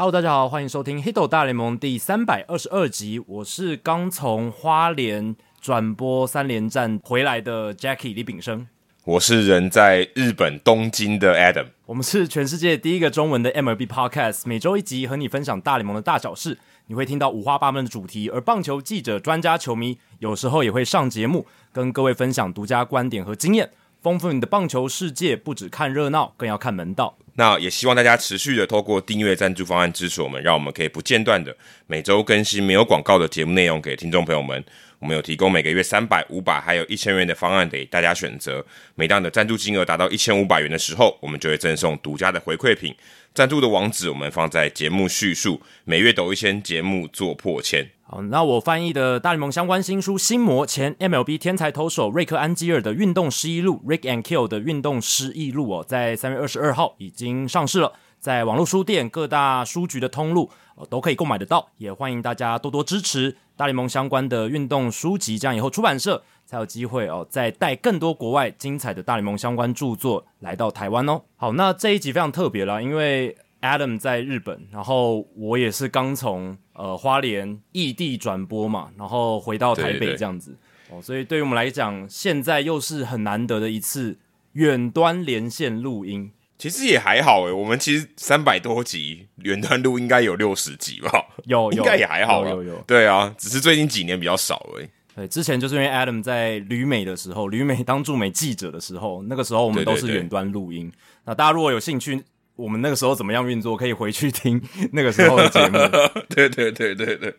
Hello，大家好，欢迎收听《黑豆大联盟》第三百二十二集。我是刚从花莲转播三连战回来的 Jackie 李炳生。我是人在日本东京的 Adam。我们是全世界第一个中文的 MLB Podcast，每周一集和你分享大联盟的大小事。你会听到五花八门的主题，而棒球记者、专家、球迷有时候也会上节目，跟各位分享独家观点和经验，丰富你的棒球世界。不只看热闹，更要看门道。那也希望大家持续的透过订阅赞助方案支持我们，让我们可以不间断的每周更新没有广告的节目内容给听众朋友们。我们有提供每个月三百、五百，还有一千元的方案给大家选择。每当你的赞助金额达到一千五百元的时候，我们就会赠送独家的回馈品。赞助的网址我们放在节目叙述。每月抖一千，节目做破千。好，那我翻译的大联盟相关新书《心魔》前 MLB 天才投手瑞克安基尔的运动失忆录 （Rick and Kill 的运动失忆录）哦，在三月二十二号已经上市了，在网络书店、各大书局的通路哦都可以购买得到。也欢迎大家多多支持大联盟相关的运动书籍，这样以后出版社才有机会哦，再带更多国外精彩的大联盟相关著作来到台湾哦。好，那这一集非常特别了，因为 Adam 在日本，然后我也是刚从呃花莲异地转播嘛，然后回到台北这样子哦，所以对于我们来讲，现在又是很难得的一次远端连线录音。其实也还好诶，我们其实三百多集远端录应该有六十集吧，有应该也还好有有。对啊，只是最近几年比较少而已。对，之前就是因为 Adam 在旅美的时候，旅美当驻美记者的时候，那个时候我们都是远端录音。那大家如果有兴趣，我们那个时候怎么样运作，可以回去听 那个时候的节目。对对对对对。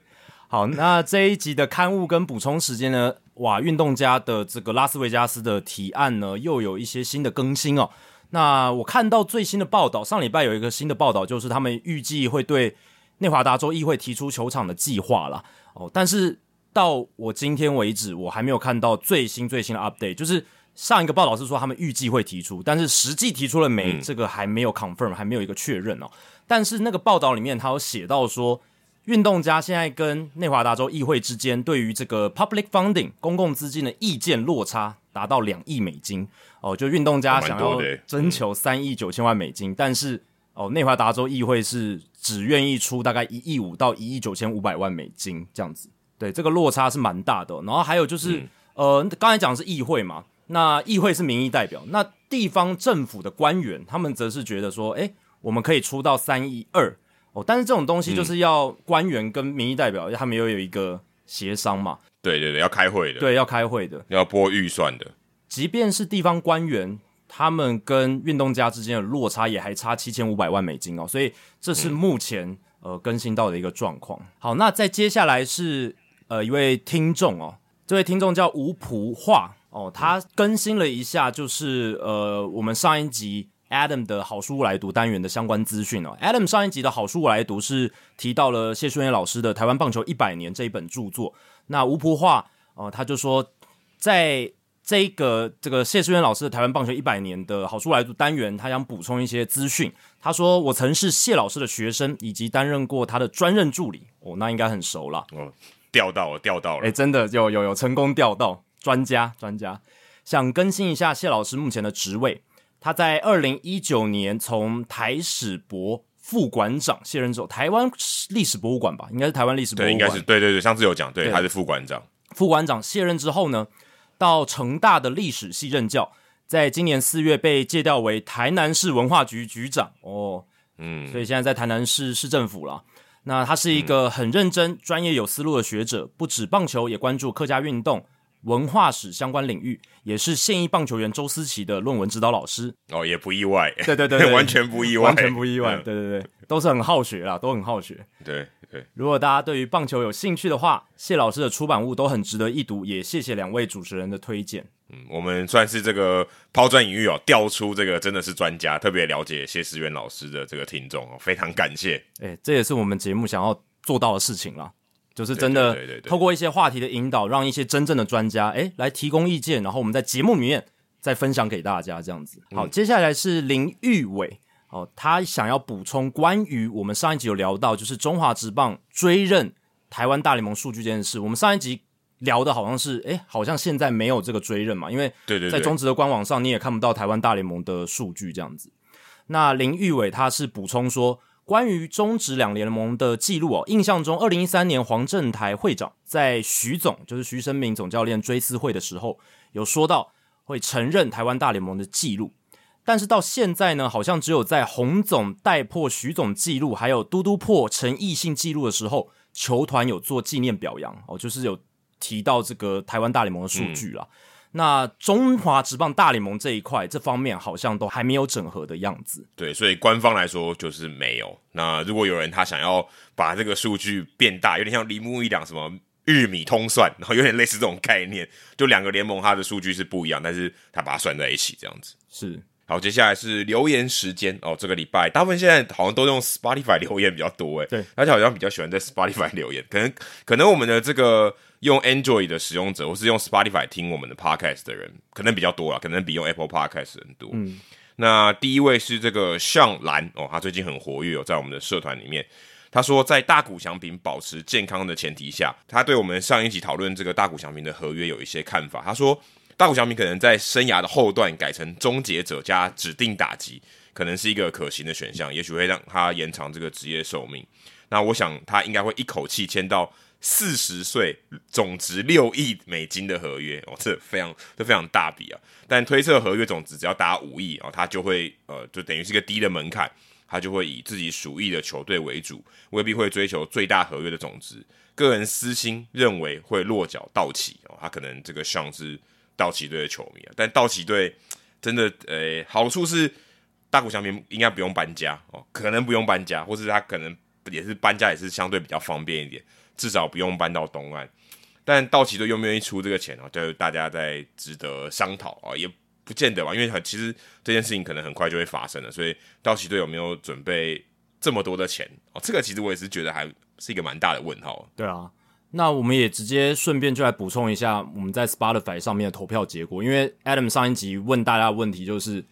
好，那这一集的刊物跟补充时间呢？哇，运动家的这个拉斯维加斯的提案呢，又有一些新的更新哦。那我看到最新的报道，上礼拜有一个新的报道，就是他们预计会对内华达州议会提出球场的计划啦哦。但是到我今天为止，我还没有看到最新最新的 update。就是上一个报道是说他们预计会提出，但是实际提出了没？这个还没有 confirm，还没有一个确认哦。但是那个报道里面，他有写到说，运动家现在跟内华达州议会之间对于这个 public funding 公共资金的意见落差达到两亿美金。哦，就运动家想要征求三亿九千万美金，但是哦，内华达州议会是只愿意出大概一亿五到一亿九千五百万美金这样子。对，这个落差是蛮大的。然后还有就是，呃，刚才讲的是议会嘛，那议会是民意代表，那地方政府的官员他们则是觉得说，哎，我们可以出到三亿二哦，但是这种东西就是要官员跟民意代表他们又有一个协商嘛。对对对，要开会的。对，要开会的，要拨预算的。即便是地方官员，他们跟运动家之间的落差也还差七千五百万美金哦，所以这是目前呃更新到的一个状况。好，那再接下来是呃一位听众哦，这位听众叫吴普话哦，他更新了一下，就是呃我们上一集 Adam 的好书来读单元的相关资讯哦。Adam 上一集的好书来读是提到了谢淑妍老师的《台湾棒球一百年》这一本著作。那吴普话哦，他就说在这一个这个谢世渊老师的台湾棒球一百年的好书来读单元，他想补充一些资讯。他说：“我曾是谢老师的学生，以及担任过他的专任助理。哦，那应该很熟了。哦，钓到了，钓到了。哎，真的有有有成功钓到专家专家。想更新一下谢老师目前的职位。他在二零一九年从台史博副馆长卸任之后，台湾历史博物馆吧，应该是台湾历史博物馆，应该是对对对，上次有讲，对，他是副馆长。副馆长卸任之后呢？”到成大的历史系任教，在今年四月被借调为台南市文化局局长哦，嗯，所以现在在台南市市政府了。那他是一个很认真、专业、有思路的学者，不止棒球，也关注客家运动、文化史相关领域，也是现役棒球员周思齐的论文指导老师。哦，也不意外，对对对，完全不意外，完全不意外，对对对，都是很好学啦，都很好学，对。对，如果大家对于棒球有兴趣的话，谢老师的出版物都很值得一读，也谢谢两位主持人的推荐。嗯，我们算是这个抛砖引玉哦，调出这个真的是专家，特别了解谢思源老师的这个听众哦，非常感谢。哎，这也是我们节目想要做到的事情啦，就是真的透过一些话题的引导，让一些真正的专家哎来提供意见，然后我们在节目里面再分享给大家这样子。好，接下来是林玉伟。哦，他想要补充关于我们上一集有聊到，就是中华职棒追认台湾大联盟数据这件事。我们上一集聊的好像是，哎，好像现在没有这个追认嘛，因为在中职的官网上你也看不到台湾大联盟的数据这样子。那林玉伟他是补充说，关于中职两联盟的记录哦，印象中二零一三年黄镇台会长在徐总，就是徐生明总教练追思会的时候，有说到会承认台湾大联盟的记录，但是到现在呢，好像只有在洪总带破徐总记录，还有嘟嘟破陈奕信记录的时候，球团有做纪念表扬哦，就是有提到这个台湾大联盟的数据啦。那中华职棒大联盟这一块，这方面好像都还没有整合的样子。对，所以官方来说就是没有。那如果有人他想要把这个数据变大，有点像铃木一两什么玉米通算，然后有点类似这种概念，就两个联盟它的数据是不一样，但是他把它算在一起这样子。是。好，接下来是留言时间哦。这个礼拜大部分现在好像都用 Spotify 留言比较多，诶，对，而且好像比较喜欢在 Spotify 留言。可能可能我们的这个用 Android 的使用者，或是用 Spotify 听我们的 Podcast 的人，可能比较多了，可能比用 Apple Podcast 人多。嗯，那第一位是这个向兰哦，他最近很活跃哦，在我们的社团里面，他说在大谷翔平保持健康的前提下，他对我们上一集讨论这个大谷翔平的合约有一些看法。他说。大谷翔平可能在生涯的后段改成终结者加指定打击，可能是一个可行的选项，也许会让他延长这个职业寿命。那我想他应该会一口气签到四十岁，总值六亿美金的合约哦，这非常这非常大笔啊！但推测合约总值只要达五亿哦，他就会呃，就等于是一个低的门槛，他就会以自己属意的球队为主，未必会追求最大合约的总值。个人私心认为会落脚道奇哦，他可能这个像是。道奇队的球迷啊，但道奇队真的，呃，好处是大谷翔平应该不用搬家哦，可能不用搬家，或是他可能也是搬家也是相对比较方便一点，至少不用搬到东岸。但道奇队愿不愿意出这个钱哦，就大家在值得商讨啊，也不见得吧，因为其实这件事情可能很快就会发生了，所以道奇队有没有准备这么多的钱哦？这个其实我也是觉得还是一个蛮大的问号。对啊。那我们也直接顺便就来补充一下我们在 Spotify 上面的投票结果，因为 Adam 上一集问大家的问题就是，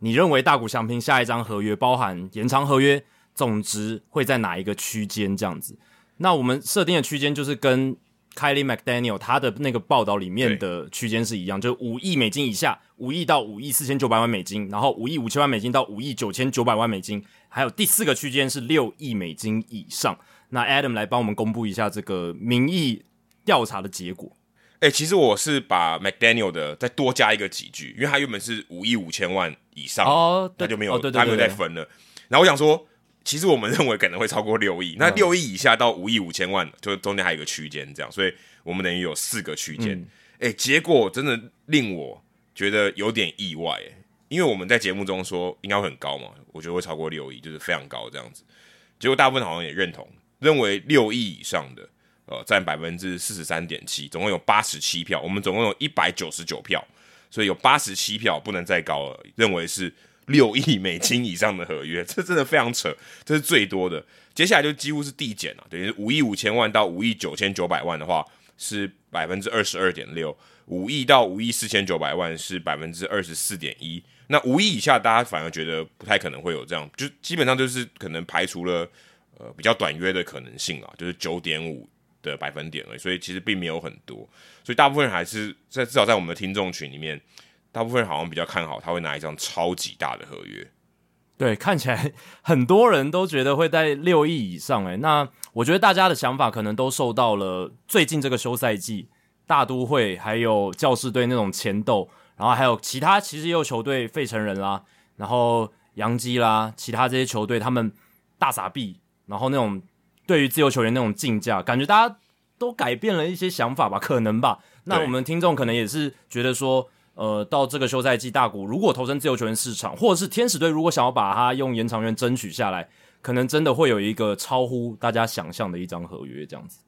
你认为大股祥平下一张合约包含延长合约总值会在哪一个区间这样子？那我们设定的区间就是跟 Kylie McDaniel 他的那个报道里面的区间是一样，就是五亿美金以下，五亿到五亿四千九百万美金，然后五亿五千万美金到五亿九千九百万美金，还有第四个区间是六亿美金以上。那 Adam 来帮我们公布一下这个民意调查的结果。哎，其实我是把 McDaniel 的再多加一个几句，因为他原本是五亿五千万以上，哦，他就没有，他没有再分了。然后我想说，其实我们认为可能会超过六亿，那六亿以下到五亿五千万，就中间还有一个区间，这样，所以我们等于有四个区间。哎，结果真的令我觉得有点意外，哎，因为我们在节目中说应该会很高嘛，我觉得会超过六亿，就是非常高这样子。结果大部分好像也认同。认为六亿以上的，呃，占百分之四十三点七，总共有八十七票。我们总共有一百九十九票，所以有八十七票不能再高了。认为是六亿美金以上的合约，这真的非常扯，这是最多的。接下来就几乎是递减了，等于五亿五千万到五亿九千九百万的话是百分之二十二点六，五亿到五亿四千九百万是百分之二十四点一。那五亿以下，大家反而觉得不太可能会有这样，就基本上就是可能排除了。呃，比较短约的可能性啊，就是九点五的百分点而已，所以其实并没有很多，所以大部分人还是在至少在我们的听众群里面，大部分人好像比较看好他会拿一张超级大的合约。对，看起来很多人都觉得会在六亿以上诶。那我觉得大家的想法可能都受到了最近这个休赛季大都会还有教士队那种前斗，然后还有其他其实也有球队费城人啦，然后洋基啦，其他这些球队他们大傻逼。然后那种对于自由球员那种竞价，感觉大家都改变了一些想法吧，可能吧。那我们听众可能也是觉得说，呃，到这个休赛季，大股如果投身自由球员市场，或者是天使队如果想要把它用延长约争取下来，可能真的会有一个超乎大家想象的一张合约这样子。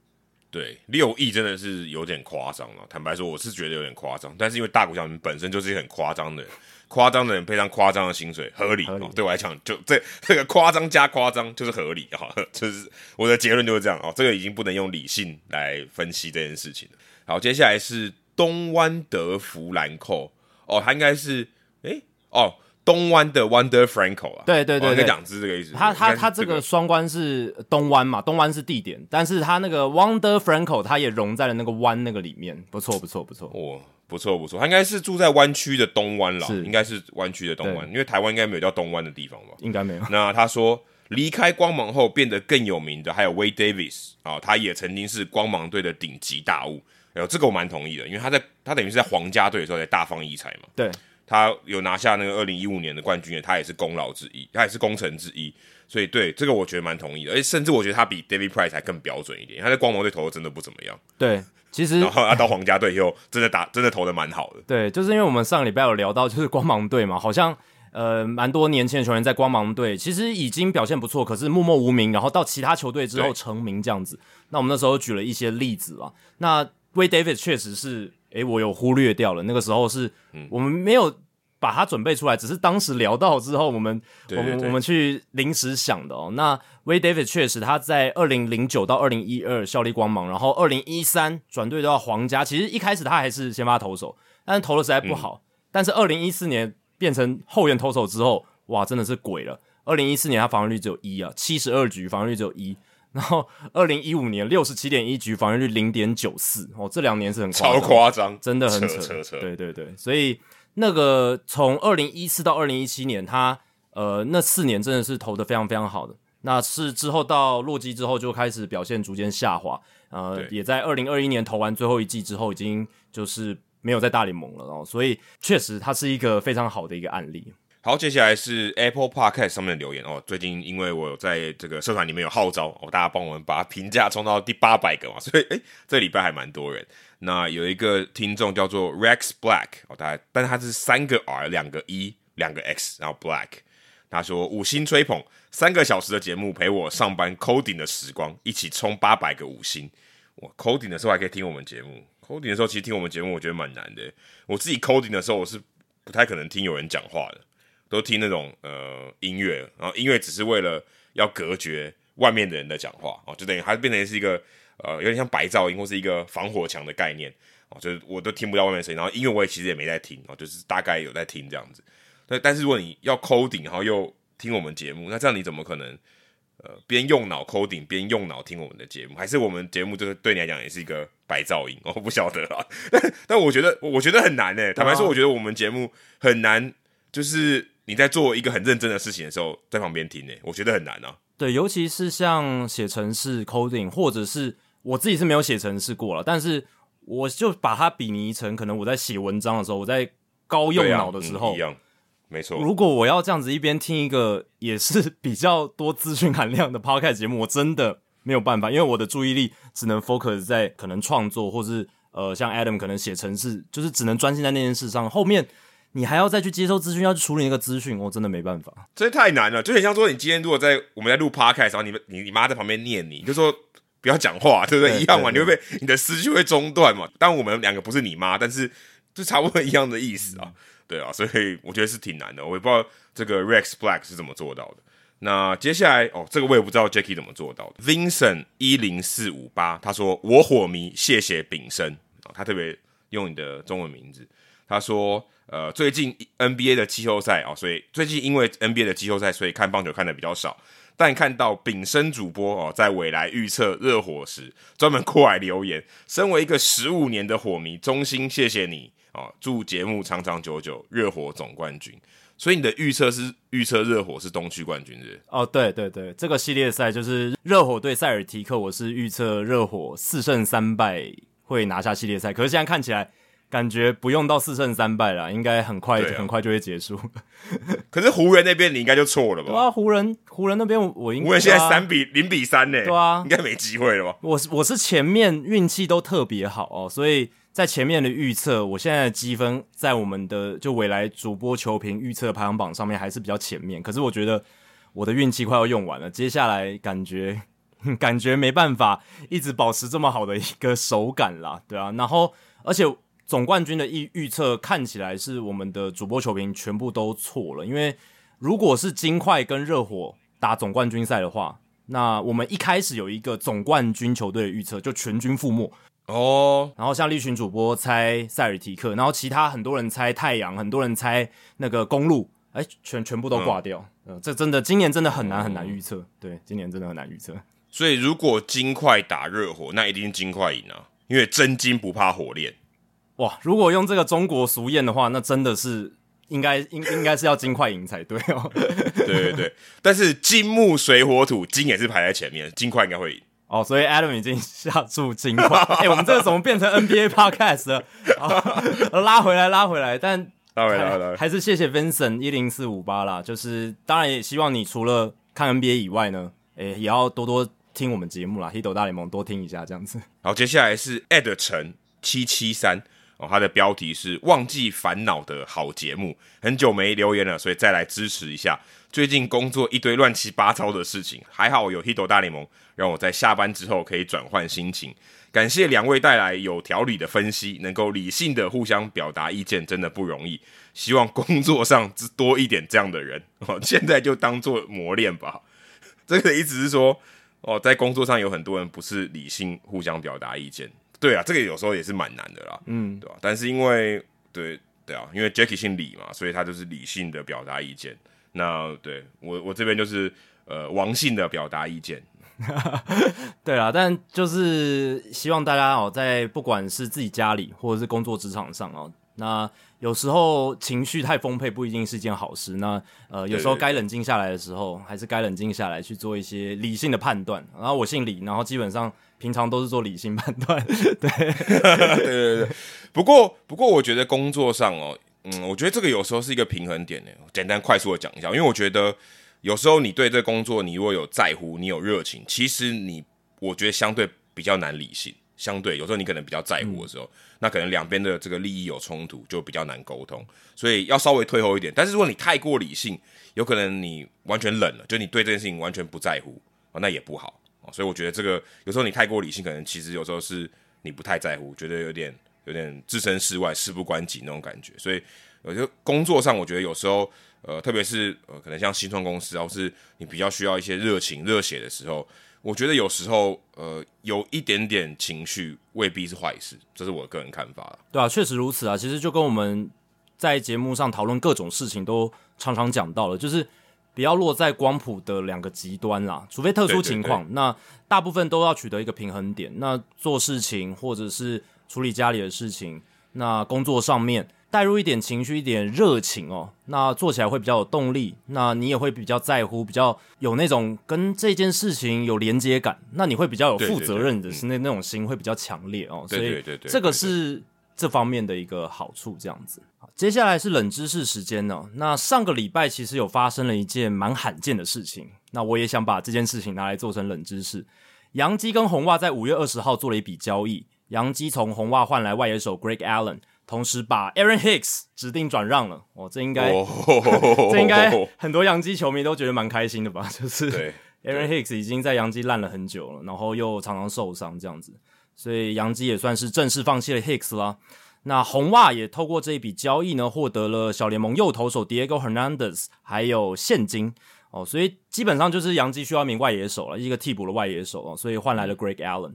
对，六亿真的是有点夸张了。坦白说，我是觉得有点夸张，但是因为大股小明本身就是一个很夸张的人。夸张的人配上夸张的薪水，合理哦。对我来讲，就这这个夸张加夸张就是合理哈。就是我的结论就是这样哦。这个已经不能用理性来分析这件事情了。好，接下来是东湾德弗兰蔻哦，他应该是诶哦，东湾的 Wonder Franco 啊。对对对，两只这个意思。他他他这个双关是东湾嘛？东湾是地点，但是他那个 Wonder Franco 他也融在了那个湾那个里面。不错不错不错。哦。不错不错，他应该是住在湾区的东湾了，应该是湾区的东湾，因为台湾应该没有叫东湾的地方吧？应该没有。那他说离开光芒后变得更有名的还有 Wade Davis 啊，他也曾经是光芒队的顶级大物。哎呦，这个我蛮同意的，因为他在他等于是在皇家队的时候在大放异彩嘛。对，他有拿下那个二零一五年的冠军，他也是功劳之一，他也是功臣之一。所以对这个我觉得蛮同意的，而且甚至我觉得他比 David Price 还更标准一点。他在光芒队投的真的不怎么样。对，其实然后他到皇家队以后，真的打真的投的蛮好的。对，就是因为我们上个礼拜有聊到，就是光芒队嘛，好像呃蛮多年轻的球员在光芒队其实已经表现不错，可是默默无名，然后到其他球队之后成名这样子。那我们那时候举了一些例子啊，那 Way David 确实是，诶，我有忽略掉了，那个时候是我们没有。把它准备出来，只是当时聊到之后，我们我们我们去临时想的哦。那 Way David 确实他在二零零九到二零一二效力光芒，然后二零一三转队到皇家。其实一开始他还是先发投手，但是投的实在不好。但是二零一四年变成后援投手之后，哇，真的是鬼了。二零一四年他防御率只有一啊，七十二局防御率只有一。然后二零一五年六十七点一局防御率零点九四哦，这两年是很超夸张，真的很扯扯。对对对，所以。那个从二零一四到二零一七年，他呃那四年真的是投的非常非常好的。那是之后到洛基之后就开始表现逐渐下滑，呃，也在二零二一年投完最后一季之后，已经就是没有在大联盟了哦。所以确实他是一个非常好的一个案例。好，接下来是 Apple Podcast 上面的留言哦。最近因为我在这个社团里面有号召哦，大家帮我们把评价冲到第八百个嘛，所以诶，这礼拜还蛮多人。那有一个听众叫做 Rex Black 哦，大家，但他是三个 R 两个 E 两个 X，然后 Black，他说五星吹捧，三个小时的节目陪我上班 coding 的时光，一起冲八百个五星。我 coding 的时候还可以听我们节目，coding 的时候其实听我们节目我觉得蛮难的。我自己 coding 的时候我是不太可能听有人讲话的。都听那种呃音乐，然后音乐只是为了要隔绝外面的人的讲话哦，就等于它变成是一个呃有点像白噪音或是一个防火墙的概念哦，就是我都听不到外面声音，然后音乐我也其实也没在听哦，就是大概有在听这样子。那，但是如果你要 coding，然后又听我们节目，那这样你怎么可能呃边用脑 coding 边用脑听我们的节目？还是我们节目就是对你来讲也是一个白噪音？我不晓得啊，但 但我觉得我觉得很难诶，坦白说，我觉得我们节目很难，就是。你在做一个很认真的事情的时候，在旁边听呢，我觉得很难啊。对，尤其是像写程式 coding，或者是我自己是没有写程式过了，但是我就把它比拟成可能我在写文章的时候，我在高用脑的时候一样，没错。如果我要这样子一边听一个也是 比较多资讯含量的 podcast 节目，我真的没有办法，因为我的注意力只能 focus 在可能创作，或是呃像 Adam 可能写程式，就是只能专心在那件事上，后面。你还要再去接收资讯，要去处理那个资讯，我真的没办法。这太难了，就很像说，你今天如果在我们在录 podcast 时候，你你你妈在旁边念你，就说不要讲话，对不对？一样嘛，你会被你的思绪会中断嘛。但我们两个不是你妈，但是就差不多一样的意思啊，对啊，所以我觉得是挺难的。我也不知道这个 Rex Black 是怎么做到的。那接下来哦，这个我也不知道 Jackie 怎么做到的。Vincent 一零四五八他说：“我火迷，谢谢炳生他特别用你的中文名字，他说。呃，最近 NBA 的季后赛啊，所以最近因为 NBA 的季后赛，所以看棒球看的比较少。但看到炳生主播哦，在未来预测热火时，专门过来留言。身为一个十五年的火迷，衷心谢谢你哦，祝节目长长久久，热火总冠军。所以你的预测是预测热火是东区冠军是？哦，对对对，这个系列赛就是热火对塞尔提克，我是预测热火四胜三败会拿下系列赛。可是现在看起来。感觉不用到四胜三败了，应该很快很快就会结束。可是湖人那边你应该就错了吧？对啊，湖人湖人那边我应湖人现在三比零比三呢，对啊，应该没机会了吧？我我是前面运气都特别好哦，所以在前面的预测，我现在的积分在我们的就未来主播球评预测排行榜上面还是比较前面。可是我觉得我的运气快要用完了，接下来感觉 感觉没办法一直保持这么好的一个手感啦，对啊，然后而且。总冠军的预预测看起来是我们的主播球评全部都错了，因为如果是金块跟热火打总冠军赛的话，那我们一开始有一个总冠军球队的预测就全军覆没哦。然后像立群主播猜塞尔提克，然后其他很多人猜太阳，很多人猜那个公路，哎，全全部都挂掉。嗯，这真的今年真的很难很难预测。对，今年真的很难预测。所以如果金块打热火，那一定金块赢啊，因为真金不怕火炼。哇，如果用这个中国俗谚的话，那真的是应该应 应该是要金块赢才对哦。对对对，但是金木水火土金也是排在前面，金块应该会赢。哦，所以 Adam 已经下注金块。哎，我们这个怎么变成 NBA podcast 了？拉回来，拉回来。但拉回来，拉回来还是谢谢 Vincent 一零四五八啦。就是当然也希望你除了看 NBA 以外呢，哎，也要多多听我们节目啦。h i 大联盟多听一下这样子。好，接下来是 Ed 陈七七三哦，他的标题是忘记烦恼的好节目。很久没留言了，所以再来支持一下。最近工作一堆乱七八糟的事情，还好有 Hito 大联盟，让我在下班之后可以转换心情。感谢两位带来有条理的分析，能够理性的互相表达意见，真的不容易。希望工作上多一点这样的人哦。现在就当做磨练吧。这个意思是说，哦，在工作上有很多人不是理性互相表达意见。对啊，这个有时候也是蛮难的啦。嗯，对吧？但是因为对对啊，因为 Jackie 姓李嘛，所以他就是理性的表达意见。那对我我这边就是呃王姓的表达意见，对啊，但就是希望大家哦，在不管是自己家里或者是工作职场上哦，那有时候情绪太丰沛不一定是件好事。那呃，有时候该冷静下来的时候，还是该冷静下来去做一些理性的判断。然后我姓李，然后基本上平常都是做理性判断。对对对对，不过不过我觉得工作上哦。嗯，我觉得这个有时候是一个平衡点呢。简单快速的讲一下，因为我觉得有时候你对这工作你如果有在乎，你有热情，其实你我觉得相对比较难理性。相对有时候你可能比较在乎的时候，那可能两边的这个利益有冲突，就比较难沟通。所以要稍微退后一点。但是如果你太过理性，有可能你完全冷了，就你对这件事情完全不在乎哦，那也不好所以我觉得这个有时候你太过理性，可能其实有时候是你不太在乎，觉得有点。有点置身事外、事不关己那种感觉，所以我觉得工作上，我觉得有时候，呃，特别是呃，可能像新创公司，或是你比较需要一些热情、热血的时候，我觉得有时候，呃，有一点点情绪未必是坏事，这是我个人看法对啊，确实如此啊。其实就跟我们在节目上讨论各种事情都常常讲到了，就是不要落在光谱的两个极端啦，除非特殊情况，那大部分都要取得一个平衡点。那做事情或者是处理家里的事情，那工作上面带入一点情绪、一点热情哦，那做起来会比较有动力。那你也会比较在乎，比较有那种跟这件事情有连接感。那你会比较有负责任的是那那种心会比较强烈哦。所以这个是这方面的一个好处。这样子，接下来是冷知识时间呢。那上个礼拜其实有发生了一件蛮罕见的事情，那我也想把这件事情拿来做成冷知识。杨基跟红袜在五月二十号做了一笔交易。杨基从红袜换来外野手 Greg Allen，同时把 Aaron Hicks 指定转让了。哦，这应该，这应该很多洋基球迷都觉得蛮开心的吧？就是 Aaron Hicks 已经在洋基烂了很久了，然后又常常受伤这样子，所以杨基也算是正式放弃了 Hicks 啦。那红袜也透过这一笔交易呢，获得了小联盟右投手 Diego Hernandez，还有现金哦，所以基本上就是杨基需要一名外野手了，一个替补的外野手哦，所以换来了 Greg Allen。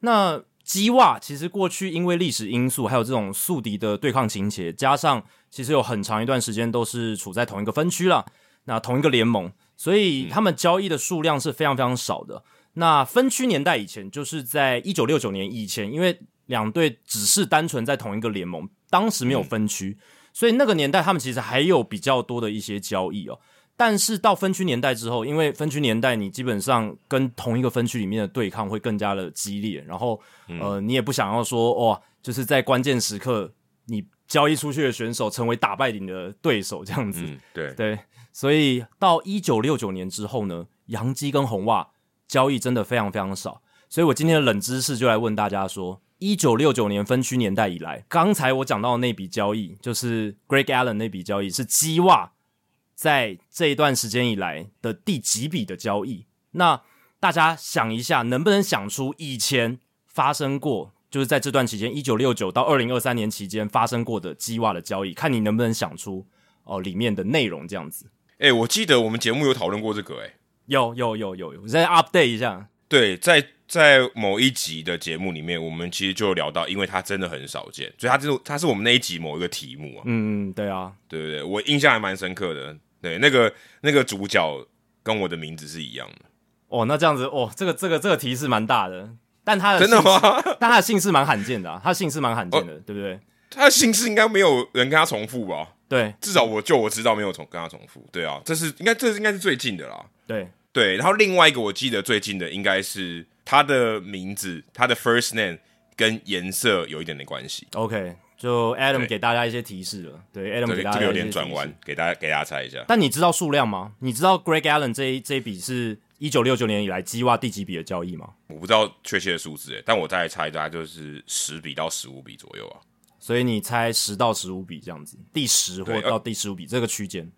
那基袜其实过去因为历史因素，还有这种宿敌的对抗情节，加上其实有很长一段时间都是处在同一个分区了，那同一个联盟，所以他们交易的数量是非常非常少的。那分区年代以前，就是在一九六九年以前，因为两队只是单纯在同一个联盟，当时没有分区，所以那个年代他们其实还有比较多的一些交易哦。但是到分区年代之后，因为分区年代你基本上跟同一个分区里面的对抗会更加的激烈，然后呃，你也不想要说哇，就是在关键时刻你交易出去的选手成为打败你的对手这样子。对对，所以到一九六九年之后呢，洋基跟红袜交易真的非常非常少。所以我今天的冷知识就来问大家说，一九六九年分区年代以来，刚才我讲到的那笔交易，就是 Greg Allen 那笔交易是基袜。在这一段时间以来的第几笔的交易？那大家想一下，能不能想出以前发生过，就是在这段期间，一九六九到二零二三年期间发生过的基袜的交易？看你能不能想出哦里面的内容这样子。哎，我记得我们节目有讨论过这个，哎，有有有有有，我再 update 一下。对，在在某一集的节目里面，我们其实就聊到，因为它真的很少见，所以它就是它是我们那一集某一个题目啊。嗯，对啊，对对对，我印象还蛮深刻的。对，那个那个主角跟我的名字是一样的哦。那这样子哦，这个这个这个提示蛮大的，但他的真的吗？但他的姓氏蛮罕见的，他姓氏蛮罕见的，对不对？他的姓氏应该没有人跟他重复吧？对至少我就我知道没有重跟他重复。对啊，这是应该这是应该是最近的啦。对对，然后另外一个我记得最近的应该是他的名字，他的 first name 跟颜色有一点点关系。，OK，就 Adam 对给大家一些提示了。对，Adam 对，给大家这个有点转弯，。给大家给大家猜一下。但你知道数量吗？你知道 Greg Allen 这一这一笔是一九六九年以来基袜第几笔的交易吗？我不知道确切的数字，但我再猜大概就是十笔到十五笔左右啊。所以你猜十到十五笔这样子，第十或到第十五笔这个区间。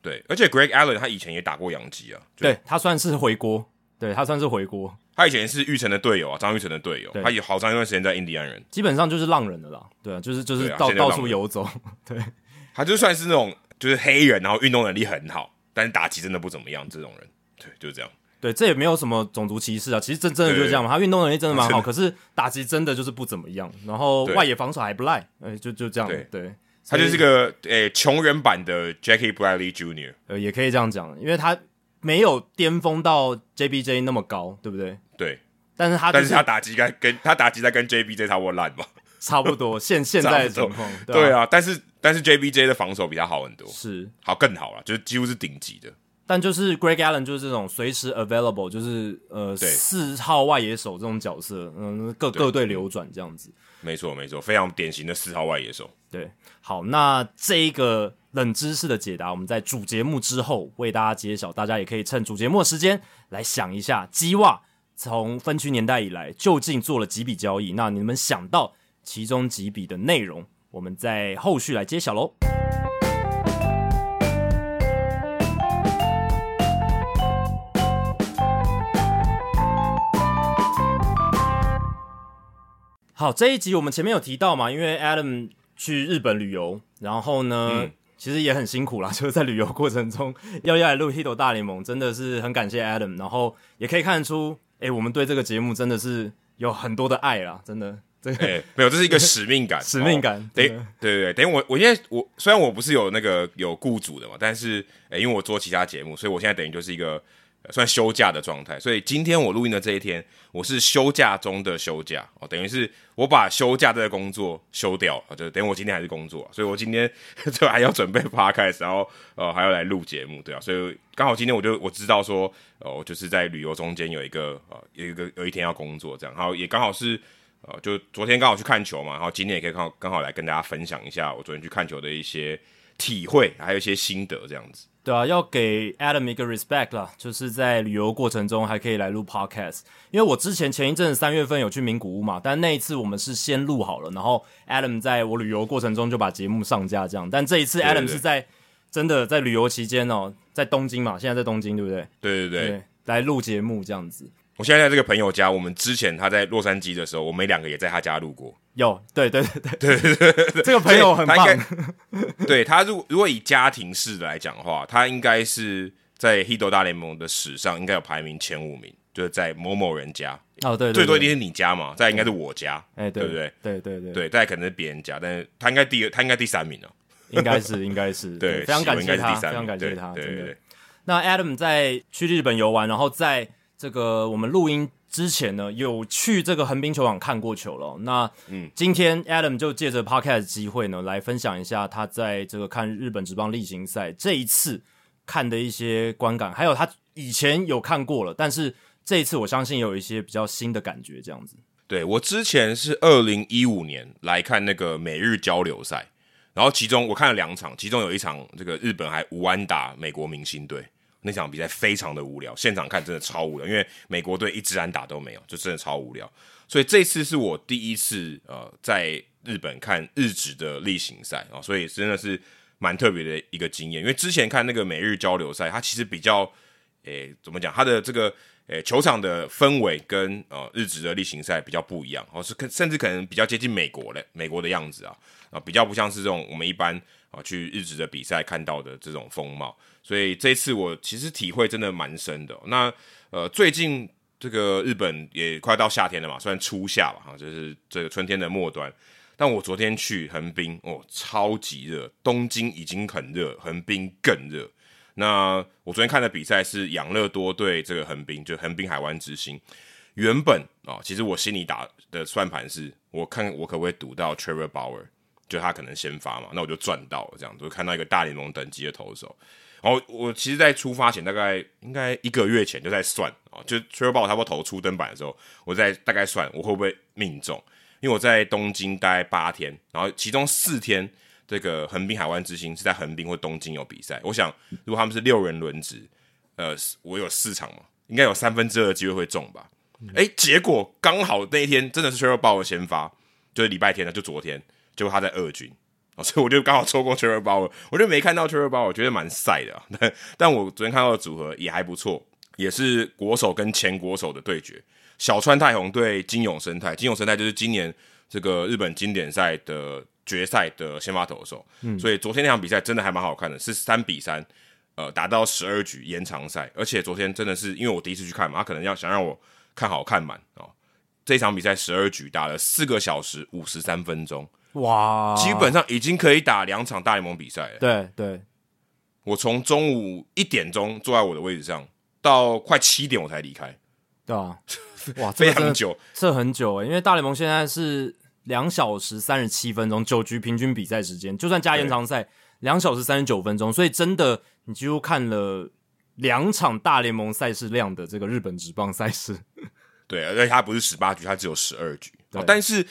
对，而且 Greg Allen 他以前也打过洋基啊，对他算是回锅，对他算是回锅，他以前是玉成的队友啊，张玉成的队友，他有好长一段时间在印第安人，基本上就是浪人的啦。对啊，就是就是到、到处游走。对他就算是那种就是黑人，然后运动能力很好，但是打击真的不怎么样这种人，对，就是这样。对，这也没有什么种族歧视啊，其实真真的就是这样嘛。他运动能力真的蛮好，可是打击真的就是不怎么样，然后外野防守还不赖，呃，就就这样。对对，他就是个诶穷人版的 Jackie Bradley Jr. 呃，也可以这样讲，因为他没有巅峰到 JBJ 那么高，对不对？对，但是他、就但是他打击该跟他打击在跟 JBJ 差不多烂嘛。差不多现现在的差不多情况，对啊，啊，但是但是 JBJ 的防守比他好很多，是。好更好了，就是几乎是顶级的。但就是 Greg Allen 就是这种随时 available，就是呃四号外野手这种角色，嗯，各各队流转这样子。没错没错，非常典型的四号外野手。对，好，那这一个冷知识的解答，我们在主节目之后为大家揭晓，大家也可以趁主节目的时间来想一下，基袜从分区年代以来究竟做了几笔交易？那你们想到其中几笔的内容，我们在后续来揭晓喽。好，这一集我们前面有提到嘛，因为 Adam 去日本旅游，然后呢，嗯。其实也很辛苦啦，就是在旅游过程中 要要来录《Hito 大联盟》，真的是很感谢 Adam，然后也可以看得出，诶，我们对这个节目真的是有很多的爱啦，真的，这个、哎、没有，这是一个使命感，使命感对对对，等于我我现在我虽然我不是有那个有雇主的嘛，但是呃，因为我做其他节目，所以我现在等于就是一个、呃算休假的状态。所以今天我录音的这一天，我是休假中的休假哦，等于是我把休假这个工作休掉了，就等于我今天还是工作，所以我今天 就还要准备 podcast，然后呃还要来录节目，对啊，所以刚好今天我就我知道说，呃，我就是在旅游中间有一个呃有一个有一天要工作这样，然后也刚好是。呃，就昨天刚好去看球嘛，然后今天也可以刚好刚好来跟大家分享一下我昨天去看球的一些体会，还有一些心得这样子。对啊，要给 Adam 一个 respect 啦，就是在旅游过程中还可以来录 podcast。因为我之前前一阵子三月份有去名古屋嘛，但那一次我们是先录好了，然后 Adam 在我旅游过程中就把节目上架这样。但这一次 Adam 是在真的在旅游期间哦，在东京嘛，现在在东京对不对？对对对，来录节目这样子。我现在在这个朋友家，我们之前他在洛杉矶的时候，我们两个也在他家录过。有，对对对对对对，这个朋友很棒。他应该对他如如果以家庭式的来讲的话，他应该是在 Hito 大联盟的史上应该有排名前五名，就是在某某人家，哦，对对对最多一定是你家嘛，再应该是我家，哎，对不对？对对对，对，再可能是别人家，但是他应该第二，他应该第三名哦。应该是应该是，对，非常感谢他，非常感谢他，对对对。那 Adam 在去日本游玩，然后在这个我们录音之前呢，有去这个横滨球场看过球了。那嗯，今天 Adam 就借着 Podcast 的机会呢，来分享一下他在这个看日本职棒例行赛这一次看的一些观感，还有他以前有看过了，但是这一次我相信有一些比较新的感觉，这样子。对我之前是二零一五年来看那个美日交流赛，然后其中我看了两场，其中有一场这个日本还无安打美国明星队，那场比赛非常的无聊，现场看真的超无聊，因为美国队一支安打都没有，就真的超无聊。所以这次是我第一次呃在日本看日职的例行赛啊、所以真的是蛮特别的一个经验。因为之前看那个美日交流赛，它其实比较诶、怎么讲？它的这个诶、球场的氛围跟呃日职的例行赛比较不一样，哦是甚至可能比较接近美国的美国的样子啊啊、比较不像是这种我们一般啊、去日职的比赛看到的这种风貌。所以这次我其实体会真的蛮深的、那呃最近这个日本也快到夏天了嘛，虽然初夏吧，哈，就是这个春天的末端。但我昨天去横滨，哦，超级热，东京已经很热，横滨更热。那我昨天看的比赛是养乐多对这个横滨，就横滨海湾之星。原本啊、其实我心里打的算盘是，我看我可不可以赌到 Trevor Bauer，就他可能先发嘛，那我就赚到了这样，就看到一个大联盟等级的投手。然后我其实，在出发前大概应该一个月前就在算啊，就 t r e v o 差不多投出登板的时候，我在大概算我会不会命中，因为我在东京待八天，然后其中四天这个横滨海湾之星是在横滨或东京有比赛，我想如果他们是六人轮值，呃，我有四场嘛，应该有三分之二的机会会中吧。哎，结果刚好那一天真的是 t r e v o 先发，就是礼拜天的，就昨天，结果他在二军。所以我就刚好错过 t r e v o r Bauer，我就没看到 t r e v o r Bauer，我觉得蛮晒的。但但我昨天看到的组合也还不错，也是国手跟前国手的对决。小川太宏对金永生态，金永生态就是今年这个日本经典赛的决赛的先发投手。嗯，所以昨天那场比赛真的还蛮好看的，是三比三，呃，打到十二局延长赛。而且昨天真的是因为我第一次去看嘛，他可能要想让我看好看满哦。这场比赛十二局打了四个小时五十三分钟。哇，基本上已经可以打两场大联盟比赛了。对对，我从中午一点钟坐在我的位置上，到快七点我才离开。对啊，哇，非常久，这很久诶，因为大联盟现在是两小时三十七分钟，九局平均比赛时间，就算加延长赛，两小时三十九分钟，所以真的你几乎看了两场大联盟赛事量的这个日本职棒赛事。对，而且它不是十八局，它只有十二局，但是。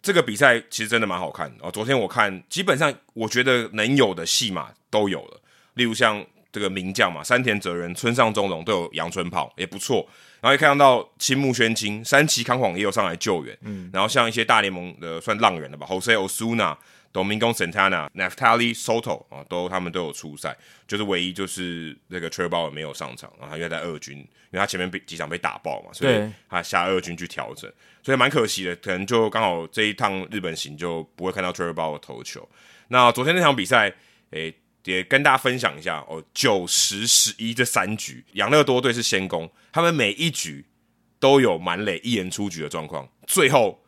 这个比赛其实真的蛮好看哦。昨天我看，基本上我觉得能有的戏码都有了。例如像这个名将嘛，山田哲人、村上中龙都有阳春炮，也不错。然后也看到青木宣清、山崎康晃也有上来救援。嗯，然后像一些大联盟的算浪人了吧，Jose Osuna。Domingo Santana、Naftali Soto 啊，都他们都有出赛，就是唯一就是那个 t r e b o 没有上场，然后因为在二军，因为他前面被几场被打爆嘛，所以他下二军去调整，所以蛮可惜的，可能就刚好这一趟日本行就不会看到 t r e b o 投球。那昨天那场比赛，诶，也跟大家分享一下哦，九十十一这三局，养乐多队是先攻，他们每一局都有满垒一人出局的状况，最后。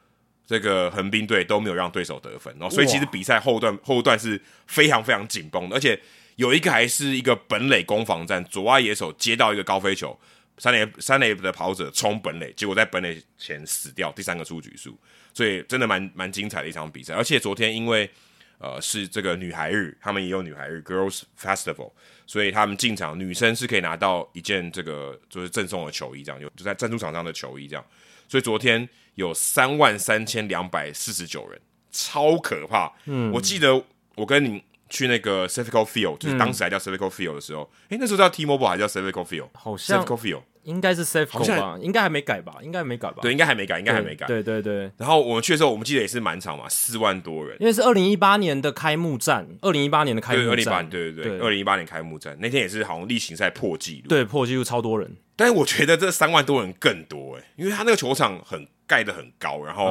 这个横滨队都没有让对手得分，然后所以其实比赛后段后段是非常非常紧绷的，而且有一个还是一个本垒攻防战，左外野手接到一个高飞球，三垒三垒的跑者冲本垒，结果在本垒前死掉，第三个出局数，所以真的蛮蛮精彩的一场比赛。而且昨天因为呃是这个女孩日，他们也有女孩日 Girls Festival，所以他们进场女生是可以拿到一件这个就是赠送的球衣，这样就就在赞助场上的球衣这样，所以昨天。有三万三千两百四十九人，超可怕。嗯，我记得我跟你去那个 Civic Field，就是当时还叫 Civic Field 的时候，哎，那时候叫 T-Mobile 还叫 Civic Field？好像 Civic Field 应该是 Civic 吧？应该还没改吧？应该没改吧？对，应该还没改，应该还没改。对对对。然后我们去的时候，我们记得也是满场嘛，四万多人，因为是二零一八年的开幕战，二零一八年的开幕战，对对对，二零一八年开幕战那天也是好像例行赛破纪录，对，破纪录超多人。但是我觉得这三万多人更多哎，因为他那个球场很。盖的很高，然后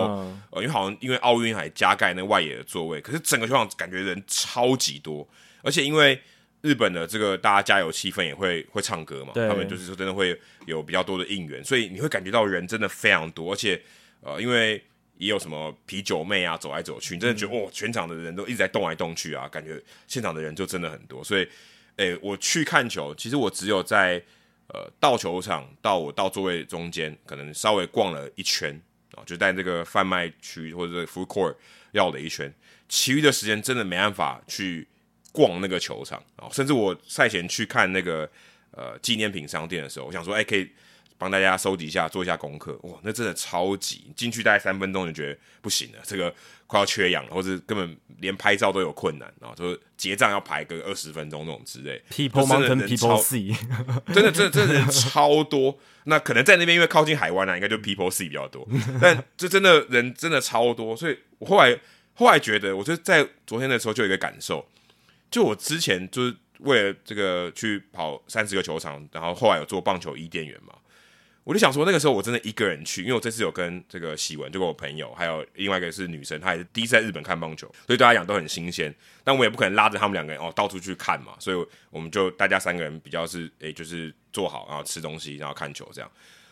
呃，因为好像因为奥运还加盖那外野的座位，可是整个球场感觉人超级多，而且因为日本的这个大家加油气氛也会会唱歌嘛，他们就是说真的会有比较多的应援，所以你会感觉到人真的非常多，而且呃，因为也有什么啤酒妹啊走来走去，你真的觉得哦，全场的人都一直在动来动去啊，感觉现场的人就真的很多，所以诶，我去看球，其实我只有在呃到球场到我到座位中间，可能稍微逛了一圈。就在这个贩卖区或者 food court 绕了一圈，其余的时间真的没办法去逛那个球场啊！甚至我赛前去看那个呃纪念品商店的时候，我想说，哎，可以帮大家收集一下，做一下功课。哇，那真的超级进去大概三分钟就觉得不行了，这个快要缺氧了，或者根本连拍照都有困难啊！就是结账要排个二十分钟那种之类。People mountain, people sea，真的，真的，真的人超多。那可能在那边因为靠近海湾啊，应该就 People See 比较多。但这真的人真的超多，所以我后来后来觉得，我就在昨天的时候就有一个感受，就我之前就是为了这个去跑三十个球场，然后后来有做棒球伊甸园嘛。我就想说，那个时候我真的一个人去，因为我这次有跟这个喜文，就跟我朋友，还有另外一个是女生，她也是第一次在日本看棒球，所以对她讲都很新鲜。但我也不可能拉着他们两个人哦到处去看嘛，所以我们就大家三个人比较是诶，就是坐好，然后吃东西，然后看球这样。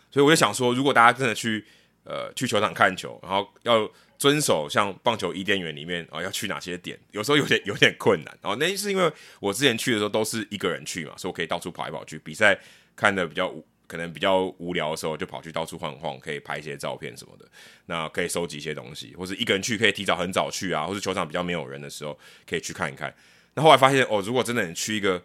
所以我就想说，如果大家真的去呃去球场看球，然后要遵守像棒球伊甸园里面啊要去哪些点，有时候有点有点困难。然后那是因为我之前去的时候都是一个人去嘛，所以我可以到处跑来跑去，比赛看的比较可能比较无聊的时候，就跑去到处晃晃，可以拍一些照片什么的。那可以收集一些东西，或者一个人去可以提早很早去啊，或者球场比较没有人的时候可以去看一看。那后来发现哦，如果真的你去一个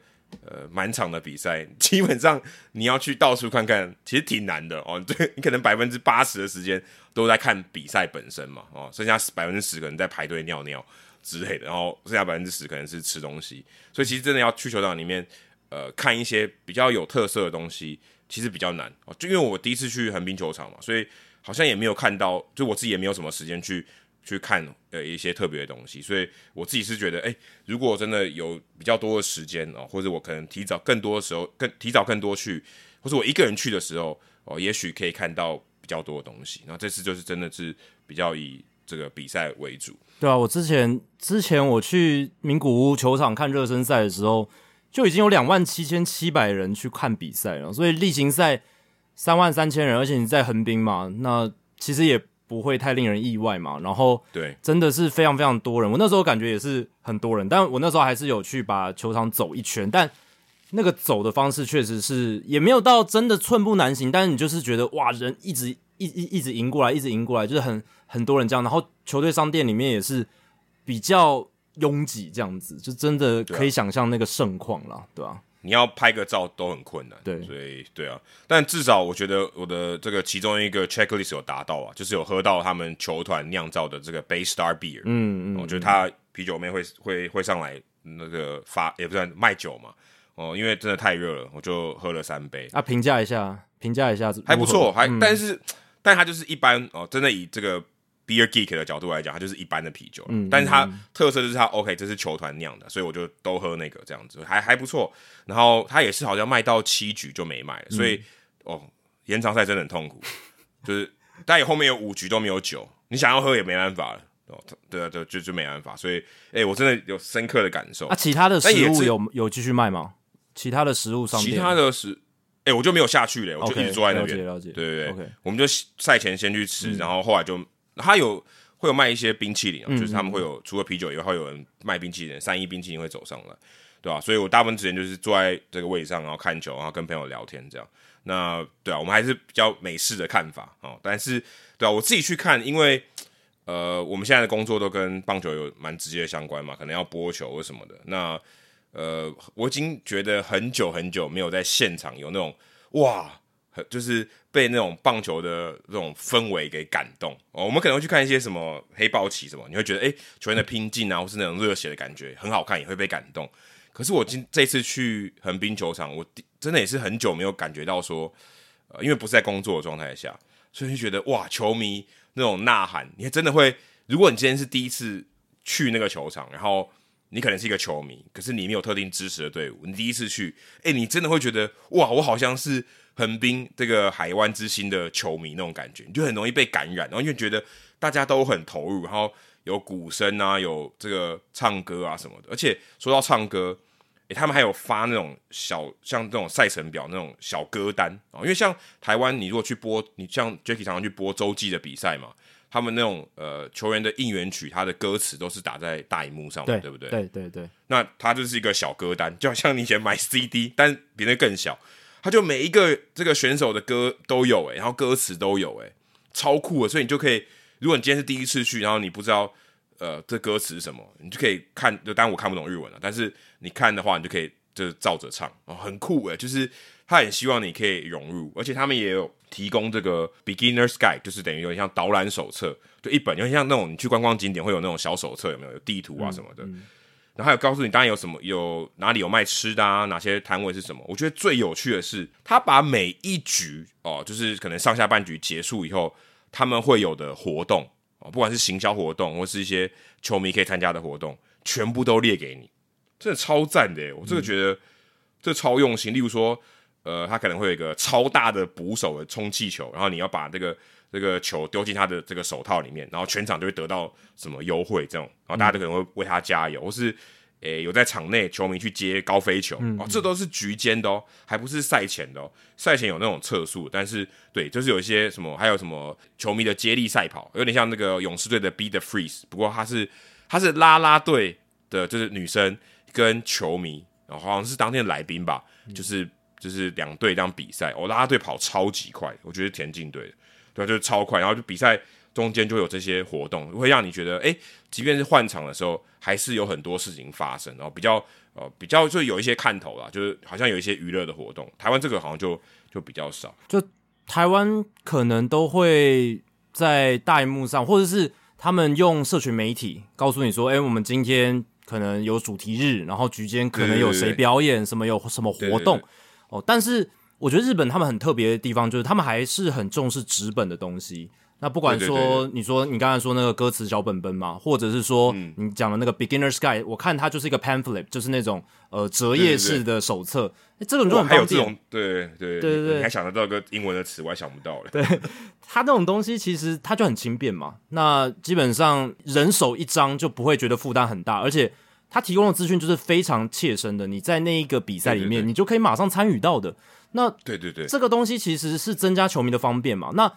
呃满场的比赛，基本上你要去到处看看，其实挺难的哦。对你可能百分之八十的时间都在看比赛本身嘛，哦，剩下百分之十可能在排队尿尿之类的，然后剩下百分之十可能是吃东西。所以其实真的要去球场里面。呃，看一些比较有特色的东西，其实比较难哦。就因为我第一次去横滨球场嘛，所以好像也没有看到，就我自己也没有什么时间去去看呃一些特别的东西。所以我自己是觉得，哎，如果真的有比较多的时间哦，或者我可能提早更多的时候，更提早更多去，或者我一个人去的时候哦，也许可以看到比较多的东西。那这次就是真的是比较以这个比赛为主。对啊，我之前之前我去名古屋球场看热身赛的时候。就已经有两万七千七百人去看比赛了，所以例行赛三万三千人，而且你在横滨嘛，那其实也不会太令人意外嘛。然后对，真的是非常非常多人，我那时候感觉也是很多人，但我那时候还是有去把球场走一圈，但那个走的方式确实是也没有到真的寸步难行，但是你就是觉得哇，人一直一一一直迎过来，一直迎过来，就是很很多人这样，然后球队商店里面也是比较。拥挤这样子，就真的可以想象那个盛况了，对吧？你要拍个照都很困难，对，所以对啊。但至少我觉得我的这个其中一个 checklist 有达到啊，就是有喝到他们球团酿造的这个 Bay Star Beer，嗯嗯，我觉得他啤酒妹会会会上来那个发也不算卖酒嘛，哦，因为真的太热了，我就喝了三杯。啊，评价一下，评价一下，还不错，还但是但他就是一般哦，真的以这个。Beer Geek 的角度来讲，它就是一般的啤酒，嗯，但是它特色就是它 OK，这是球团酿的，所以我就都喝那个这样子，还还不错。然后它也是好像卖到七局就没卖了，所以哦，延长赛真的很痛苦，就是但也后面有五局都没有酒，你想要喝也没办法了，哦，对啊，对，就就没办法。所以，哎，我真的有深刻的感受。啊，其他的食物有有继续卖吗？其他的食物上，其他的食，哎，我就没有下去了，我就一直坐在那边，了解，对对对，OK，我们就赛前先去吃，然后后来就。他有会有卖一些冰淇淋，就是他们会有除了啤酒以外，会有人卖冰淇淋，三一冰淇淋会走上来，对吧？所以我大部分时间就是坐在这个位置上，然后看球，然后跟朋友聊天这样。那对啊，我们还是比较美式的看法哦。但是对啊，我自己去看，因为呃，我们现在的工作都跟棒球有蛮直接的相关嘛，可能要播球或什么的。那呃，我已经觉得很久很久没有在现场有那种哇。很就是被那种棒球的这种氛围给感动哦。我们可能会去看一些什么黑豹旗什么，你会觉得哎，球员的拼劲啊，或是那种热血的感觉很好看，也会被感动。可是我今这次去横滨球场，我真的也是很久没有感觉到说，呃，因为不是在工作的状态下，所以就觉得哇，球迷那种呐喊，你真的会。如果你今天是第一次去那个球场，然后你可能是一个球迷，可是你没有特定支持的队伍，你第一次去，哎，你真的会觉得哇，我好像是。横滨这个海湾之星的球迷那种感觉，你就很容易被感染，然后因为觉得大家都很投入，然后有鼓声啊，有这个唱歌啊什么的。而且说到唱歌，诶，他们还有发那种小像这种赛程表那种小歌单啊。因为像台湾，你如果去播，你像 Jacky 常常去播洲际的比赛嘛，他们那种呃球员的应援曲，他的歌词都是打在大荧幕上的，对不对？对对对。那它就是一个小歌单，就好像你以前买 CD，但比那更小。他就每一个这个选手的歌都有诶，然后歌词都有诶，超酷的。所以你就可以，如果你今天是第一次去，然后你不知道呃这歌词是什么，你就可以看。就当然我看不懂日文了，但是你看的话，你就可以就是照着唱哦，很酷诶。就是他很希望你可以融入，而且他们也有提供这个 beginner's guide，就是等于有点像导览手册，就一本，有点像那种你去观光景点会有那种小手册，有没有？有地图啊什么的。然后还有告诉你，当然有什么有哪里有卖吃的啊，哪些摊位是什么？我觉得最有趣的是，他把每一局哦，就是可能上下半局结束以后，他们会有的活动哦，不管是行销活动或是一些球迷可以参加的活动，全部都列给你，真的超赞的！我这个觉得这超用心。例如说，呃，他可能会有一个超大的捕手的充气球，然后你要把这个。这个球丢进他的这个手套里面，然后全场就会得到什么优惠这种，然后大家都可能会为他加油，或是诶有在场内球迷去接高飞球，哦，这都是局间的哦，还不是赛前的哦，赛前有那种测速，但是对，就是有一些什么，还有什么球迷的接力赛跑，有点像那个勇士队的 Be the Freeze，不过他是他是拉拉队的，就是女生跟球迷，然后好像是当天的来宾吧，就是就是两队这样比赛，哦，拉拉队跑超级快，我觉得田径队对，就是超快，然后就比赛中间就有这些活动，会让你觉得，哎，即便是换场的时候，还是有很多事情发生，然后比较呃比较就有一些看头啦，就是好像有一些娱乐的活动，台湾这个好像就就比较少，就台湾可能都会在大荧幕上，或者是他们用社群媒体告诉你说，哎，我们今天可能有主题日，然后局间可能有谁表演，什么有什么活动哦，但是。我觉得日本他们很特别的地方，就是他们还是很重视纸本的东西。那不管说你说你刚才说那个歌词小本本嘛，或者是说你讲的那个 Beginner's Guide，我看它就是一个 pamphlet，就是那种呃折页式的手册。这种就很方便。对对对对对，你还想得到个英文的词，我还想不到嘞。对，它这种东西其实它就很轻便嘛。那基本上人手一张就不会觉得负担很大，而且它提供的资讯就是非常切身的。你在那一个比赛里面，你就可以马上参与到的。那对对对，这个东西其实是增加球迷的方便嘛？那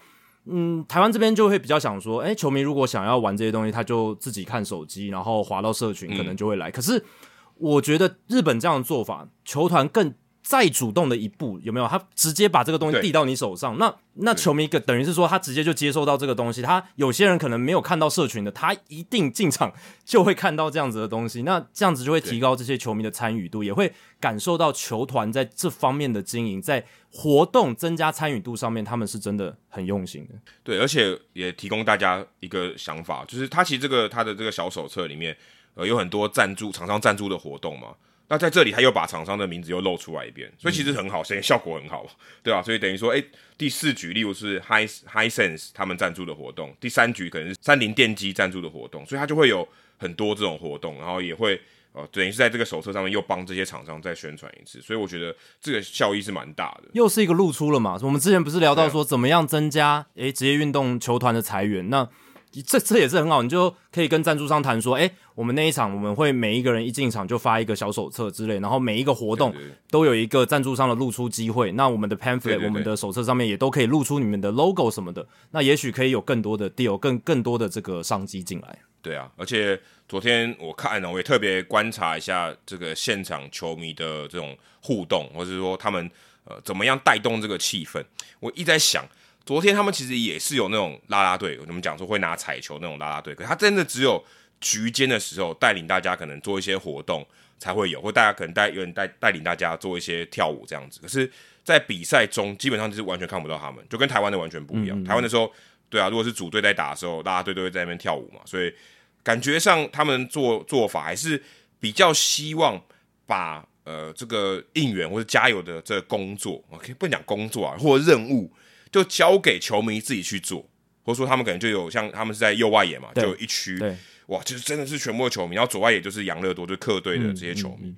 嗯，台湾这边就会比较想说，哎，球迷如果想要玩这些东西，他就自己看手机，然后滑到社群，可能就会来。可是我觉得日本这样的做法，球团更。再主动的一步有没有？他直接把这个东西递到你手上，那那球迷个等于是说他直接就接收到这个东西。他有些人可能没有看到社群的，他一定进场就会看到这样子的东西。那这样子就会提高这些球迷的参与度，也会感受到球团在这方面的经营，在活动增加参与度上面，他们是真的很用心的。对，而且也提供大家一个想法，就是他其实这个他的这个小手册里面，呃，有很多赞助厂商赞助的活动嘛。那在这里他又把厂商的名字又露出来一遍，所以其实很好，所以效果很好，对吧？所以等于说，哎，第四局例如是 High High Sense 他们赞助的活动，第三局可能是三菱电机赞助的活动，所以他就会有很多这种活动，然后也会呃，等于是在这个手册上面又帮这些厂商再宣传一次，所以我觉得这个效益是蛮大的。又是一个露出了嘛？我们之前不是聊到说怎么样增加诶职业运动球团的裁员？那这这也是很好，你就可以跟赞助商谈说，哎，我们那一场我们会每一个人一进场就发一个小手册之类，然后每一个活动都有一个赞助商的露出机会。那我们的 pamphlet，我们的手册上面也都可以露出你们的 logo 什么的。那也许可以有更多的 deal，更更多的这个商机进来。对啊，而且昨天我看了，我也特别观察一下这个现场球迷的这种互动，或者说他们呃怎么样带动这个气氛。我一直在想。昨天他们其实也是有那种拉拉队，我们讲说会拿彩球那种拉拉队，可他真的只有局间的时候带领大家可能做一些活动才会有，或大家可能带有人带带领大家做一些跳舞这样子。可是，在比赛中基本上就是完全看不到他们，就跟台湾的完全不一样。台湾的时候，对啊，如果是组队在打的时候，拉拉队都会在那边跳舞嘛，所以感觉上他们做做法还是比较希望把呃这个应援或者加油的这个工作，OK，不能讲工作啊，或者任务。就交给球迷自己去做，或者说他们可能就有像他们是在右外野嘛，就有一区，哇，就是真的是全部的球迷，然后左外野就是养乐多，就是客队的这些球迷，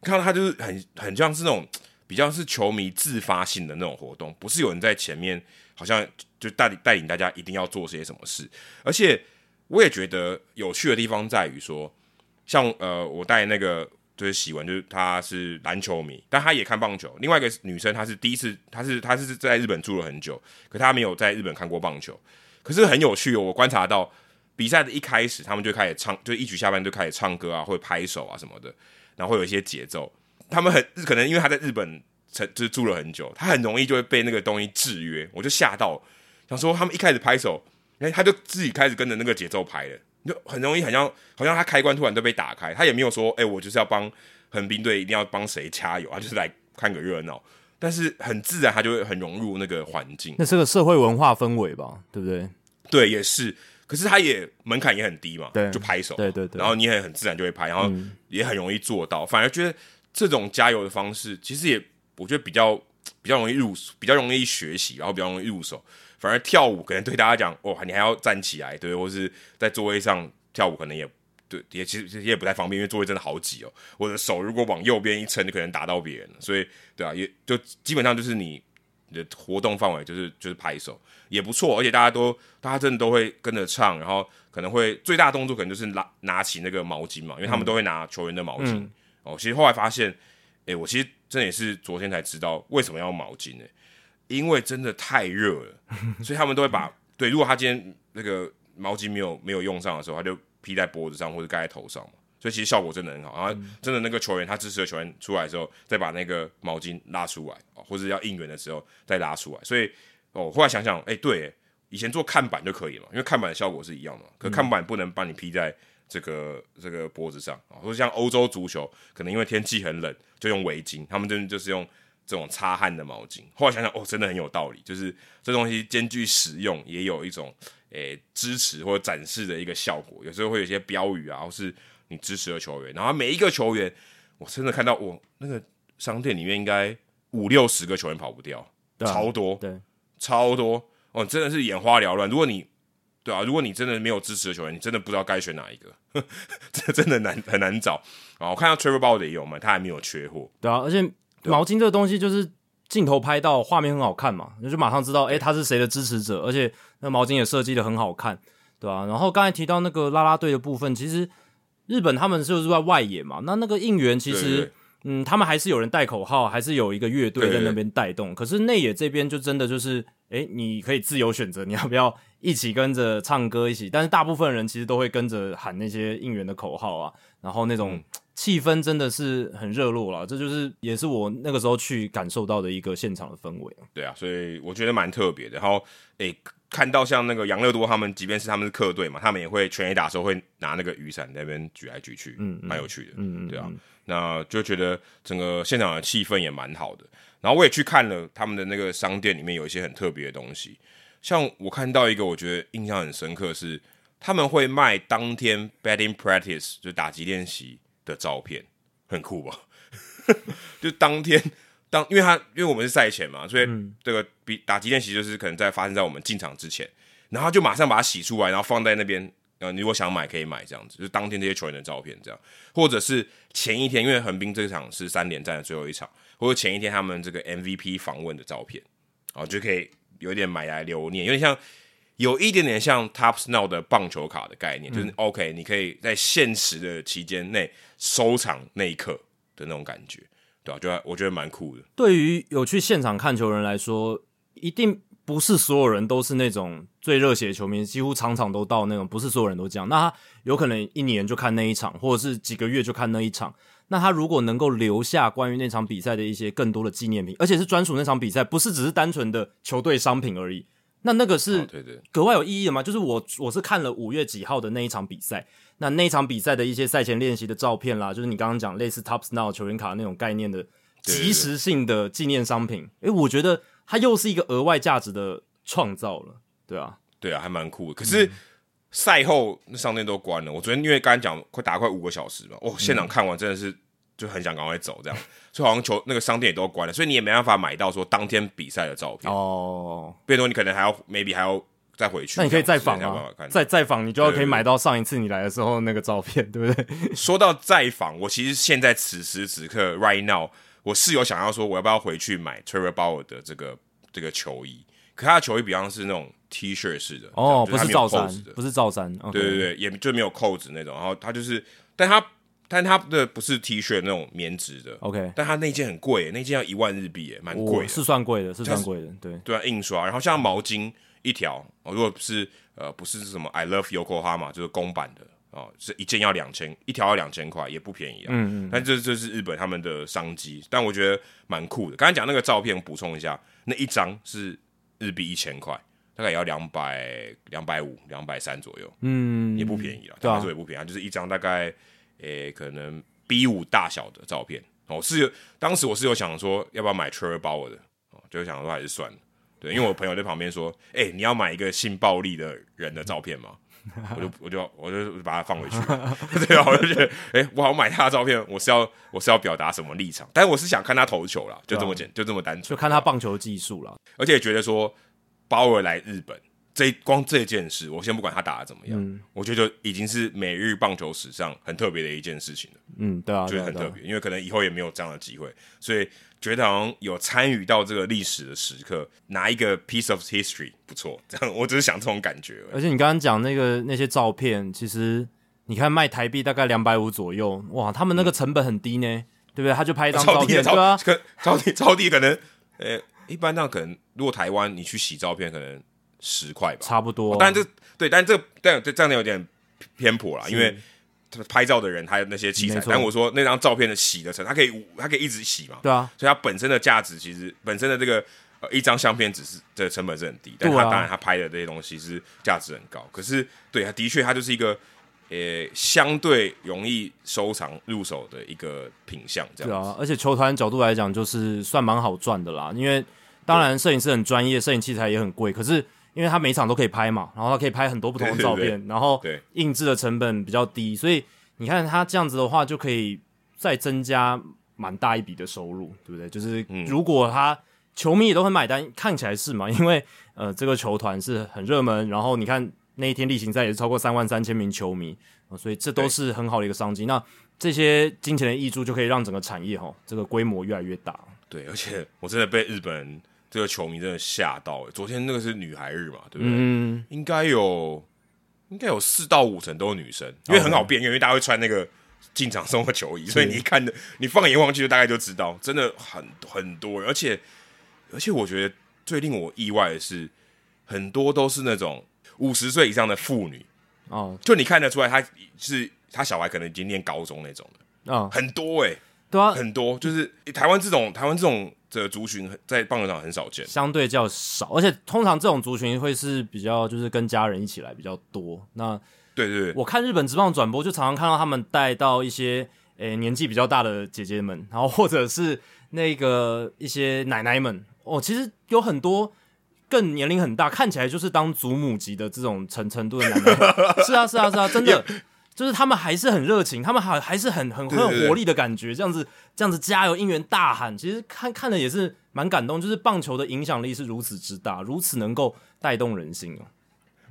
看到他就是很很像是那种比较是球迷自发性的那种活动，不是有人在前面好像就带领带领大家一定要做些什么事，而且我也觉得有趣的地方在于说，像呃我带那个。就是喜文，就是他是篮球迷，但他也看棒球。另外一个女生，她是第一次，她是她是在日本住了很久，可她没有在日本看过棒球。可是很有趣哦，我观察到比赛的一开始，他们就开始唱，就一局下班就开始唱歌啊，会拍手啊什么的，然后会有一些节奏。他们很可能因为他在日本成就是住了很久，他很容易就会被那个东西制约。我就吓到，想说他们一开始拍手，哎，他就自己开始跟着那个节奏拍了。就很容易，好像好像他开关突然都被打开，他也没有说，哎，我就是要帮横滨队一定要帮谁加油，他就是来看个热闹。但是很自然，他就会很融入那个环境。那是个社会文化氛围吧，对不对？对，也是。可是他也门槛也很低嘛，对，就拍手，对对对。然后你也很自然就会拍，然后也很容易做到。反而觉得这种加油的方式，其实也我觉得比较比较容易入，比较容易学习，然后比较容易入手。反而跳舞可能对大家讲，哦，你还要站起来，对，或是在座位上跳舞，可能也对，也其实也不太方便，因为座位真的好挤哦。我的手如果往右边一撑，就可能打到别人了。所以，对啊，也就基本上就是你的活动范围就是就是拍手也不错，而且大家都大家真的都会跟着唱，然后可能会最大动作可能就是拿拿起那个毛巾嘛，因为他们都会拿球员的毛巾哦。其实后来发现，哎，我其实真的也是昨天才知道为什么要毛巾呢？因为真的太热了，所以他们都会把对。如果他今天那个毛巾没有没有用上的时候，他就披在脖子上或者盖在头上嘛。所以其实效果真的很好。然后真的那个球员他支持的球员出来之后，再把那个毛巾拉出来，或者要应援的时候再拉出来。所以哦，后来想想，哎，对，以前做看板就可以了，因为看板的效果是一样的，可看板不能帮你披在这个这个脖子上啊。或者像欧洲足球，可能因为天气很冷，就用围巾，他们真的就是用。这种擦汗的毛巾，后来想想哦，真的很有道理，就是这东西兼具实用，也有一种诶支持或者展示的一个效果。有时候会有一些标语啊，或是你支持的球员，然后每一个球员，我真的看到我那个商店里面应该五六十个球员跑不掉，超多，对，超多哦，真的是眼花缭乱。如果你对啊，如果你真的没有支持的球员，你真的不知道该选哪一个，这真的难很难找啊。我看到 Trevor Ball 的也有嘛，他还没有缺货，对啊，而且。毛巾这个东西就是镜头拍到画面很好看嘛，那就马上知道，哎，他是谁的支持者，而且那毛巾也设计的很好看，对吧？然后刚才提到那个啦啦队的部分，其实日本他们就是在外野嘛，那那个应援其实，嗯，他们还是有人带口号，还是有一个乐队在那边带动。可是内野这边就真的就是，哎，你可以自由选择你要不要一起跟着唱歌一起，但是大部分人其实都会跟着喊那些应援的口号啊，然后那种。气氛真的是很热络了，这就是也是我那个时候去感受到的一个现场的氛围对啊，所以我觉得蛮特别的。然后，诶，看到像那个杨乐多他们，即便是他们是客队嘛，他们也会全 A 打的时候会拿那个雨伞那边举来举去，嗯，蛮有趣的，嗯嗯，对啊。那就觉得整个现场的气氛也蛮好的。然后我也去看了他们的那个商店，里面有一些很特别的东西，像我看到一个我觉得印象很深刻是，他们会卖当天 batting practice 就打击练习。的照片很酷吧？就当天当，因为他因为我们是赛前嘛，所以这个比打击练习就是可能在发生在我们进场之前，然后就马上把它洗出来，然后放在那边。呃，你如果想买可以买这样子，就是当天这些球员的照片这样，或者是前一天，因为横滨这场是三连战的最后一场，或者前一天他们这个 MVP 访问的照片，啊，就可以有点买来留念，有点像。有一点点像 Top Snow 的棒球卡的概念，就是 OK，你可以在限时的期间内收藏那一刻的那种感觉，对吧？就我觉得蛮酷的。对于有去现场看球人来说，一定不是所有人都是那种最热血的球迷，几乎场场都到那种，不是所有人都这样。那他有可能一年就看那一场，或者是几个月就看那一场。那他如果能够留下关于那场比赛的一些更多的纪念品，而且是专属那场比赛，不是只是单纯的球队商品而已。那那个是格外有意义的吗？就是我我是看了五月几号的那一场比赛，那那一场比赛的一些赛前练习的照片啦，就是你刚刚讲类似 Top Snow 球员卡那种概念的即时性的纪念商品。诶，我觉得它又是一个额外价值的创造了，对啊，对啊，还蛮酷的。可是赛后那商店都关了。我昨天因为刚才讲快打快五个小时嘛，哦，现场看完真的是。就很想赶快走，这样，所以好像球那个商店也都关了，所以你也没办法买到说当天比赛的照片哦。变多你可能还要 maybe 还要再回去，那你可以再访啊，再再访，你就要可以买到上一次你来的时候那个照片，对不对？说到再访，我其实现在此时此刻 right now，我室友想要说我要不要回去买 Trevor Bauer 的这个这个球衣，可他的球衣比方是那种 T 恤式的哦，不是罩衫，不是罩衫，对对对，也就没有扣子那种，然后他就是，但他。但他的不是 T 恤那种棉质的，OK，但他那件很贵，那件要一万日币，蛮贵，是算贵的，是算贵的，对。对啊，印刷，然后像毛巾一条，如果是呃不是什么 I love Yokohama，就是公版的哦，是一件要两千，一条要两千块，也不便宜啊。嗯嗯。但这这是日本他们的商机，但我觉得蛮酷的。刚才讲那个照片，补充一下，那一张是日币一千块，大概也要两百两百五两百三左右，嗯，也不便宜了，对啊，说也不便宜，就是一张大概。诶，可能 B 五大小的照片哦，是当时我是有想说要不要买 Bauer 的哦，就想说还是算了，对，因为我朋友在旁边说，哎，你要买一个性暴力的人的照片吗？我就我就我就把它放回去，对啊，我就觉得，哎，我好买他的照片，我是要我是要表达什么立场？但是我是想看他投球啦，就这么简，就这么单纯，就看他棒球技术啦，而且觉得说鲍尔来日本。这光这件事，我先不管他打的怎么样，我觉得已经是美日棒球史上很特别的一件事情了。嗯，对啊，觉得很特别，因为可能以后也没有这样的机会，所以觉得好像有参与到这个历史的时刻，拿一个 piece of history 不错。这样，我只是想这种感觉。而且你刚刚讲那个那些照片，其实你看卖台币大概两百五左右，哇，他们那个成本很低呢，对不对？他就拍一张照片，对啊，可超低超低，可能呃，一般那可能如果台湾你去洗照片，可能。十块吧，差不多。但这对，但这但这这样有点偏颇啦，因为拍照的人还有那些器材但我说那张照片的洗的成，它可以它可以一直洗嘛，对啊，所以它本身的价值其实本身的这个呃一张相片只是这个成本是很低，但它当然它拍的这些东西是价值很高。可是对它的确它就是一个呃相对容易收藏入手的一个品相，这样子。对啊，而且球团角度来讲，就是算蛮好赚的啦。因为当然摄影师很专业，摄影器材也很贵，可是因为他每场都可以拍嘛，然后他可以拍很多不同的 照片，对然后对印制的成本比较低，所以你看他这样子的话，就可以再增加蛮大一笔的收入，对不对？就是嗯如果他球迷也都很买单，看起来是嘛？因为呃，这个球团是很热门，然后你看那一天例行赛也是超过三万三千名球迷、呃所以这都是很好的一个商机。那这些金钱的益助就可以让整个产业哈这个规模越来越大。对，而且我真的被日本人这个球迷真的吓到欸。昨天那个是女孩日嘛，对不对？嗯，应该有应该有四到五成都是女生，因为很好辨认，因为大家会穿那个进场送的球衣，所以你一看的，你放眼望去就，大概就知道，真的很很多，而且而且我觉得最令我意外的是，很多都是那种五十岁以上的妇女，哦，就你看得出来，她是她小孩可能已经念高中那种的，啊，很多哎、对啊，很多，就是台湾这种台湾这种的族群在棒球场很少见，相对较少，而且通常这种族群会是比较就是跟家人一起来比较多。那对对对，我看日本职棒转播，就常常看到他们带到一些诶、年纪比较大的姐姐们，然后或者是那个一些奶奶们。哦，其实有很多更年龄很大，看起来就是当祖母级的这种程程度的奶奶。是啊，是啊，是啊，真的。就是他们还是很热情，他们还还是很很很有活力的感觉，这样子这样子加油应援大喊，其实看看的也是蛮感动，就是棒球的影响力是如此之大，如此能够带动人心哦。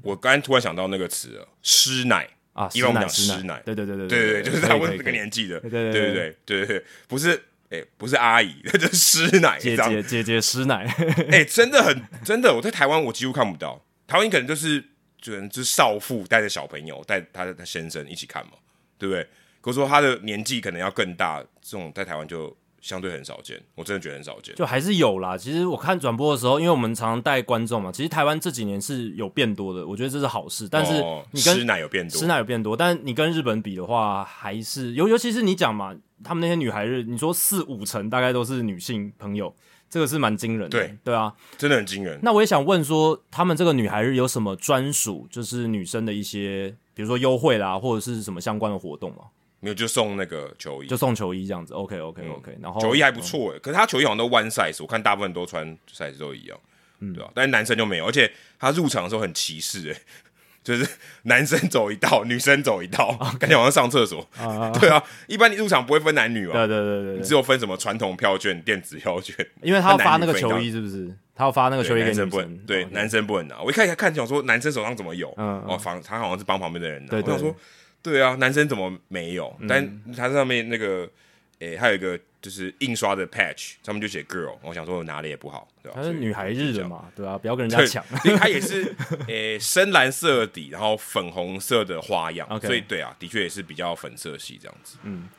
我刚突然想到那个词了，师奶。啊，一般我们讲师奶，对对对对对对，就是在我这个年纪的，对对对对对不是，哎，不是阿姨，就是师奶，姐姐姐姐师奶，哎，真的很真的，我在台湾我几乎看不到，台湾可能就是就是少妇带着小朋友带他的他先生一起看嘛，对不对？可是说他的年纪可能要更大，这种在台湾就相对很少见，我真的觉得很少见。就还是有啦。其实我看转播的时候，因为我们常常带观众嘛，其实台湾这几年是有变多的，我觉得这是好事。但是哦你跟师奶有变多师，奶有变多，但你跟日本比的话，还是尤尤其是你讲嘛，他们那些女孩日，你说四五成大概都是女性朋友，这个是蛮惊人的。对对啊，真的很惊人。那我也想问说，他们这个女孩日有什么专属，就是女生的一些，比如说优惠啦，或者是什么相关的活动吗？没有就送那个球衣，就送球衣这样子。OK OK OK，、然后球衣还不错诶，可是他球衣好像都 one size，我看大部分都穿 size 都一样，嗯对吧、但是男生就没有，而且他入场的时候很歧视诶，就是男生走一道，女生走一道，感觉好像上厕所。啊，对啊，一般你入场不会分男女嘛，对对对对你只，有分什么传统票券、电子票券。因为他要发那个球衣，是不是？他要发那个球衣给男生不能，对男生不能拿。我一开始看想说男生手上怎么有，哦，防他好像是帮旁边的人拿。我想说，对啊，男生怎么没有？但他上面那个，诶，还有一个就是印刷的 patch，上面就写 girl，我想说我拿的也不好，对吧？所以他是女孩日的嘛，对啊，不要跟人家对，抢。因为它也是诶、深蓝色底，然后粉红色的花样所以对啊，的确也是比较粉色系这样子。嗯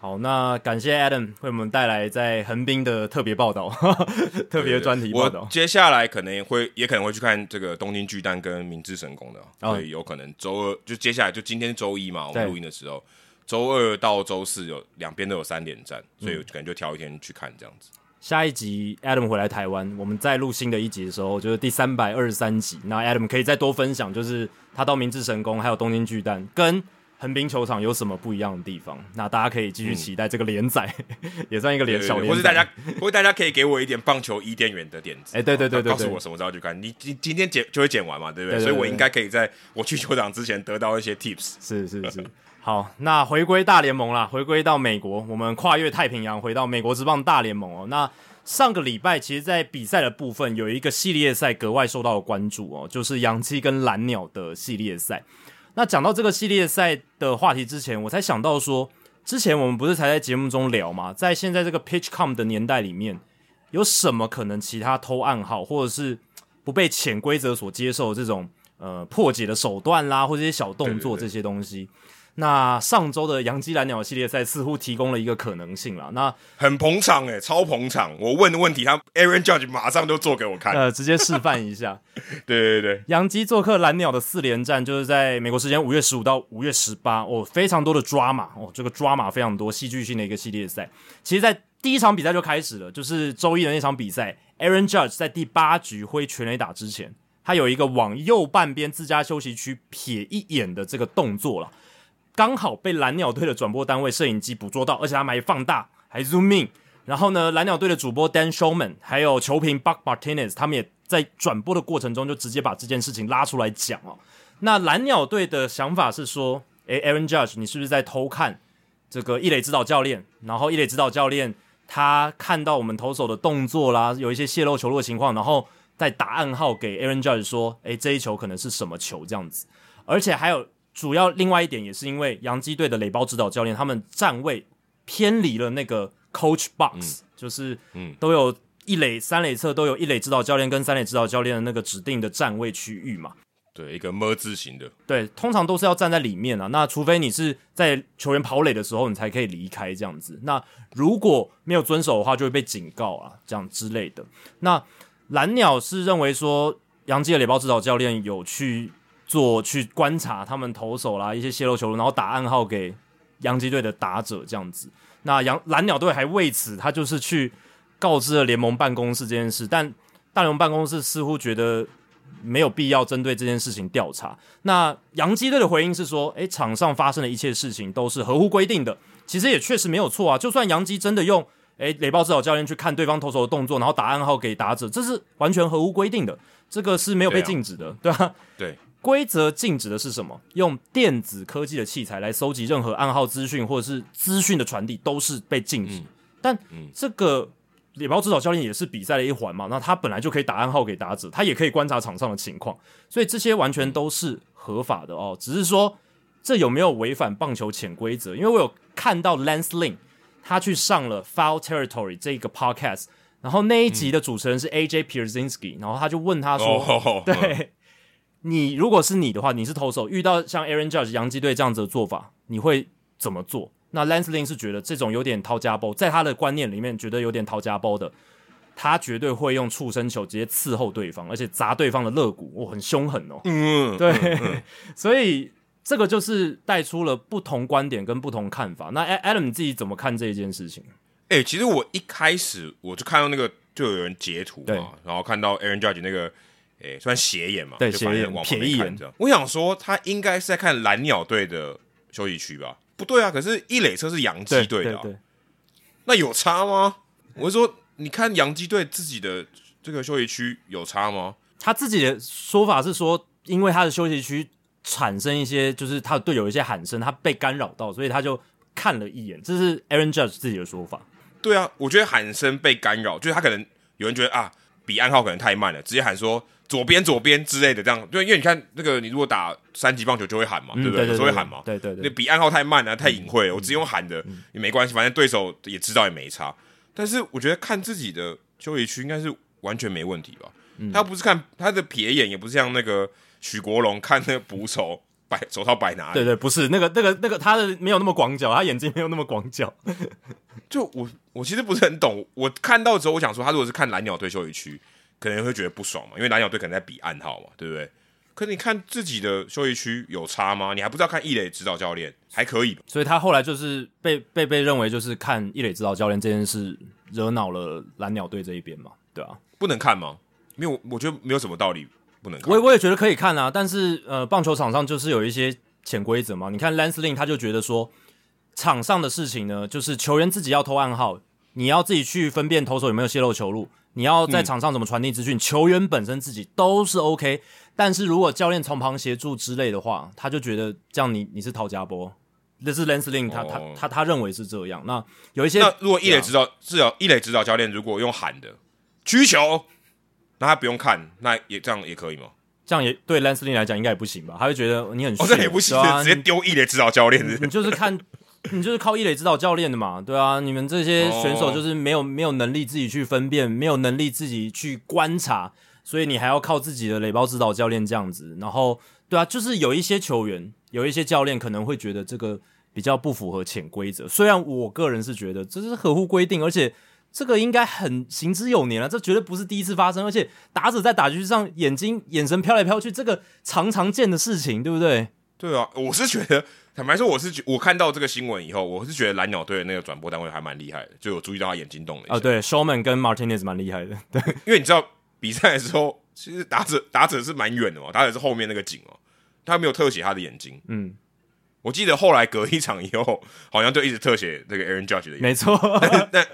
好，那感谢 Adam 为我们带来在横滨的特别报道，特别专题报我道。接下来可能也会也可能会去看这个东京巨蛋跟明治神宫的，哦所以有可能周二就接下来就今天周一嘛，我们录音的时候，周二到周四有两边都有三连战，所以嗯可能就挑一天去看这样子。下一集 Adam 回来台湾，我们再录新的一集的时候，就是第三百二十三集。那 Adam 可以再多分享，就是他到明治神宫还有东京巨蛋跟横滨球场有什么不一样的地方。那大家可以继续期待这个连载，也算一个连对小。或是大家，或者大家可以给我一点棒球伊甸园的点子。哎 对对对对对告诉我什么时候去看。你今今天剪就会剪完嘛，对不对所以我应该可以在我去球场之前得到一些 tips。是是是，好，那回归大联盟啦，回归到美国，我们跨越太平洋，回到美国职棒大联盟哦。那上个礼拜，其实，在比赛的部分有一个系列赛格外受到关注哦，就是洋基跟蓝鸟的系列赛。那讲到这个系列赛的话题之前，我才想到说，之前我们不是才在节目中聊嘛，在现在这个 PitchCom 的年代里面，有什么可能其他偷暗号，或者是不被潜规则所接受的这种呃破解的手段啦，或者一些小动作这些东西。那上周的洋基蓝鸟系列赛似乎提供了一个可能性了。那很捧场诶，超捧场！我问的问题，他 Aaron Judge 马上就做给我看，呃，直接示范一下。对对对，洋基做客蓝鸟的四连战，就是在美国时间五月十五到五月十八，哦，非常多的抓马哦，这个抓马非常多，戏剧性的一个系列赛。其实，在第一场比赛就开始了，就是周一的那场比赛，Aaron Judge 在第八局挥全垒打之前，他有一个往右半边自家休息区瞥一眼的这个动作了。刚好被蓝鸟队的转播单位摄影机捕捉到，而且他们还放大，还 zoom in。然后呢，蓝鸟队的主播 Dan Showman 还有球评 Buck Martinez，他们也在转播的过程中就直接把这件事情拉出来讲哦。那蓝鸟队的想法是说，诶 a a r o n Judge，你是不是在偷看这个一垒指导教练？然后一垒指导教练他看到我们投手的动作啦，有一些泄露球路的情况，然后再打暗号给 Aaron Judge 说，诶，这一球可能是什么球这样子。而且还有。主要另外一点也是因为洋基队的垒包指导教练他们站位偏离了那个 coach box，就是嗯都有一垒三垒侧都有一垒指导教练跟三垒指导教练的那个指定的站位区域嘛。对，一个么字形的。对，通常都是要站在里面啊。那除非你是在球员跑垒的时候，你才可以离开这样子。那如果没有遵守的话，就会被警告啊，这样之类的。那蓝鸟是认为说洋基的垒包指导教练有去。做去观察他们投手啦，一些泄露球路，然后打暗号给洋基队的打者这样子。那洋蓝鸟队还为此，他就是去告知了联盟办公室这件事，但大联盟办公室似乎觉得没有必要针对这件事情调查。那洋基队的回应是说，诶，场上发生的一切事情都是合乎规定的。其实也确实没有错啊。就算洋基真的用诶雷暴指导教练去看对方投手的动作，然后打暗号给打者，这是完全合乎规定的，这个是没有被禁止的，对吧？对。规则禁止的是什么？用电子科技的器材来搜集任何暗号资讯或者是资讯的传递都是被禁止。但这个猎豹指导教练也是比赛的一环嘛，那他本来就可以打暗号给打者，他也可以观察场上的情况，所以这些完全都是合法的哦。只是说这有没有违反棒球潜规则？因为我有看到 Lance Lynn 他去上了 Foul Territory 这个 podcast，然后那一集的主持人是 AJ Pierzynski，然后他就问他说：“对。”你如果是你的话，你是投手，遇到像 Aaron Judge 洋基队这样子的做法，你会怎么做？那 Lance Lynn 是觉得这种有点掏家包，在他的观念里面，觉得有点掏家包的，他绝对会用触身球直接伺候对方，而且砸对方的肋骨，哦，很凶狠哦。嗯，对，所以这个就是带出了不同观点跟不同看法。那 Adam 你自己怎么看这一件事情？哎，其实我一开始我就看到那个，就有人截图嘛，然后看到 Aaron Judge 那个。诶，算斜眼嘛？对，斜眼往旁边看这样。我想说，他应该是在看蓝鸟队的休息区吧？不对啊，可是一垒车是洋基队的，那有差吗？我是说，你看洋基队自己的这个休息区有差吗？他自己的说法是说，因为他的休息区产生一些，就是他的队友一些喊声，他被干扰到，所以他就看了一眼。这是 Aaron Judge 自己的说法。对啊，我觉得喊声被干扰，就是他可能有人觉得啊，比暗号可能太慢了，直接喊说。左边左边之类的，这样对，因为你看那个，你如果打三级棒球就会喊嘛，对不对？有时候会喊嘛，对对对。那比暗号太慢了，太隐晦了，我只用喊的也没关系，反正对手也知道也没差。但是我觉得看自己的休息区应该是完全没问题吧？他不是看他的瞥眼，也不是像那个许国龙看那个捕手摆手套摆哪里？对对，不是那个那个那个他的没有那么广角，他眼睛没有那么广角。就我我其实不是很懂，我看到之后我想说，他如果是看蓝鸟队休息区。可能会觉得不爽嘛，因为蓝鸟队可能在比暗号嘛，对不对？可你看自己的休息区有差吗？你还不知道看易磊指导教练还可以，所以他后来就是被被被认为就是看易磊指导教练这件事惹恼了蓝鸟队这一边嘛，对啊，不能看吗？没有，我觉得没有什么道理不能看。我我也觉得可以看啊，但是呃，棒球场上就是有一些潜规则嘛。你看 Lance Lynn 他就觉得说，场上的事情呢，就是球员自己要偷暗号，你要自己去分辨投手有没有泄露球路。你要在场上怎么传递资讯？球员本身自己都是 OK，但是如果教练从旁协助之类的话，他就觉得这样你你是陶家波，这是 Lance Lynn 他他他他认为是这样。那有一些，那如果一垒指导至少一垒指导教练如果用喊的需球，那他不用看，那也这样也可以吗？这样也对 Lance Lynn 来讲应该也不行吧？他会觉得你很，哦，这也不行，直接丢一垒指导教练，你就是看。你就是靠一垒指导教练的嘛，对啊，你们这些选手就是没有没有能力自己去分辨，没有能力自己去观察，所以你还要靠自己的垒包指导教练这样子，然后对啊，就是有一些球员，有一些教练可能会觉得这个比较不符合潜规则。虽然我个人是觉得这是合乎规定，而且这个应该很行之有年了，这绝对不是第一次发生。而且打者在打局上眼睛眼神飘来飘去，这个常常见的事情，对不对？对啊，我是觉得。坦白说，我是觉我看到这个新闻以后，我是觉得蓝鸟队的那个转播单位还蛮厉害的，就有注意到他眼睛动了一下。啊，对，Showman 跟 Martinez 蛮厉害的，对，因为你知道比赛的时候，其实打者打者是蛮远的嘛，打者是后面那个景哦，他没有特写他的眼睛。嗯，我记得后来隔一场以后，好像就一直特写那个 Aaron Judge 的眼睛。没错，但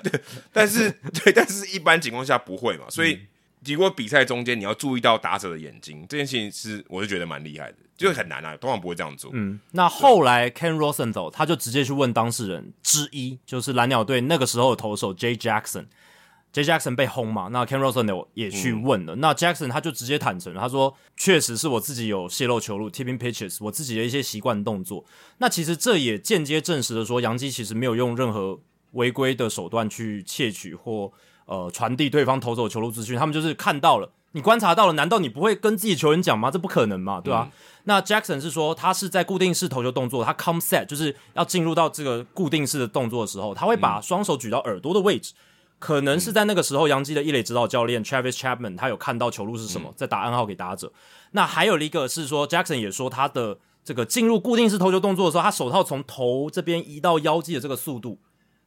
但是对，但是一般情况下不会嘛，所以。结果比赛中间你要注意到打者的眼睛，这件事情是我是觉得蛮厉害的，就是很难啊，通常不会这样做。嗯，那后来 Ken Rosenthal 他就直接去问当事人之一，就是蓝鸟队那个时候的投手 J Jackson，J Jackson 被轰嘛，那 Ken Rosenthal 也去问了，那 Jackson 他就直接坦诚，他说确实是我自己有泄露球路 tipping pitches，我自己的一些习惯动作。那其实这也间接证实了说，杨基其实没有用任何违规的手段去窃取或。呃，传递对方投手球路资讯，他们就是看到了，你观察到了，难道你不会跟自己球员讲吗？这不可能嘛，对吧？那 Jackson 是说，他是在固定式投球动作，他 come set 就是要进入到这个固定式的动作的时候，他会把双手举到耳朵的位置，可能是在那个时候，杨基的一垒指导教练 Travis Chapman 他有看到球路是什么，在打暗号给打者。那还有一个是说，Jackson 也说他的这个进入固定式投球动作的时候，他手套从头这边移到腰际的这个速度，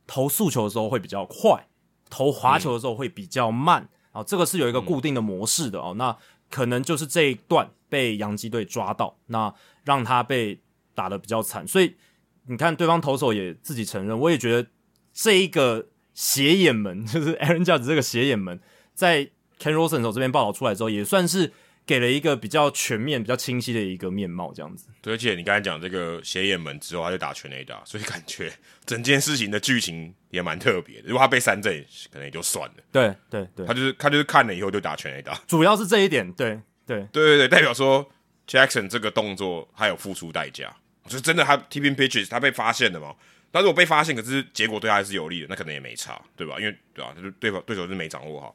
投速球的时候会比较快。投滑球的时候会比较慢啊，这个是有一个固定的模式的哦。那可能就是这一段被洋基队抓到，那让他被打的比较惨。所以你看，对方投手也自己承认，我也觉得这一个斜眼门，就是 Aaron Judge 这个斜眼门，在 Ken Rosen 手这边报道出来之后，也算是。给了一个比较全面、比较清晰的一个面貌，这样子。对，而且你刚才讲这个斜眼门之后，他就打全垒打，所以感觉 整件事情的剧情也蛮特别的。如果他被三振，可能也就算了。对对对，他就是他就是看了以后就打全垒打，主要是这一点。对对对对对，代表说 Jackson 这个动作他有付出代价，就真的他 tipping pitches 他被发现了嘛？但如果被发现，可是结果对他还是有利的，那可能也没差，对吧？因为对吧？他就对方对手是没掌握好，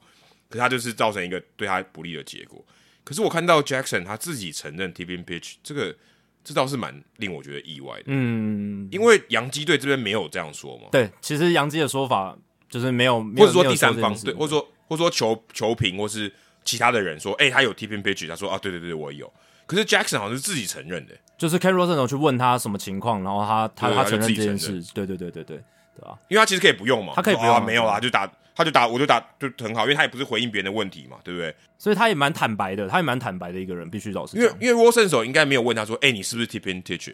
可是他就是造成一个对他不利的结果。可是我看到 Jackson 他自己承认 tipping pitch 这个，这倒是蛮令我觉得意外的。嗯，因为洋基队这边没有这样说嘛。对，其实洋基的说法就是没有，或者说第三方对，或者说或者说球球评或是其他的人说，哎，他有 tipping pitch，他说啊，对对对，我有。可是 Jackson 好像是自己承认的，就是 Ken Rosen 去问他什么情况，然后他他他承认这件事，对对对对对，对吧？因为他其实可以不用嘛，他可以不用，啊没有啦，就打。他就打，我就打，就很好，因为他也不是回应别人的问题嘛，对不对？所以他也蛮坦白的，他也蛮坦白的一个人，必须老实。因为因为 a s 手应该没有问他说，哎，你是不是 tipping pitch？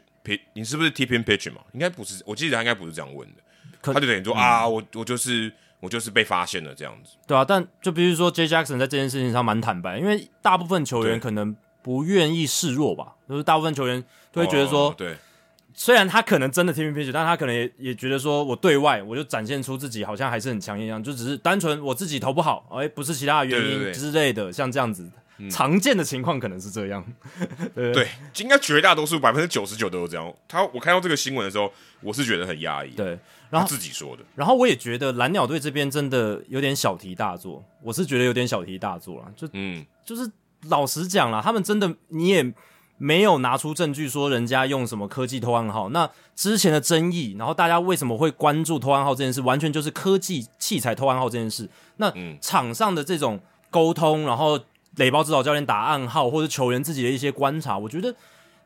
你是不是 tipping pitch 嘛？应该不是，我记得他应该不是这样问的。他就等于说啊，我我就是我就是被发现了这样子。对啊，但就比如说 J Jackson 在这件事情上蛮坦白，因为大部分球员可能不愿意示弱吧，就是大部分球员都会觉得说，对。虽然他可能真的 t i p pitch，但他可能也也觉得说，我对外我就展现出自己好像还是很强硬一样，就只是单纯我自己投不好，哎，不是其他的原因之类的，像这样子常见的情况可能是这样。对，应该绝大多数百分之九十九都是这样。他我看到这个新闻的时候，我是觉得很压抑。对，然后自己说的。然后我也觉得蓝鸟队这边真的有点小题大做，我是觉得有点小题大做了。就嗯，就是老实讲了，他们真的你也。没有拿出证据说人家用什么科技偷暗号，那之前的争议，然后大家为什么会关注偷暗号这件事，完全就是科技器材偷暗号这件事。那场上的这种沟通，然后垒包指导教练打暗号，或者球员自己的一些观察，我觉得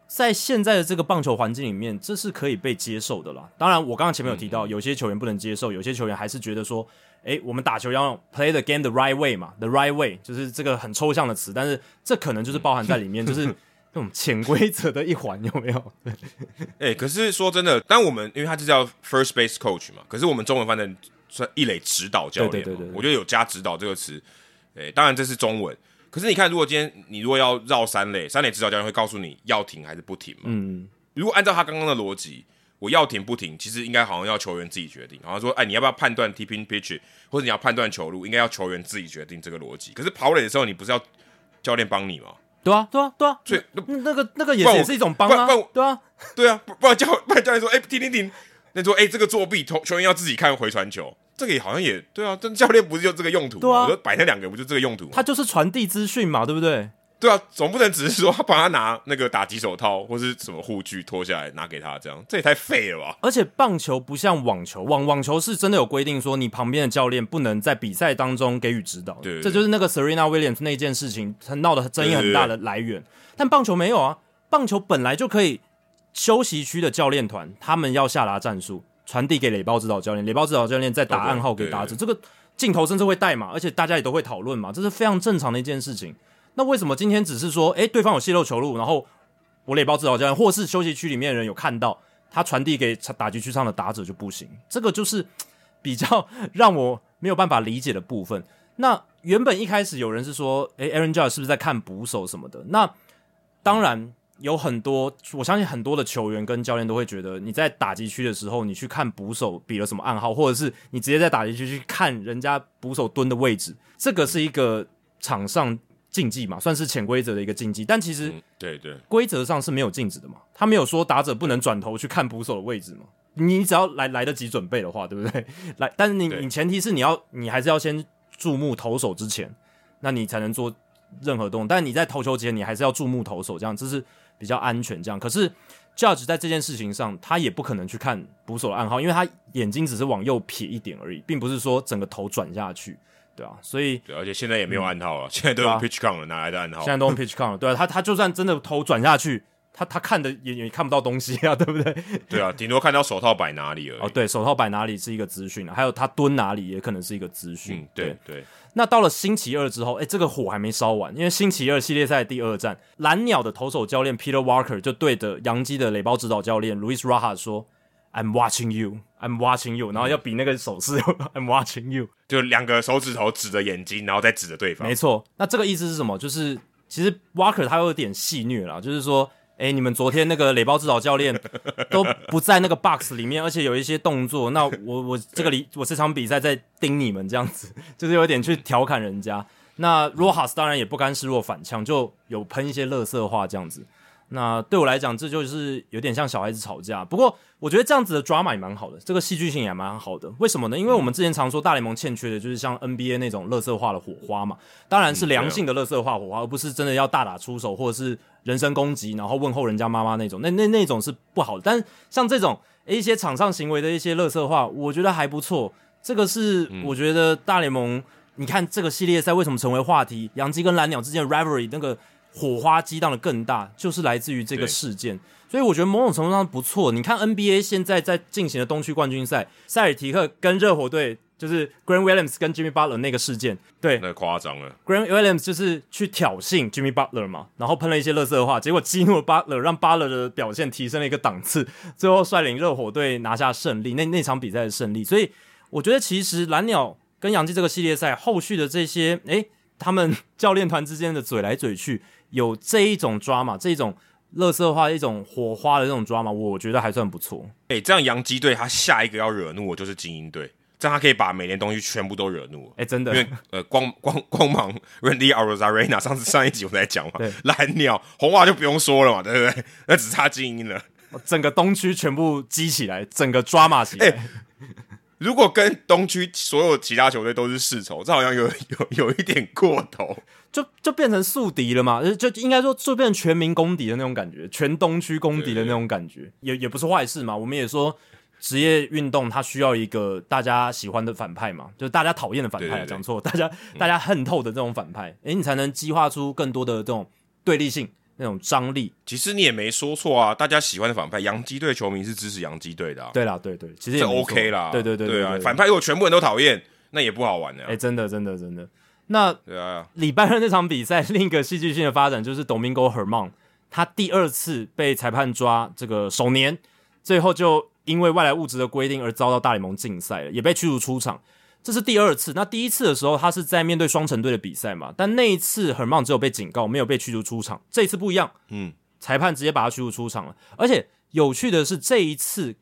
在现在的这个棒球环境里面，这是可以被接受的啦。当然，我刚刚前面有提到，有些球员不能接受，有些球员还是觉得说，诶，我们打球要 play the game the right way 嘛，the right way 就是这个很抽象的词，但是这可能就是包含在里面，就是。这种潜规则的一环有没有？哎，可是说真的，当我们因为他就叫 first base coach 嘛，可是我们中文翻成算一垒指导教练嘛，我觉得有加指导这个词。哎，当然这是中文，可是你看，如果今天你如果要绕三垒，三垒指导教练会告诉你要停还是不停嘛？嗯，如果按照他刚刚的逻辑，我要停不停，其实应该好像要球员自己决定。好像说，哎，你要不要判断 tipping pitch，或者你要判断球路，应该要球员自己决定这个逻辑。可是跑垒的时候，你不是要教练帮你吗？对啊，对啊，对啊，所以那个那个也也是一种帮啊，对啊，对啊，不然教不然教练说，哎，停停停，那说，哎，这个作弊，球球员要自己看回传球，这个也好像也对啊，这教练不是就这个用途吗？对啊摆那两个不就这个用途吗？他就是传递资讯嘛，对不对？对啊，总不能只是说他帮他拿那个打击手套或是什么护具脱下来拿给他，这样这也太废了吧？而且棒球不像网球，网网球是真的有规定说，你旁边的教练不能在比赛当中给予指导的，对这就是那个 Serena Williams 那件事情很闹的争议很大的来源。但棒球没有啊，棒球本来就可以休息区的教练团他们要下达战术，传递给垒包指导教练，垒包指导教练再打暗号给打者，这个镜头甚至会带嘛，而且大家也都会讨论嘛，这是非常正常的一件事情。那为什么今天只是说，诶，对方有泄露球路，然后我垒包指导教练或是休息区里面的人有看到？他传递给打击区上的打者就不行，这个就是比较让我没有办法理解的部分。那原本一开始有人是说，诶 a a r o n Judge 是不是在看捕手什么的？那当然有很多，我相信很多的球员跟教练都会觉得，你在打击区的时候，你去看捕手比了什么暗号，或者是你直接在打击区去看人家捕手蹲的位置，这个是一个场上禁忌嘛，算是潜规则的一个禁忌。但其实嗯，对对，规则上是没有禁止的嘛，他没有说打者不能转头去看捕手的位置嘛。你只要来来得及准备的话，对不对？来，但是你你前提是你要你还是要先注目投手之前，那你才能做任何动作。但你在投球前，你还是要注目投手，这样这是比较安全。这样，可是 Judge 在这件事情上，他也不可能去看捕手的暗号，因为他眼睛只是往右撇一点而已，并不是说整个头转下去，对啊，所以对，而且现在也没有暗号了，现在都用 pitch count 了，哪来的暗号现？在都用 pitch count 了，对啊，他他就算真的头转下去，他他看的也也看不到东西啊，对不对？对啊，顶多看到手套摆哪里而已。哦，对，手套摆哪里是一个资讯啊，还有他蹲哪里也可能是一个资讯。嗯，对对，那到了星期二之后，哎，这个火还没烧完，因为星期二系列赛第二战，蓝鸟的投手教练 Peter Walker 就对着洋基的垒包指导教练 Luis Raha 说：“I'm watching you, I'm watching you。”然后要比那个手势 “I'm watching you”。就两个手指头指着眼睛，然后再指着对方没。错，那这个意思是什么？就是其实 Walker 他有点戏虐啦，就是说，哎、你们昨天那个垒包指导教练都不在那个 box 里面，而且有一些动作，那我我 这个里我这场比赛在盯你们这样子，就是有点去调侃人家。那 Rojas 当然也不甘示弱反呛，就有喷一些乐色话这样子。那对我来讲，这就是有点像小孩子吵架。不过，我觉得这样子的 drama 也蛮好的，这个戏剧性也蛮好的。为什么呢？因为我们之前常说大联盟欠缺的就是像 NBA 那种乐色化的火花嘛，当然是良性的乐色化火花，而不是真的要大打出手或者是人身攻击，然后问候人家妈妈那种。那那那种是不好的。但是像这种诶一些场上行为的一些乐色化，我觉得还不错。这个是我觉得大联盟，你看这个系列赛为什么成为话题？洋基跟蓝鸟之间的 rivalry 那个火花激荡的更大，就是来自于这个事件。所以我觉得某种程度上不错。你看 NBA 现在在进行的东区冠军赛，塞尔提克跟热火队就是 Grant Williams 跟 Jimmy Butler 那个事件，对那夸张了，Grant Williams 就是去挑衅 Jimmy Butler 嘛，然后喷了一些垃圾话，结果激怒了 Butler，让 Butler 的表现提升了一个档次，最后率领热火队拿下胜利，那那场比赛的胜利。所以我觉得其实蓝鸟跟杨基这个系列赛后续的这些，诶，他们教练团之间的嘴来嘴去，有这一种 drama，这一种乐色化、一种火花的这种 drama，我觉得还算不错。哎、这样洋基队他下一个要惹怒我就是精英队，这样他可以把每年东西全部都惹怒了。诶，真的因为呃，光光光芒 Randy Arozarena 上次上一集我在讲嘛对，蓝鸟红袜就不用说了嘛，对不对？那只差精英了。整个东区全部激起来，整个 drama 起来。诶如果跟东区所有其他球队都是世仇，这好像有 有有一点过头。就就变成宿敌了嘛，就就应该说就变成全民公敌的那种感觉，全东区公敌的那种感觉，也也不是坏事嘛。我们也说职业运动它需要一个大家喜欢的反派嘛，就是大家讨厌的反派讲错，大家大家恨透的这种反派，诶，你才能激化出更多的这种对立性、那种张力。其实你也没说错啊，大家喜欢的反派，洋基队球迷是支持洋基队的啊，对啦，对对，其实也 OK 啦。对对对对啊，对反派如果全部人都讨厌，那也不好玩的、哎、真的真的真的，那对啊，礼拜二那场比赛，另一个戏剧性的发展就是 Domingo Herman，他第二次被裁判抓这个首年，最后就因为外来物质的规定而遭到大联盟禁赛了，也被驱逐出场。这是第二次，那第一次的时候，他是在面对双城队的比赛嘛，但那一次 Herman 只有被警告，没有被驱逐出场。这一次不一样，嗯，裁判直接把他驱逐出场了。而且有趣的是，这一次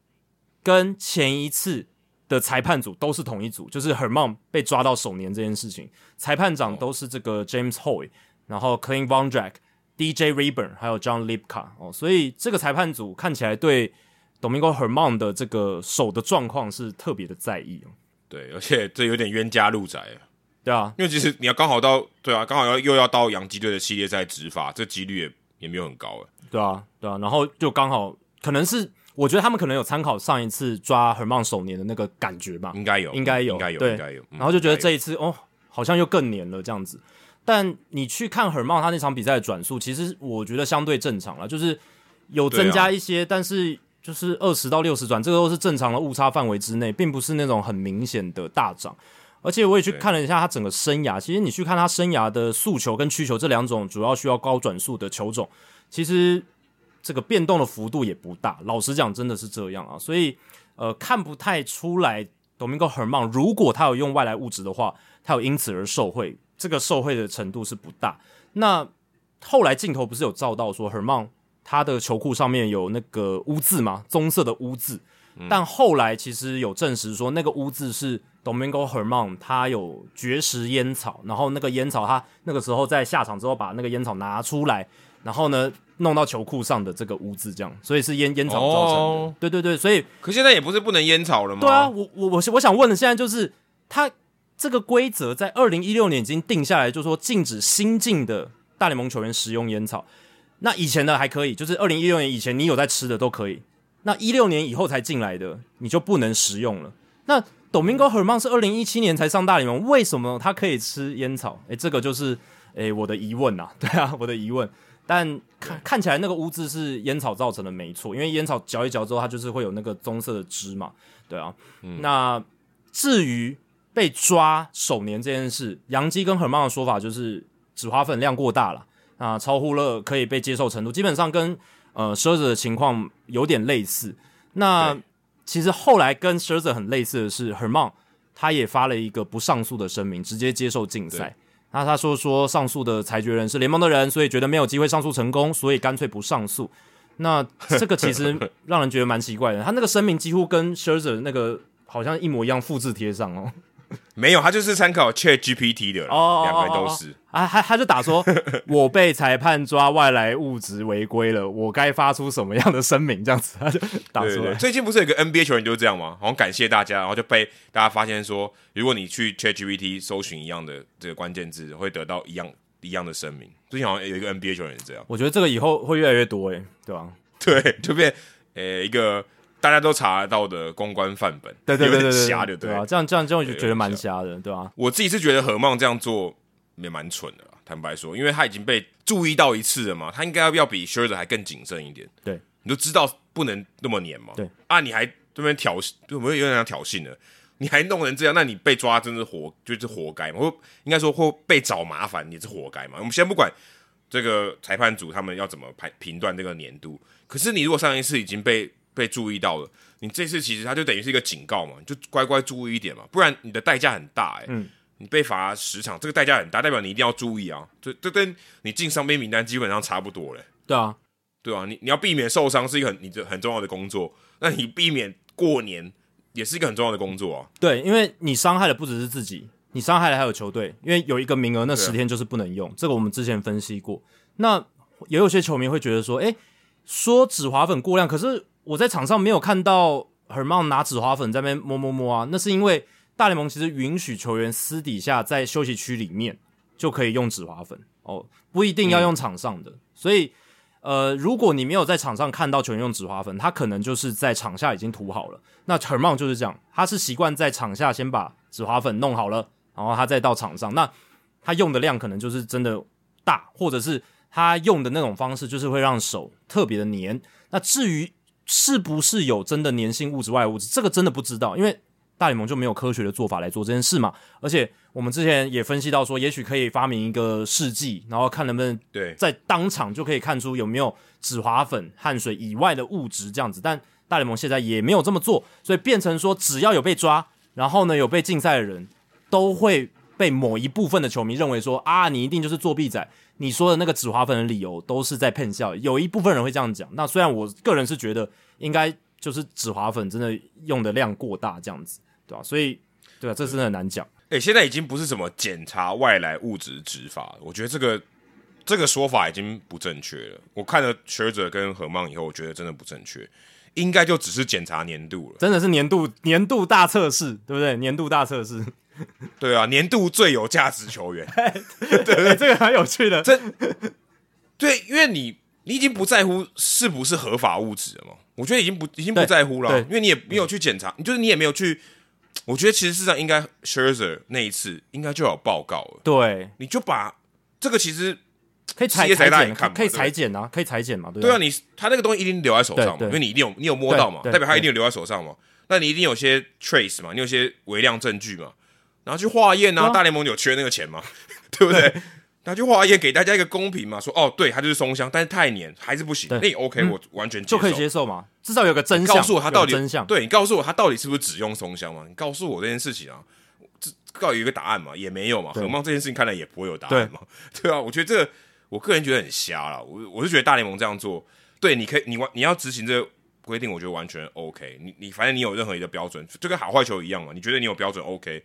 跟前一次的裁判组都是同一组，就是 Herman 被抓到手年这件事情，裁判长都是这个 James Hoy，然后 Clint Vondrack、DJ Rayburn 还有 John Lipka 哦，所以这个裁判组看起来对 Domingo Herman 的这个手的状况是特别的在意哦。对，而且这有点冤家路窄，对啊，因为其实你要刚好到，对啊，刚好要又要到洋基队的系列赛执法，这几率也也没有很高，哎，对啊，对啊，然后就刚好可能是。我觉得他们可能有参考上一次抓 Herman 首年的那个感觉吧，应该有，应该有，应该有，对，应该有。然后就觉得这一次哦，好像又更黏了这样子。但你去看 Herman 他那场比赛的转速，其实我觉得相对正常了，就是有增加一些，但是就是二十到六十转，这个都是正常的误差范围之内，并不是那种很明显的大涨。而且我也去看了一下他整个生涯，其实你去看他生涯的诉求跟需求这两种主要需要高转速的球种，其实。这个变动的幅度也不大，老实讲，真的是这样啊，所以呃，看不太出来。Domingo Herman 如果他有用外来物质的话，他有因此而受贿，这个受贿的程度是不大。那后来镜头不是有照到说 Herman 他的球裤上面有那个污渍嘛？棕色的污渍，但后来其实有证实说那个污渍是 Domingo Herman 他有绝食烟草，然后那个烟草他那个时候在下场之后把那个烟草拿出来，然后呢。弄到球裤上的这个污渍，这样，所以是烟烟草造成的。对对对，所以可现在也不是不能烟草了吗？对啊，我我我我想问的现在就是，他这个规则在二零一六年已经定下来，就是说禁止新进的大联盟球员使用烟草。那以前的还可以，就是二零一六年以前你有在吃的都可以。那一六年以后才进来的，你就不能食用了。那 Domingo Herman 是二零一七年才上大联盟，为什么他可以吃烟草？诶，这个就是诶我的疑问呐。对啊，我的疑问。但看看起来那个污渍是烟草造成的，没错，因为烟草嚼一嚼之后，它就是会有那个棕色的汁嘛，对啊。那至于被抓首年这件事，杨基跟很棒的说法就是纸花粉量过大了，啊，超乎了可以被接受程度，基本上跟呃奢子的情况有点类似。那其实后来跟奢子很类似的是，很棒他也发了一个不上诉的声明，直接接受禁赛。那他说说上诉的裁决人是联盟的人，所以觉得没有机会上诉成功，所以干脆不上诉。那这个其实让人觉得蛮奇怪的。他那个声明几乎跟 Scherzer 那个好像一模一样，复制贴上哦。没有，他就是参考 Chat GPT 的，两个都是啊，他他就打说，我被裁判抓外来物质违规了，我该发出什么样的声明？这样子他就打出来。最近不是有个 NBA 球员就是这样吗？好像感谢大家，然后就被大家发现说，如果你去 Chat GPT 搜寻一样的这个关键字，会得到一样一样的声明。最近好像有一个 NBA 球员是这样，我觉得这个以后会越来越多，哎，对吧？对，就变呃一个。大家都查得到的公关范本，对对对对瞎的，对啊，这样这样这样就觉得蛮瞎的，对吧？我自己是觉得何梦这样做也蛮蠢的，坦白说，因为他已经被注意到一次了嘛，他应该要比 s h i r t 还更谨慎一点。对，你就知道不能那么黏嘛。对啊，你还这边挑衅，有没有有点挑衅了？你还弄成这样，那你被抓真是活，就是活该嘛？或应该说或被找麻烦，你是活该嘛？我们先不管这个裁判组他们要怎么判评断这个年度，可是你如果上一次已经被被注意到了。你这次其实他就等于是一个警告嘛，你就乖乖注意一点嘛，不然你的代价很大哎。嗯，你被罚十场，这个代价很大，代表你一定要注意啊。这这跟你进伤兵名单基本上差不多嘞。对啊，对啊，你你要避免受伤是一个很你这很重要的工作，那你避免过年也是一个很重要的工作啊。对，因为你伤害的不只是自己，你伤害了还有球队，因为有一个名额那十天就是不能用，这个我们之前分析过。那也有些球迷会觉得说，哎，说止滑粉过量，可是。我在场上没有看到 Herman 拿纸花粉在那边摸摸摸啊，那是因为大联盟其实允许球员私底下在休息区里面就可以用纸花粉哦，不一定要用场上的。所以，呃，如果你没有在场上看到球员用纸花粉，他可能就是在场下已经涂好了。那 Herman 就是这样，他是习惯在场下先把纸花粉弄好了，然后他再到场上。那他用的量可能就是真的大，或者是他用的那种方式就是会让手特别的黏。那至于是不是有真的粘性物质、外物质？这个真的不知道，因为大联盟就没有科学的做法来做这件事嘛。而且我们之前也分析到说，也许可以发明一个试剂，然后看能不能对在当场就可以看出有没有纸滑粉、汗水以外的物质这样子。但大联盟现在也没有这么做，所以变成说，只要有被抓，然后呢有被禁赛的人，都会被某一部分的球迷认为说啊，你一定就是作弊仔。你说的那个纸花粉的理由都是在骗笑，有一部分人会这样讲。那虽然我个人是觉得应该就是纸花粉真的用的量过大这样子，对吧？所以，对啊，这真的很难讲。诶，现在已经不是什么检查外来物质执法，我觉得这个这个说法已经不正确了。我看了学者跟何曼以后，我觉得真的不正确，应该就只是检查年度了。真的是年度年度大测试，对不对？年度大测试，对啊，年度最有价值球员。对 对，这个很有趣的。这对，因为你你已经不在乎是不是合法物质了嘛？我觉得已经不已经不在乎了，因为你也没有去检查，就是你也没有去。我觉得其实事实上应该 Scherzer 那一次应该就有报告了。对，你就把这个其实可以裁裁剪，可以裁剪啊，可以裁剪嘛？对啊，你他那个东西一定留在手上嘛，因为你一定有你有摸到嘛，代表他一定有留在手上嘛。那你一定有些 trace 嘛，你有些微量证据嘛，然后去化验啊。大联盟有缺那个钱吗，对不对？拿去化验给大家一个公平嘛，说哦，对，它就是松香，但是太黏还是不行。那 OK，我完全就可以接受嘛，至少有个真相。告诉我他到底真相，对你告诉我他到底是不是只用松香嘛？你告诉我这件事情啊，这告有一个答案嘛？也没有嘛。何况这件事情看来也不会有答案嘛？对 啊，我觉得这个我个人觉得很瞎了。我我是觉得大联盟这样做，对，你可以你完你要执行这个规定，我觉得完全 OK。你你反正你有任何一个标准，就跟好坏球一样嘛。你觉得你有标准 OK，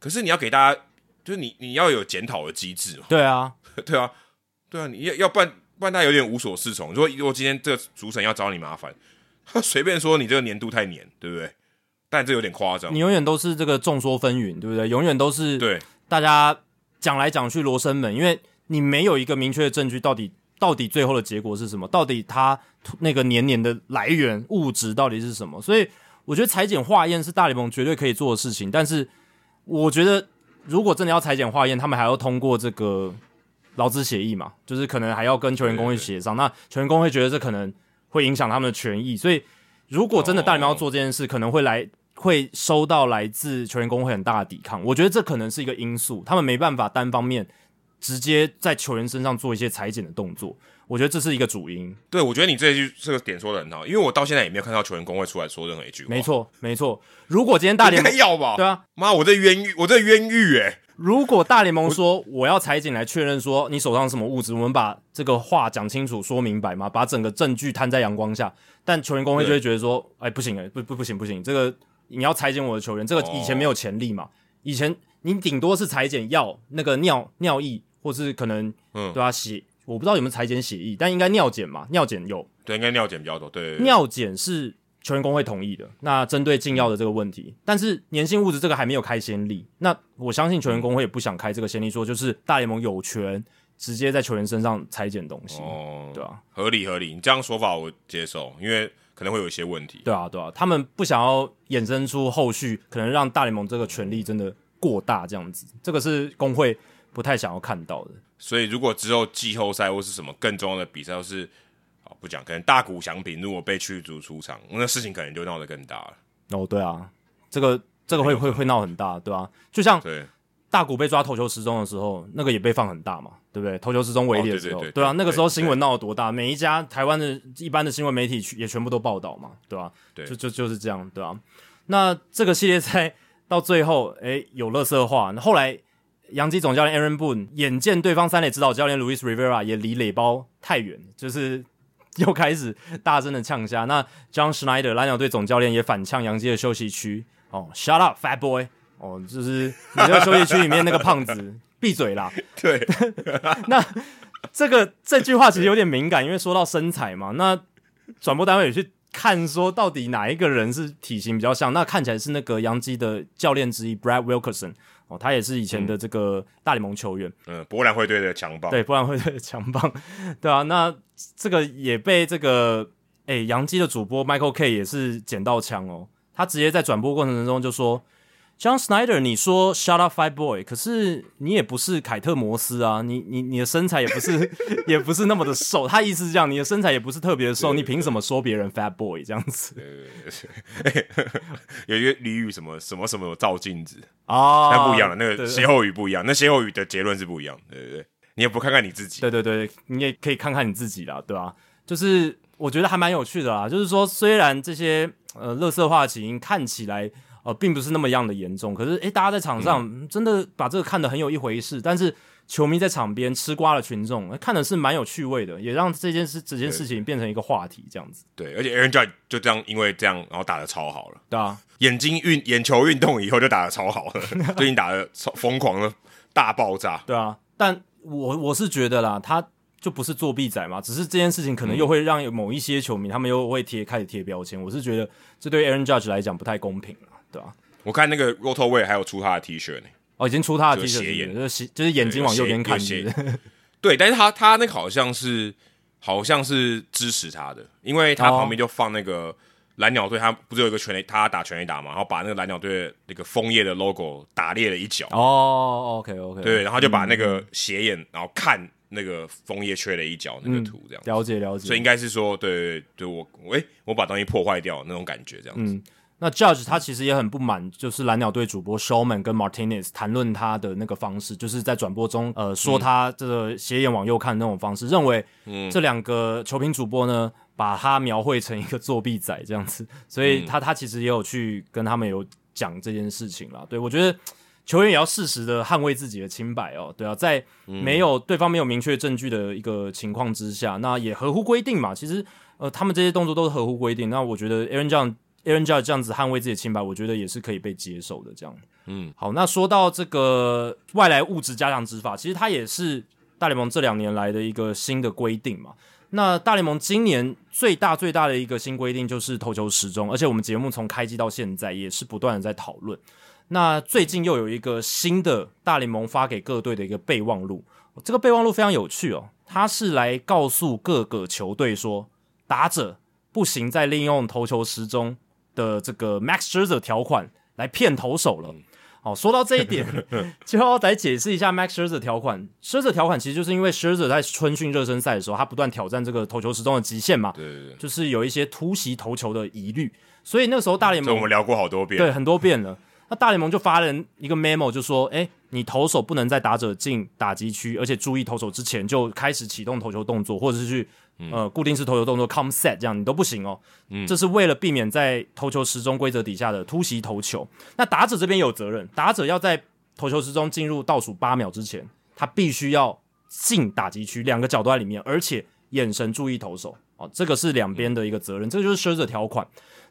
可是你要给大家。就是你，你要有检讨的机制嘛？对啊，对啊，对啊，你要要不然不然他有点无所适从。如果如果今天这个主审要找你麻烦，他 随便说你这个年度太黏，对不对？但这有点夸张。你永远都是这个众说纷纭，对不对？永远都是对大家讲来讲去罗生门，因为你没有一个明确的证据，到底到底最后的结果是什么？到底他那个黏黏的来源物质到底是什么？所以我觉得裁剪化验是大联盟绝对可以做的事情，但是我觉得。如果真的要裁剪化验，他们还要通过这个劳资协议嘛？就是可能还要跟球员工会协商。那球员工会觉得这可能会影响他们的权益，所以如果真的大联盟要做这件事，可能会来会收到来自球员工会很大的抵抗。我觉得这可能是一个因素，他们没办法单方面直接在球员身上做一些裁剪的动作。我觉得这是一个主因。对，我觉得你这句这个点说的很好，因为我到现在也没有看到球员工会出来说任何一句话。没错，没错。如果今天大联盟要吧，对啊，妈，我这冤狱，我这冤狱哎！如果大联盟说我要裁剪来确认说你手上什么物质，我们把这个话讲清楚、说明白嘛，把整个证据摊在阳光下，但球员工会就会觉得说，哎，不行哎，不不不行不行，这个你要裁剪我的球员，这个以前没有潜力嘛，以前你顶多是裁剪药那个尿尿液，或是可能嗯对吧血。我不知道有没有裁剪协议，但应该尿检嘛？尿检有，对，应该尿检比较多。对，尿检是球员工会同意的。那针对禁药的这个问题，但是粘性物质这个还没有开先例。那我相信球员工会也不想开这个先例，说就是大联盟有权直接在球员身上裁剪东西。哦，对啊，合理合理，你这样说法我接受，因为可能会有一些问题。对啊，对啊，他们不想要衍生出后续可能让大联盟这个权力真的过大这样子，这个是工会不太想要看到的。所以，如果之后季后赛或是什么更重要的比赛，是好不讲，可能大谷翔平如果被驱逐出场，那事情可能就闹得更大了。哦，对啊，这个这个会会会闹很大，对吧？就像对大谷被抓投球失踪的时候，那个也被放很大嘛，对不对？投球失踪威力的时候，对啊，那个时候新闻闹得多大，每一家台湾的一般的新闻媒体也全部都报道嘛，对吧？对，就就就是这样，对吧？那这个系列赛 到最后，哎，有乐色化，那后来。洋基总教练 Aaron Boone 眼见对方三垒指导教练 Luis Rivera 也离垒包太远，就是又开始大声的呛下。那 John Schneider 蓝鸟队总教练也反呛洋基的休息区哦，Shut up, fat boy！哦，就是你在休息区里面那个胖子，闭嘴啦！对，那这个这句话其实有点敏感，因为说到身材嘛。那转播单位也去看，说到底哪一个人是体型比较像？那看起来是那个洋基的教练之一 Brad Wilkerson。哦，他也是以前的这个大联盟球员，嗯，波兰会队的强棒，对，波兰会队的强棒，对啊，那这个也被这个诶杨基的主播 Michael K 也是捡到枪哦，他直接在转播过程中就说。John Snyder，你说 Shut up, Five Boy，可是你也不是凯特摩斯啊，你你你的身材也不是也不是那么的瘦，他意思是这样，你的身材也不是特别的瘦，你凭什么说别人 Fat Boy 这样子？有一个俚语，什么什么什么照镜子啊，那不一样了，那个歇后语不一样，那歇后语的结论是不一样，对对对，你也不看看你自己，对对对，你也可以看看你自己啦，对吧？就是我觉得还蛮有趣的啦，就是说虽然这些呃乐色话情看起来。呃，并不是那么样的严重，可是诶，大家在场上真的把这个看得很有一回事，但是球迷在场边吃瓜的群众看的是蛮有趣味的，也让这件事、这件事情变成一个话题，这样子。对，而且 Aaron Judge 就这样，因为这样，然后打的超好了。对啊，眼睛运、眼球运动以后就打的超好了，最近打的超疯狂的大爆炸。对啊，但我我是觉得啦，他就不是作弊仔嘛？只是这件事情可能又会让某一些球迷他们又会贴开始贴标签。我是觉得这对 Aaron Judge 来讲不太公平了，对吧？我看那个 Roto Way 还有出他的 T 恤呢，哦，已经出他的 T 就恤，斜眼。就是就是眼睛往右边看，对，但是他他那个好像是好像是支持他的，因为他哦旁边就放那个蓝鸟队，他不是有一个全垒，他打全垒打嘛，然后把那个蓝鸟队的那个枫叶的 logo 打裂了一角，哦，OK OK，对，然后就把那嗯个斜眼，然后看那个枫叶缺了一角那个图，这样，了解了解，所以应该是说，对对对，我我诶、我把东西破坏掉那种感觉，这样子，嗯，那 Judge 他其实也很不满，就是蓝鸟队主播 Showman 跟 Martinez 谈论他的那个方式，就是在转播中呃说他这个斜眼往右看的那种方式，认为这两个球评主播呢把他描绘成一个作弊仔这样子，所以他他其实也有去跟他们有讲这件事情啦。对我觉得球员也要适时的捍卫自己的清白哦，对啊，在没有对方没有明确证据的一个情况之下，那也合乎规定嘛。其实呃，他们这些动作都是合乎规定。那我觉得 Aaron 这样 Aaron Judge 这样子捍卫自己的清白，我觉得也是可以被接受的。这样，嗯，好，那说到这个外来物质加强执法，其实它也是大联盟这两年来的一个新的规定嘛。那大联盟今年最大最大的一个新规定就是投球时钟，而且我们节目从开机到现在也是不断的在讨论。那最近又有一个新的大联盟发给各队的一个备忘录，这个备忘录非常有趣哦，它是来告诉各个球队说，打者不行再利用投球时钟的这个 Max Scherzer 条款来骗投手了。好，说到这一点，就要来解释一下 Max Scherzer 条款。Scherzer 条款其实就是因为 Scherzer 在春训热身赛的时候，他不断挑战这个投球时钟的极限嘛，对对对，就是有一些突袭投球的疑虑，所以那个时候大联盟这我们聊过好多遍，对，很多遍了。那大联盟就发了一个 memo，就说：“哎，你投手不能在打者进打击区，而且注意投手之前就开始启动投球动作，或者是去呃固定式投球动作 come set 这样，你都不行哦。这是为了避免在投球时钟规则底下的突袭投球。那打者这边有责任，打者要在投球时钟进入倒数八秒之前，他必须要进打击区，两个角都在里面，而且眼神注意投手哦，这个是两边的一个责任，这个就是 s h i r z e r 条款。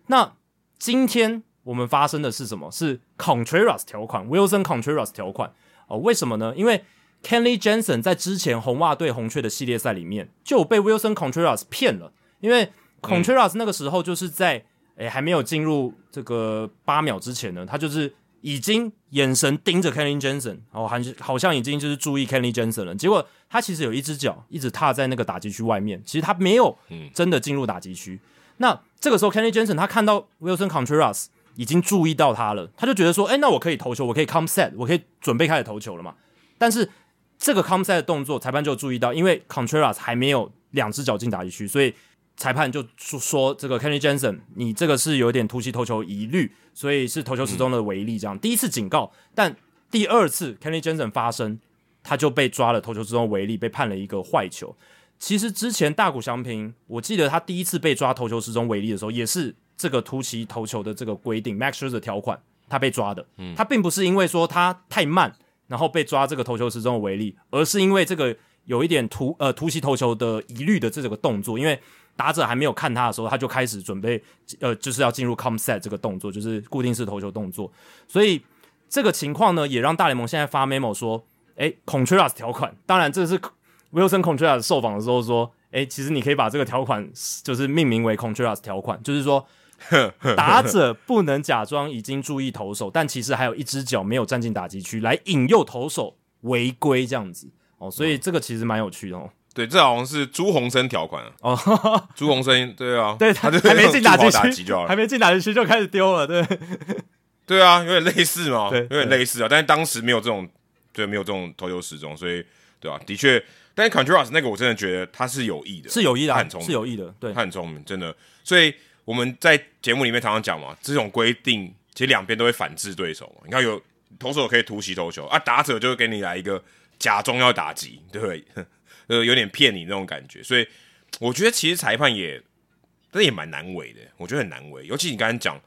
那今天我们发生的是什么？是 Contreras 条款，Wilson Contreras 条款哦。为什么呢？因为 Kenley Jensen 在之前红袜队红雀的系列赛里面就有被 Wilson Contreras 骗了，因为 Contreras 那个时候就是在诶、还没有进入这个八秒之前呢，他就是已经眼神盯着 Kenley Jensen，哦，好像好像已经就是注意 Kenley Jensen 了。结果他其实有一只脚一直踏在那个打击区外面，其实他没有真的进入打击区。那这个时候 Kenley Jensen 他看到 Wilson Contreras 已经注意到他了，他就觉得说，哎、那我可以投球，我可以 come set，我可以准备开始投球了嘛。但是这个 come set 的动作，裁判就注意到，因为 Contreras 还没有两只脚进打击区，所以裁判就说说这个 Kenny Jensen，你这个是有点突袭投球疑虑，所以是投球时钟的违例。这样、第一次警告，但第二次 Kenny Jensen 发生，他就被抓了投球时钟违例，被判了一个坏球。其实之前大谷翔平，我记得他第一次被抓投球时钟违例的时候，也是这个突袭投球的这个规定 Max Scherzer 条款，他被抓的。嗯他并不是因为说他太慢，然后被抓这个投球时钟的违例，而是因为这个有一点突呃突袭投球的疑虑的这个动作，因为打者还没有看他的时候，他就开始准备呃就是要进入 come set 这个动作，就是固定式投球动作，所以这个情况呢，也让大联盟现在发 memo 说，诶 c o n t r a s 条款，当然这是 Wilson Contreras 受访的时候说，诶，其实你可以把这个条款就是命名为 Contreras 条款，就是说 打者不能假装已经注意投手，但其实还有一只脚没有站进打击区，来引诱投手违规这样子哦，所以这个其实蛮有趣的哦。对，这好像是朱鸿生条款啊。哦，朱鸿生，对啊，对他就还没进打击区就还。没进打击区就开始丢了，对，对啊，有点类似嘛，对有点类似啊。但是当时没有这种，对，没有这种投球时钟，所以对啊，的确，但是 Contreras 那个我真的觉得他是有意的，是有意的啊他很聪，明是有意的，对他很聪明，真的。所以我们在节目里面常常讲嘛，这种规定其实两边都会反制对手嘛。你看有投手可以突袭投球啊，打者就会给你来一个假装要打击，对不对？呃，有点骗你那种感觉。所以我觉得其实裁判也，这也蛮难为的，我觉得很难为。尤其你刚才讲，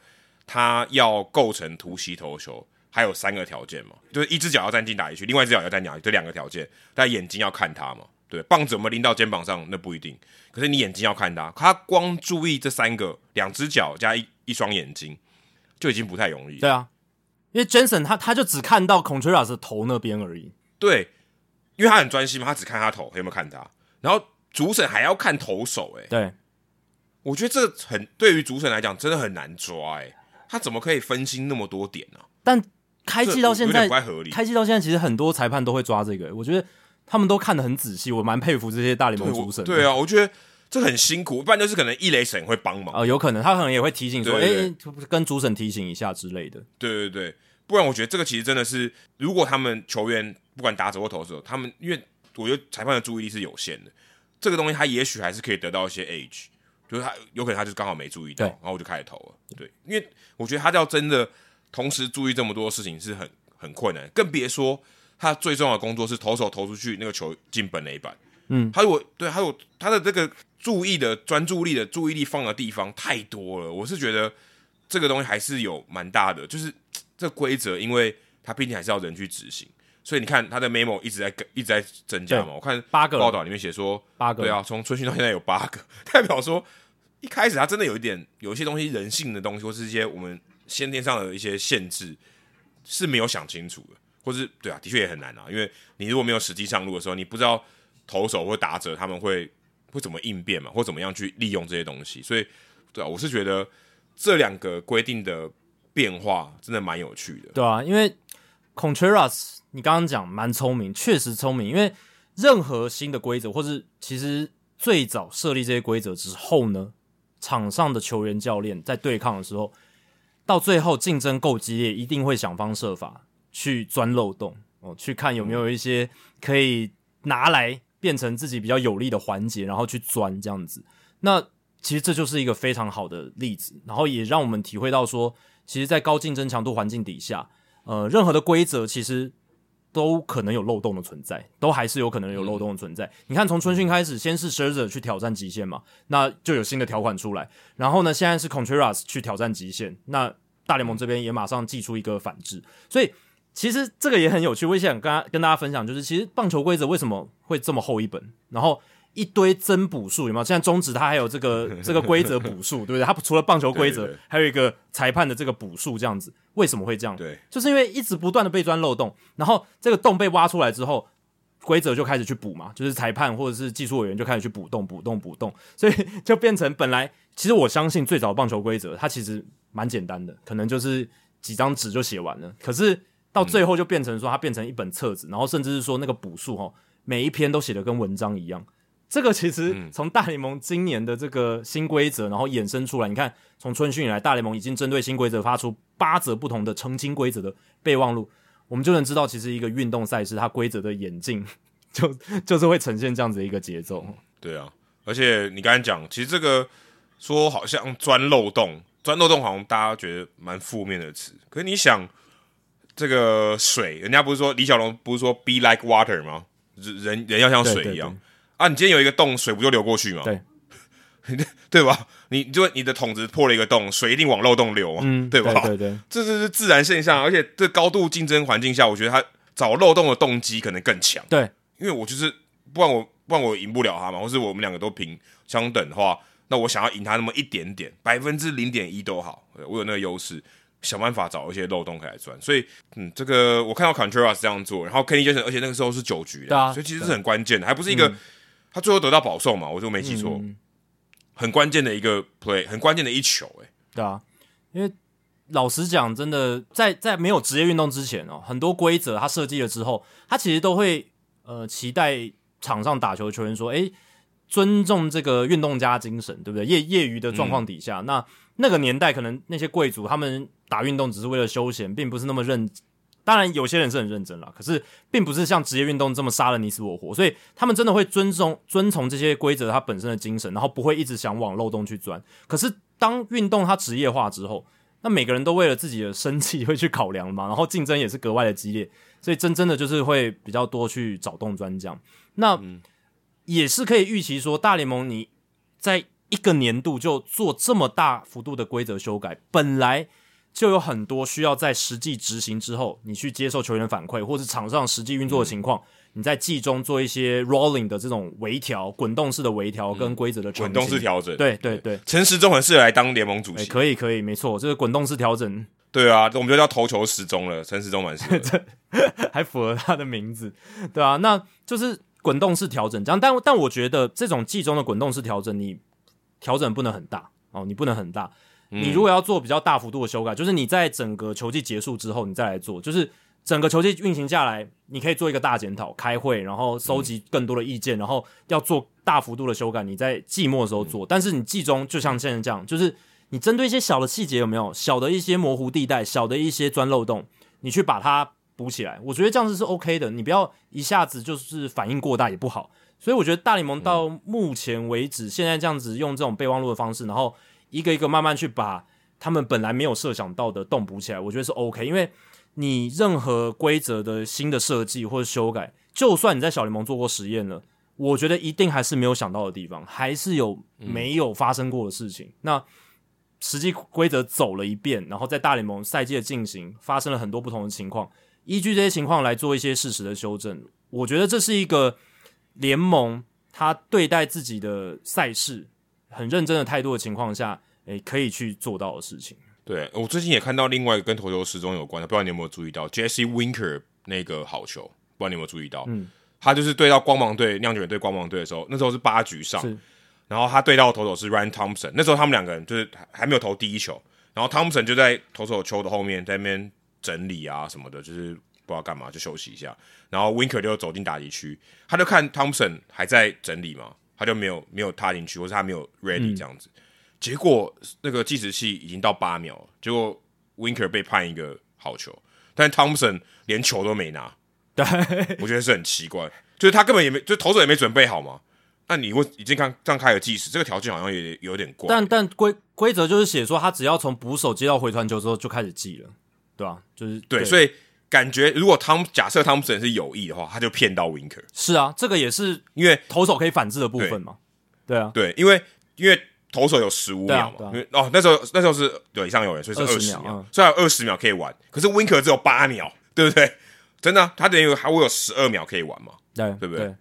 他要构成突袭投球。还有三个条件嘛，就是一只脚要站进打击区，另外一只脚要站打击，这两个条件。但眼睛要看他嘛，对，棒子有没有拎到肩膀上那不一定，可是你眼睛要看他，他光注意这三个，两只脚加一一双眼睛，就已经不太容易了。对啊，因为 Jensen 他他就只看到 Contreras 的头那边而已，对，因为他很专心嘛，他只看他头有没有看他。然后主审还要看投手，哎，对，我觉得这很对于主审来讲真的很难抓，哎，他怎么可以分心那么多点呢？但开季到现在不太合理，开季到现在其实很多裁判都会抓这个，我觉得他们都看得很仔细，我蛮佩服这些大联盟主审。对啊，我觉得这很辛苦，不然就是可能一雷神会帮忙啊，有可能他可能也会提醒说，哎，跟主审提醒一下之类的。对对对，不然我觉得这个其实真的是，如果他们球员不管打者或投手，他们因为我觉得裁判的注意力是有限的，这个东西他也许还是可以得到一些 age，就是他有可能他就刚好没注意到，然后我就开始投了。对，因为我觉得他要真的。同时注意这么多事情是很很困难，更别说他最重要的工作是投手投出去那个球进本垒板。嗯，他如果对他有他的这个注意的专注力的注意力放的地方太多了，我是觉得这个东西还是有蛮大的，就是这规则，因为他毕竟还是要人去执行，所以你看他的 memo 一直在一直在增加嘛。我看八个报道里面写说八个，对啊，从春训到现在有八个，代表说一开始他真的有一点有一些东西人性的东西，或是一些我们。先天上的一些限制是没有想清楚的，或是对啊，的确也很难啊。因为你如果没有实际上路的时候，你不知道投手或打者他们会会怎么应变嘛，或怎么样去利用这些东西。所以，对啊，我是觉得这两个规定的变化真的蛮有趣的。对啊，因为 Contreras 你刚刚讲蛮聪明，确实聪明。因为任何新的规则，或是其实最早设立这些规则之后呢，场上的球员教练在对抗的时候。到最后竞争够激烈，一定会想方设法去钻漏洞哦，去看有没有一些可以拿来变成自己比较有利的环节，然后去钻这样子。那其实这就是一个非常好的例子，然后也让我们体会到说，其实，在高竞争强度环境底下，呃，任何的规则其实都可能有漏洞的存在，都还是有可能有漏洞的存在。你看，从春训开始，先是 s h i r z e r 去挑战极限嘛，那就有新的条款出来，然后呢，现在是 Contreras 去挑战极限，那大联盟这边也马上寄出一个反制，所以其实这个也很有趣。我也想跟跟大家分享，就是其实棒球规则为什么会这么厚一本，然后一堆增补数有没有？现在中职它还有这个 这个规则补数，对不对？它除了棒球规则，还有一个裁判的这个补数，这样子为什么会这样？对，就是因为一直不断的被钻漏洞，然后这个洞被挖出来之后，规则就开始去补嘛，就是裁判或者是技术委员就开始去补洞、补洞、补洞，所以就变成本来其实我相信最早棒球规则它其实。蛮简单的，可能就是几张纸就写完了。可是到最后就变成说，它变成一本册子，然后甚至是说那个补数哈，每一篇都写的跟文章一样。这个其实从大联盟今年的这个新规则，然后衍生出来，你看从春训以来，大联盟已经针对新规则发出八则不同的澄清规则的备忘录，我们就能知道，其实一个运动赛事它规则的演进，就就是会呈现这样子的一个节奏。对啊，而且你刚才讲，其实这个说好像钻漏洞。钻漏洞好像大家觉得蛮负面的词，可是你想，这个水，人家不是说李小龙不是说 be like water 吗？人人要像水一样啊！你今天有一个洞，水不就流过去吗？对，对吧？你就你的桶子破了一个洞，水一定往漏洞流啊，对吧？对对，这是是自然现象，而且这高度竞争环境下，我觉得他找漏洞的动机可能更强。对，因为我就是不然我不然我赢不了他嘛，或是我们两个都平相等的话。那我想要赢他那么一点点，百分之零点一都好，我有那个优势，想办法找一些漏洞可以来钻。所以，嗯，这个我看到 Contreras 这样做，然后 Kenny Jensen，而且那个时候是九局的，所以其实是很关键的，还不是一个他最后得到保送嘛？我就没记错，很关键的一个 play，很关键的一球，哎，对啊，因为老实讲，真的在在没有职业运动之前哦，很多规则他设计了之后，他其实都会呃期待场上打球的球员说，哎。尊重这个运动家精神，对不对？业业余的状况底下，那那个年代可能那些贵族他们打运动只是为了休闲，并不是那么认。当然，有些人是很认真了，可是并不是像职业运动这么杀了你死我活。所以他们真的会尊重、遵从这些规则它本身的精神，然后不会一直想往漏洞去钻。可是当运动它职业化之后，那每个人都为了自己的生计会去考量嘛，然后竞争也是格外的激烈，所以真真的就是会比较多去找洞钻这样。那。也是可以预期说，大联盟你在一个年度就做这么大幅度的规则修改，本来就有很多需要在实际执行之后，你去接受球员反馈，或是场上实际运作的情况，你在季中做一些 rolling 的这种微调、滚动式的微调跟规则的滚动式调整。对对对，陈时中很适合来当联盟主席。可以可以，没错，这个滚动式调整。对啊，我们就叫投球时钟了。陈时中蛮适合，还符合他的名字，对啊，那就是。滚动式调整这样，但但我觉得这种季中的滚动式调整，你调整不能很大哦，你不能很大。你如果要做比较大幅度的修改，就是你在整个球季结束之后，你再来做，就是整个球季运行下来，你可以做一个大检讨，开会，然后收集更多的意见，然后要做大幅度的修改，你在季末的时候做。但是你季中就像现在这样，就是你针对一些小的细节有没有小的一些模糊地带，小的一些钻漏洞，你去把它补起来。我觉得这样子是 OK 的，你不要一下子就是反应过大也不好。所以我觉得大联盟到目前为止，现在这样子用这种备忘录的方式，然后。一个一个慢慢去把他们本来没有设想到的洞补起来，我觉得是 OK。因为你任何规则的新的设计或者修改，就算你在小联盟做过实验了，我觉得一定还是没有想到的地方，还是有没有发生过的事情。那实际规则走了一遍，然后在大联盟赛季的进行发生了很多不同的情况，依据这些情况来做一些事实的修正，我觉得这是一个联盟他对待自己的赛事。很认真的态度的情况下，诶，可以去做到的事情。对我最近也看到另外一个跟投球时钟有关的，不知道你有没有注意到，Jesse Winker 那个好球，不知道你有没有注意到？嗯，他就是对到光芒队、酿酒人队、光芒队的时候，那时候是八局上，然后他对到投手是 Ryan Thompson，那时候他们两个人就是还没有投第一球，然后 Thompson 就在投手球的后面在那边整理啊什么的，就是不知道干嘛就休息一下，然后 Winker 就走进打击区，他就看 Thompson 还在整理嘛。他就没有没有踏进去，或是他没有 ready 这样子，结果那个计时器已经到八秒，结果 Winker 被判一个好球，但 Thompson 连球都没拿，对，我觉得是很奇怪，就是他根本也没，就投手也没准备好嘛。那你会已经看这样开了计时，这个条件好像也有点怪。但但规规则就是写说，他只要从捕手接到回传球之后就开始记了，对吧？就是对，所以。感觉如果汤假设汤普森是有意的话，他就骗到 Winker。是啊，这个也是因为投手可以反制的部分嘛。对啊，对，因为因为投手有十五秒嘛，因为哦那时候那时候是对上有人，所以是二十秒，所以有二十秒可以玩。可是 Winker 只有八秒，对不对？真的，他等于还会有十二秒可以玩嘛？对，对不对？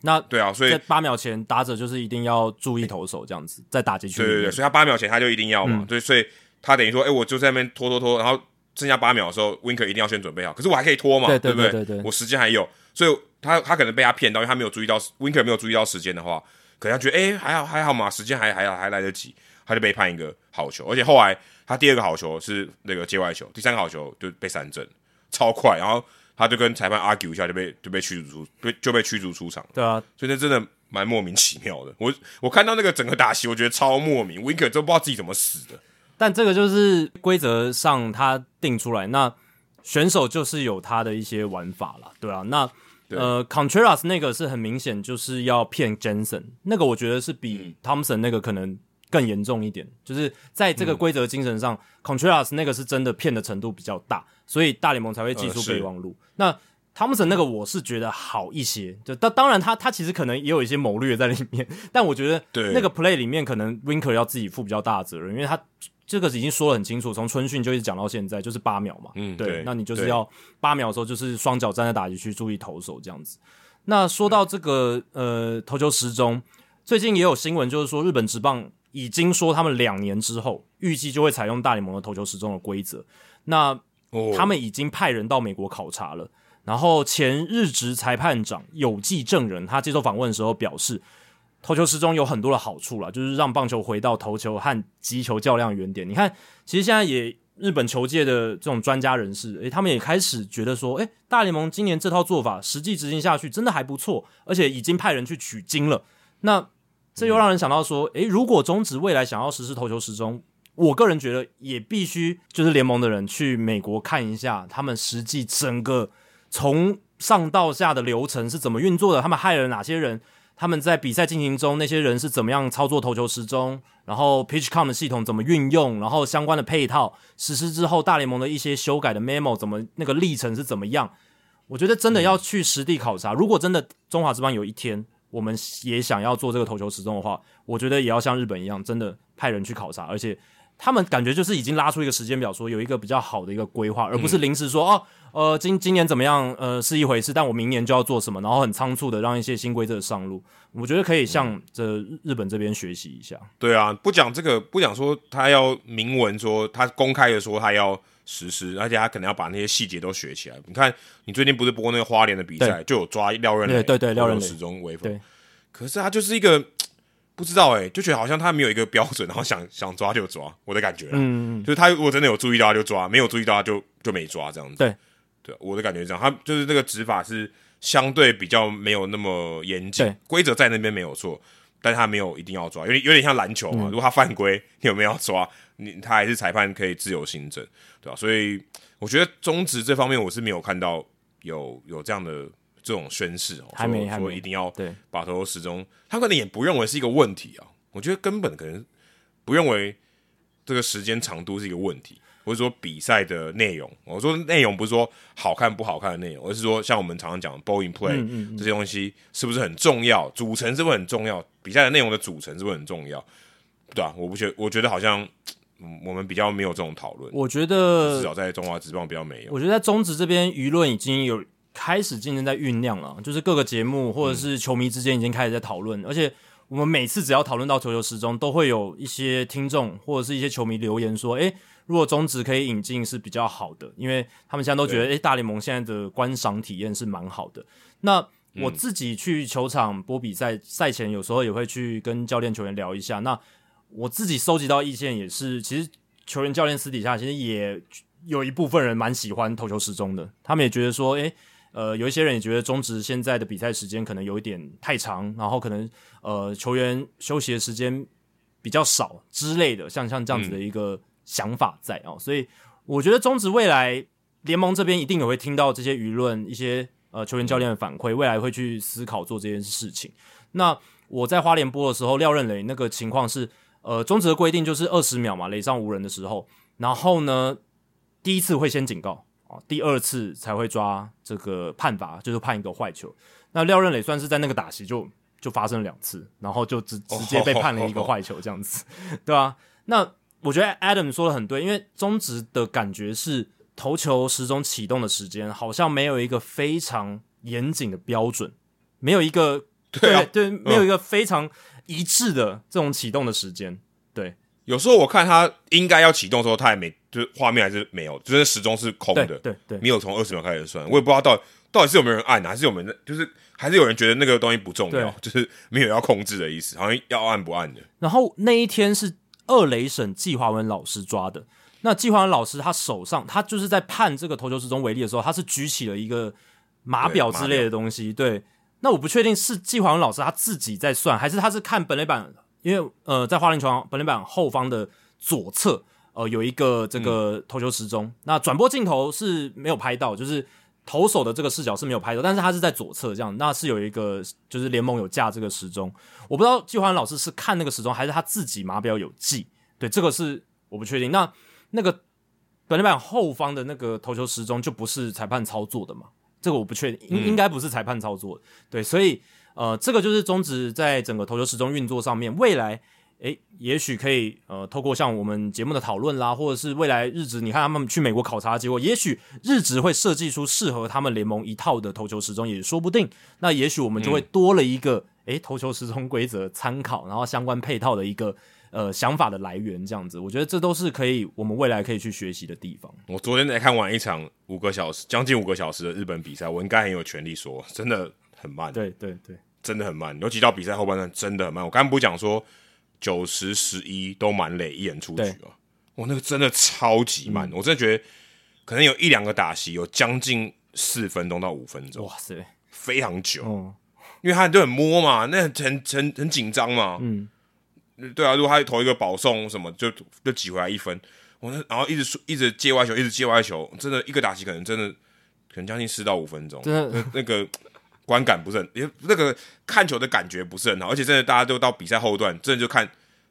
那对啊，所以在八秒前打者就是一定要注意投手这样子，在打击区。对对对，所以他八秒前他就一定要嘛，对，所以他等于说，哎，我就在那边拖拖拖，然后。剩下八秒的时候，Winker 一定要先准备好。可是我还可以拖嘛，对不对？我时间还有，所以他他可能被他骗到，因为他没有注意到 Winker 没有注意到时间的话，可能他觉得哎还好还好嘛，时间还还还来得及，他就被判一个好球。而且后来他第二个好球是那个界外球，第三个好球就被三振，超快。然后他就跟裁判 argue 一下，就被就被驱逐出，被就被驱逐出场。对啊，所以那真的蛮莫名其妙的。我我看到那个整个打戏，我觉得超莫名，Winker 都不知道自己怎么死的。但这个就是规则上他定出来，那选手就是有他的一些玩法了，对啊，那呃，Contreras 那个是很明显就是要骗 Jensen，那个我觉得是比 Thompson 那个可能更严重一点，就是在这个规则精神上，Contreras 那个是真的骗的程度比较大，所以大联盟才会寄出备忘录。那 Thompson 那个我是觉得好一些，就当当然他他其实可能也有一些谋略在里面，但我觉得那个 play 里面可能 Winker 要自己负比较大的责任，因为他。这个已经说的很清楚，从春训就一直讲到现在，就是八秒嘛。嗯，对，那你就是要八秒的时候，就是双脚站在打击区，注意投手这样子。那说到这个呃投球时钟，最近也有新闻，就是说日本职棒已经说他们两年之后预计就会采用大联盟的投球时钟的规则。那他们已经派人到美国考察了，然后前日职裁判长有记证人，他接受访问的时候表示。投球时钟有很多的好处啦，就是让棒球回到投球和击球较量原点。你看，其实现在也日本球界的这种专家人士，诶，他们也开始觉得说，诶，大联盟今年这套做法实际执行下去真的还不错，而且已经派人去取经了。那这又让人想到说，诶，如果中止未来想要实施投球时钟，我个人觉得也必须就是联盟的人去美国看一下，他们实际整个从上到下的流程是怎么运作的，他们害了哪些人。他们在比赛进行中，那些人是怎么样操作投球时钟？然后 PitchCom 的系统怎么运用？然后相关的配套实施之后，大联盟的一些修改的 memo 怎么那个历程是怎么样？我觉得真的要去实地考察。如果真的中华之邦有一天我们也想要做这个投球时钟的话，我觉得也要像日本一样，真的派人去考察，而且。他们感觉就是已经拉出一个时间表，说有一个比较好的一个规划，而不是临时说哦，呃，今今年怎么样，呃，是一回事，但我明年就要做什么，然后很仓促的让一些新规则上路。我觉得可以向这日本这边学习一下。对啊，不讲这个，不讲说他要明文说他公开的说他要实施，而且他可能要把那些细节都学起来。你看，你最近不是播那个花莲的比赛，就有抓廖任磊，对对廖任磊始终为对，可是他就是一个。不知道哎，就觉得好像他没有一个标准，然后想 想抓就抓，我的感觉，嗯，就是他如果真的有注意到他就抓，没有注意到他就就没抓这样子。对，对，我的感觉是这样，他就是这个执法是相对比较没有那么严谨，规则在那边没有错，但他没有一定要抓，有点有点像篮球嘛，如果他犯规，你有没有要抓？你他还是裁判可以自由行政，对吧？所以我觉得中职这方面我是没有看到有有这样的。这种宣誓哦，还没说一定要对把头始终，他可能也不认为是一个问题啊。我觉得根本可能不认为这个时间长度是一个问题，或者说比赛的内容。我说内容不是说好看不好看的内容，而是说像我们常常讲 bowling play 这些东西是不是很重要，组成是不是很重要，比赛的内容的组成是不是很重要，对吧？我不觉，我觉得好像我们比较没有这种讨论。我觉得至少在中华职棒比较没有。我觉得在中职这边舆论已经有。开始竞争在酝酿了，就是各个节目或者是球迷之间已经开始在讨论，而且我们每次只要讨论到球球时钟，都会有一些听众或者是一些球迷留言说：“诶，如果中职可以引进是比较好的，因为他们现在都觉得，诶，大联盟现在的观赏体验是蛮好的。”那我自己去球场播比赛，赛前有时候也会去跟教练球员聊一下。那我自己收集到意见也是，其实球员教练私底下其实也有一部分人蛮喜欢投球时钟的，他们也觉得说：“诶。呃，有一些人也觉得中职现在的比赛时间可能有一点太长，然后可能呃球员休息的时间比较少之类的，像像这样子的一个想法在啊，所以我觉得中职未来联盟这边一定也会听到这些舆论，一些呃球员教练的反馈，未来会去思考做这件事情。那我在花莲播的时候，廖任磊那个情况是，呃，中职的规定就是二十秒嘛，垒上无人的时候，然后呢，第一次会先警告。第二次才会抓这个判罚，就是判一个坏球。那廖任磊算是在那个打席就就发生了两次，然后就直直接被判了一个坏球，这样子，对吧？那我觉得 Adam 说的很对，因为中职的感觉是投球时钟启动的时间好像没有一个非常严谨的标准，没有一个对对，没有一个非常一致的这种启动的时间，对。有时候我看他应该要启动的时候，他也没，就是画面还是没有，就是时钟是空的，对对，没有从二十秒开始算。我也不知道到底到底是有没有人按，还是有没有，就是还是有人觉得那个东西不重要，就是没有要控制的意思，好像要按不按的。然后那一天是二雷省季华文老师抓的，那季华文老师他手上他就是在判这个投球时钟为例的时候，他是举起了一个码表之类的东西。对，那我不确定是季华文老师他自己在算，还是他是看本垒板。因为呃，在花林床本垒板后方的左侧，呃，有一个这个投球时钟。那转播镜头是没有拍到，就是投手的这个视角是没有拍到，但是他是在左侧这样，那是有一个就是联盟有架这个时钟。我不知道季华老师是看那个时钟，还是他自己码表有记。对，这个是我不确定。那那个本垒板后方的那个投球时钟就不是裁判操作的嘛？这个我不确定，应应该不是裁判操作。对，所以。呃，这个就是中职在整个投球时钟运作上面，未来诶，也许可以呃，透过像我们节目的讨论啦，或者是未来日职，你看他们去美国考察的结果，也许日职会设计出适合他们联盟一套的投球时钟，也说不定。那也许我们就会多了一个诶，投球时钟规则参考，然后相关配套的一个呃想法的来源，这样子，我觉得这都是可以我们未来可以去学习的地方。我昨天才看完一场五个小时，将近五个小时的日本比赛，我应该很有权利说，真的。很慢，对对对，真的很慢。尤其到比赛后半段，真的很慢。我刚刚不讲说九十十一都满垒，一人出局啊！我那个真的超级慢，我真的觉得可能有一两个打席有将近四分钟到五分钟，哇塞，非常久。因为他都很摸嘛，那很很很紧张嘛。嗯，对啊，如果他投一个保送什么，就就挤回来一分。我那然后一直一直接外球，一直接外球，真的一个打席可能真的可能将近四到五分钟。真的那个。观感不是很，也那个看球的感觉不是很好，而且真的大家都到比赛后段，真的就看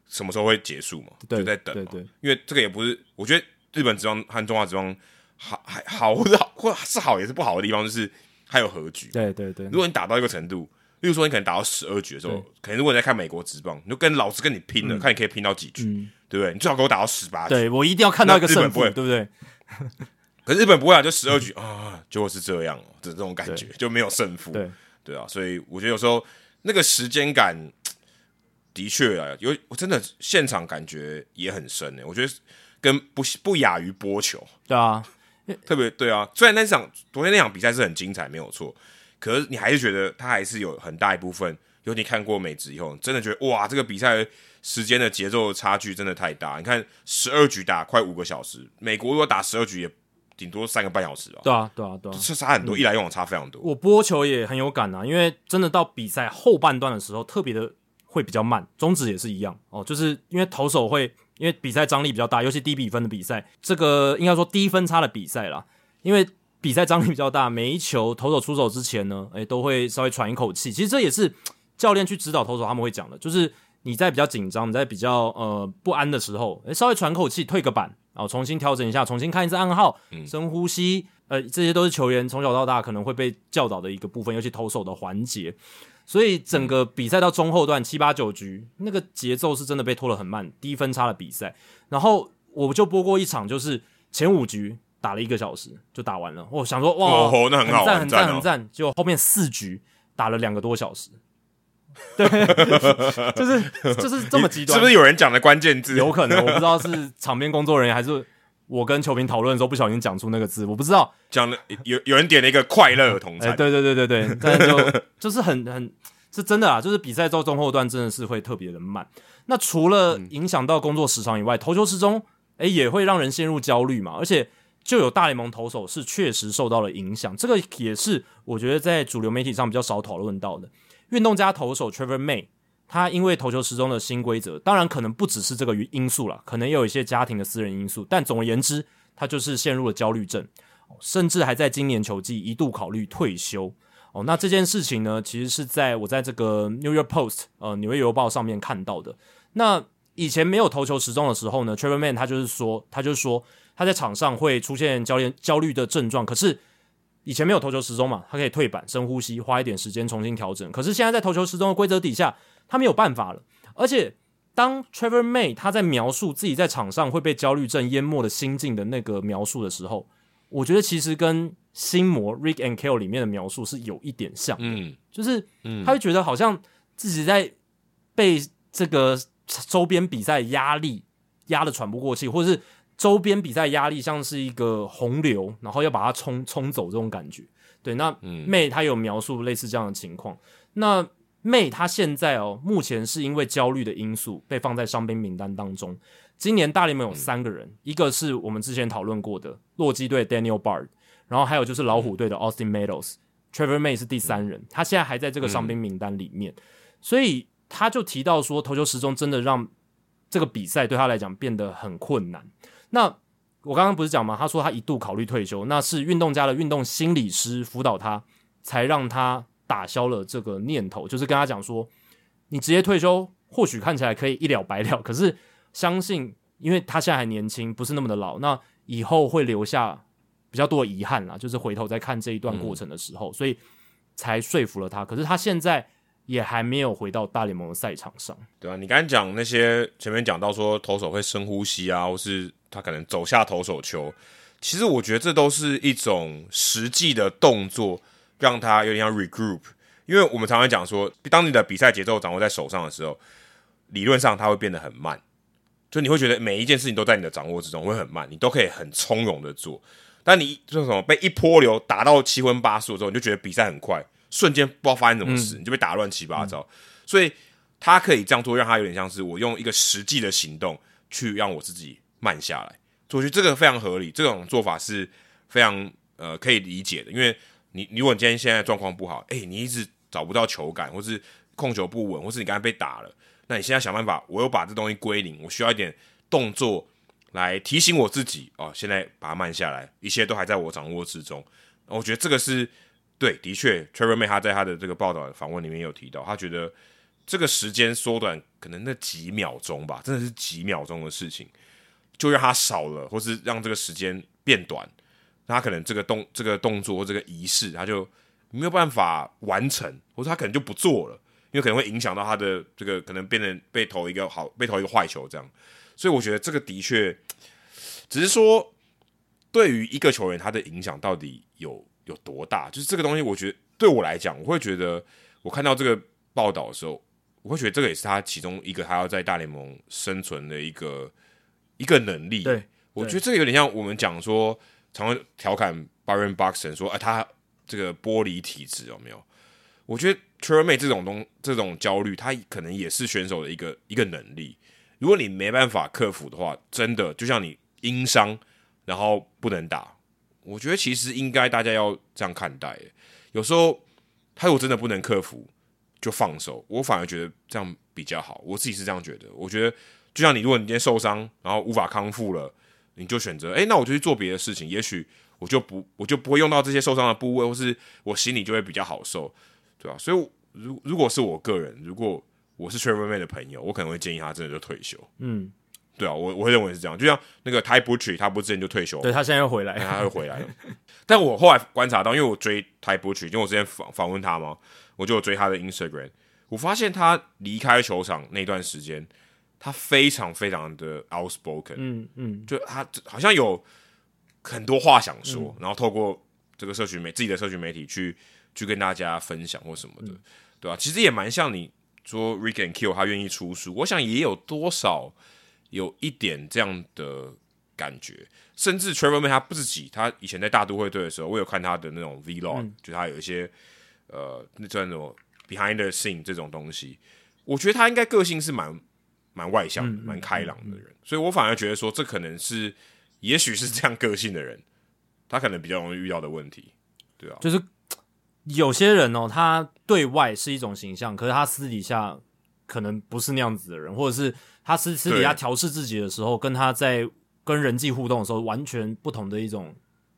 什么时候会结束嘛，就在等嘛。因为这个也不是，我觉得日本职棒和中华职棒好还好或者好或是好也是不好的地方，就是还有和局。对对对，如果你打到一个程度，例如说你可能打到十二局的时候，可能如果你在看美国职棒，你就跟老子跟你拼了，看你可以拼到几局，对不对？你最好给我打到十八局。对我一定要看到一个胜负，对不对？可是日本不会啊，就十二局啊，结果是这样的，这这种感觉就没有胜负。对对啊，所以我觉得有时候那个时间感的确啊，有我真的现场感觉也很深诶。我觉得跟不不亚于播球，对啊，特别对啊。虽然那场昨天那场比赛是很精彩，没有错，可是你还是觉得他还是有很大一部分，有你看过美职以后，真的觉得哇，这个比赛时间的节奏差距真的太大。你看十二局打快五个小时，美国如果打十二局也顶多三个半小时啊，对啊，对啊，对啊。这差很多，一来一往差非常多。我播球也很有感啊，因为真的到比赛后半段的时候，特别的会比较慢，中指也是一样哦，就是因为投手会因为比赛张力比较大，尤其低比分的比赛，这个应该说低分差的比赛啦，因为比赛张力比较大，每一球投手出手之前呢，诶、都会稍微喘一口气。其实这也是教练去指导投手他们会讲的，就是你在比较紧张、你在比较呃不安的时候，诶、稍微喘口气，退个板，然后重新调整一下，重新看一次暗号，深呼吸，呃，这些都是球员从小到大可能会被教导的一个部分，尤其投手的环节。所以整个比赛到中后段七八九局，那个节奏是真的被拖得很慢，低分差的比赛。然后我就播过一场，就是前五局打了一个小时就打完了。我想说，哇，哦那很好赞，很赞，很赞哦很赞。结果后面四局打了两个多小时，对，就是就是这么极端，是不是有人讲的关键字？有可能，我不知道是场边工作人员还是我跟球评讨论的时候不小心讲出那个字，我不知道。讲了有有人点了一个快乐同哎、餐，对对对对对，但就 就是很很是真的啊，就是比赛到中后段真的是会特别的慢。那除了影响到工作时长以外，投球时钟哎也会让人陷入焦虑嘛，而且就有大联盟投手是确实受到了影响，这个也是我觉得在主流媒体上比较少讨论到的。运动家投手 Trevor May，他因为投球时钟的新规则，当然可能不只是这个因素了，可能也有一些家庭的私人因素，但总而言之，他就是陷入了焦虑症，甚至还在今年球季一度考虑退休。哦，那这件事情呢，其实是在我在这个 New York Post 呃纽约邮报上面看到的。那以前没有投球时钟的时候呢，Trevor May 他就是说，他就说他在场上会出现焦虑焦虑的症状，可是以前没有投球时钟嘛，他可以退板、深呼吸，花一点时间重新调整。可是现在在投球时钟的规则底下，他没有办法了。而且当 Trevor May 他在描述自己在场上会被焦虑症淹没的心境的那个描述的时候，我觉得其实跟心魔 Rick and Kill 里面的描述是有一点像的，嗯，就是嗯他会觉得好像自己在被这个周边比赛压力压得喘不过气，或者是周边比赛压力像是一个洪流，然后要把它冲冲走这种感觉。对，那妹她有描述类似这样的情况。那妹她现在哦，目前是因为焦虑的因素被放在伤兵名单当中。今年大联盟有三个人，一个是我们之前讨论过的洛基队 Daniel Bard，然后还有就是老虎队的 Austin Meadows。Trevor May 是第三人，他现在还在这个伤兵名单里面，所以他就提到说，投球时钟真的让这个比赛对他来讲变得很困难。那我刚刚不是讲吗？他说他一度考虑退休，那是运动家的运动心理师辅导他，才让他打消了这个念头，就是跟他讲说，你直接退休或许看起来可以一了百了，可是相信，因为他现在还年轻，不是那么的老，那以后会留下比较多的遗憾啦，就是回头再看这一段过程的时候，所以才说服了他。可是他现在也还没有回到大联盟的赛场上。对啊，你刚才讲那些前面讲到说投手会深呼吸啊，或是他可能走下投手球，其实我觉得这都是一种实际的动作，让他有点像 regroup。因为我们常常讲说，当你的比赛节奏掌握在手上的时候，理论上它会变得很慢，就你会觉得每一件事情都在你的掌握之中，会很慢，你都可以很从容的做。但你就是什么被一波流打到七荤八素之后，你就觉得比赛很快，瞬间不知道发生什么事，你就被打乱七八糟。所以他可以这样做，让他有点像是我用一个实际的行动去让我自己慢下来。所以我觉得这个非常合理，这种做法是非常呃可以理解的。因为你如果你今天现在状况不好，哎、你一直找不到球感，或是控球不稳，或是你刚才被打了，那你现在想办法，我又把这东西归零，我需要一点动作来提醒我自己哦，现在把它慢下来，一切都还在我掌握之中。我觉得这个是对，的确，Trevor May 他在他的这个报道访问里面有提到，他觉得这个时间缩短可能那几秒钟吧，真的是几秒钟的事情，就让他少了，或是让这个时间变短，那他可能这个动这个动作或这个仪式，他就没有办法完成，或者他可能就不做了，因为可能会影响到他的这个可能变成被投一个好被投一个坏球这样。所以我觉得这个的确，只是说对于一个球员他的影响到底有有多大，就是这个东西，我觉得对我来讲，我会觉得我看到这个报道的时候，我会觉得这个也是他其中一个他要在大联盟生存的一个一个能力。对，我觉得这个有点像我们讲说，常常调侃 Byron Buxton 说，啊，他这个玻璃体质有没有？我觉得 t r e m a 这种东这种焦虑，他可能也是选手的一个一个能力。如果你没办法克服的话，真的就像你因伤然后不能打，我觉得其实应该大家要这样看待。有时候他如果真的不能克服，就放手。我反而觉得这样比较好，我自己是这样觉得。我觉得就像你，如果你今天受伤，然后无法康复了，你就选择，哎，那我就去做别的事情，也许我就不我就不会用到这些受伤的部位，或是我心里就会比较好受。对吧？所以，如如果是我个人，如果我是 Trevor May 的朋友，我可能会建议他真的就退休。嗯，对啊，我我会认为是这样。就像那个 Ty Butcher，他不之前就退休，对他现在又回来，他会回来了。但我后来观察到，因为我追 Ty Butcher，因为我之前访访问他嘛，我就追他的 Instagram，我发现他离开球场那段时间，他非常非常的 outspoken。嗯嗯，就他好像有很多话想说，然后透过这个社群媒自己的社群媒体去。去跟大家分享或什么的，对吧？其实也蛮像你说 Rick and Kill 他愿意出书，我想也有多少有一点这样的感觉。甚至 Trevor May 他不自己，他以前在大都会队的时候，我有看他的那种 Vlog，就他有一些呃那叫什么 Behind the Scene 这种东西。我觉得他应该个性是蛮蛮外向、蛮开朗的人，所以我反而觉得说，这可能是也许是这样个性的人，他可能比较容易遇到的问题，对啊，就是。有些人哦，他对外是一种形象，可是他私底下可能不是那样子的人，或者是他私私底下调试自己的时候，跟他在跟人际互动的时候，完全不同的一种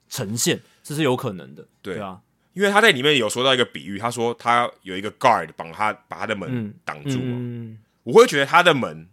呈现，这是有可能的，对。啊。因为他在里面有说到一个比喻，他说他有一个 guard 帮他把他的门挡住嘛，我会觉得他的门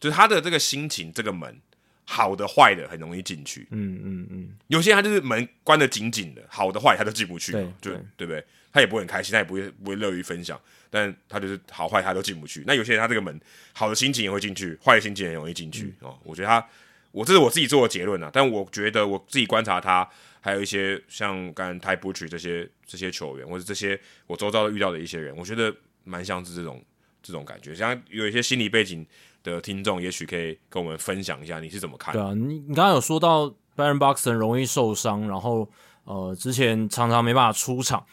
就是他的这个心情，这个门好的坏的很容易进去，嗯嗯嗯，有些人他就是门关的紧紧的，好的坏他都进不去，就对不对？他也不会很开心，他也不会不会乐于分享，但他就是好坏他都进不去。那有些人他这个门好的心情也会进去，坏的心情也容易进去哦。我觉得他，我这是我自己做的结论啊。但我觉得我自己观察他，还有一些像刚才 Ty Butch 这些这些球员，或者这些我周遭遇到的一些人，我觉得蛮像是这种这种感觉。像有一些心理背景的听众，也许可以跟我们分享一下你是怎么看？对啊，你你刚刚有说到 Baron Boxer 容易受伤，然后呃之前常常没办法出场。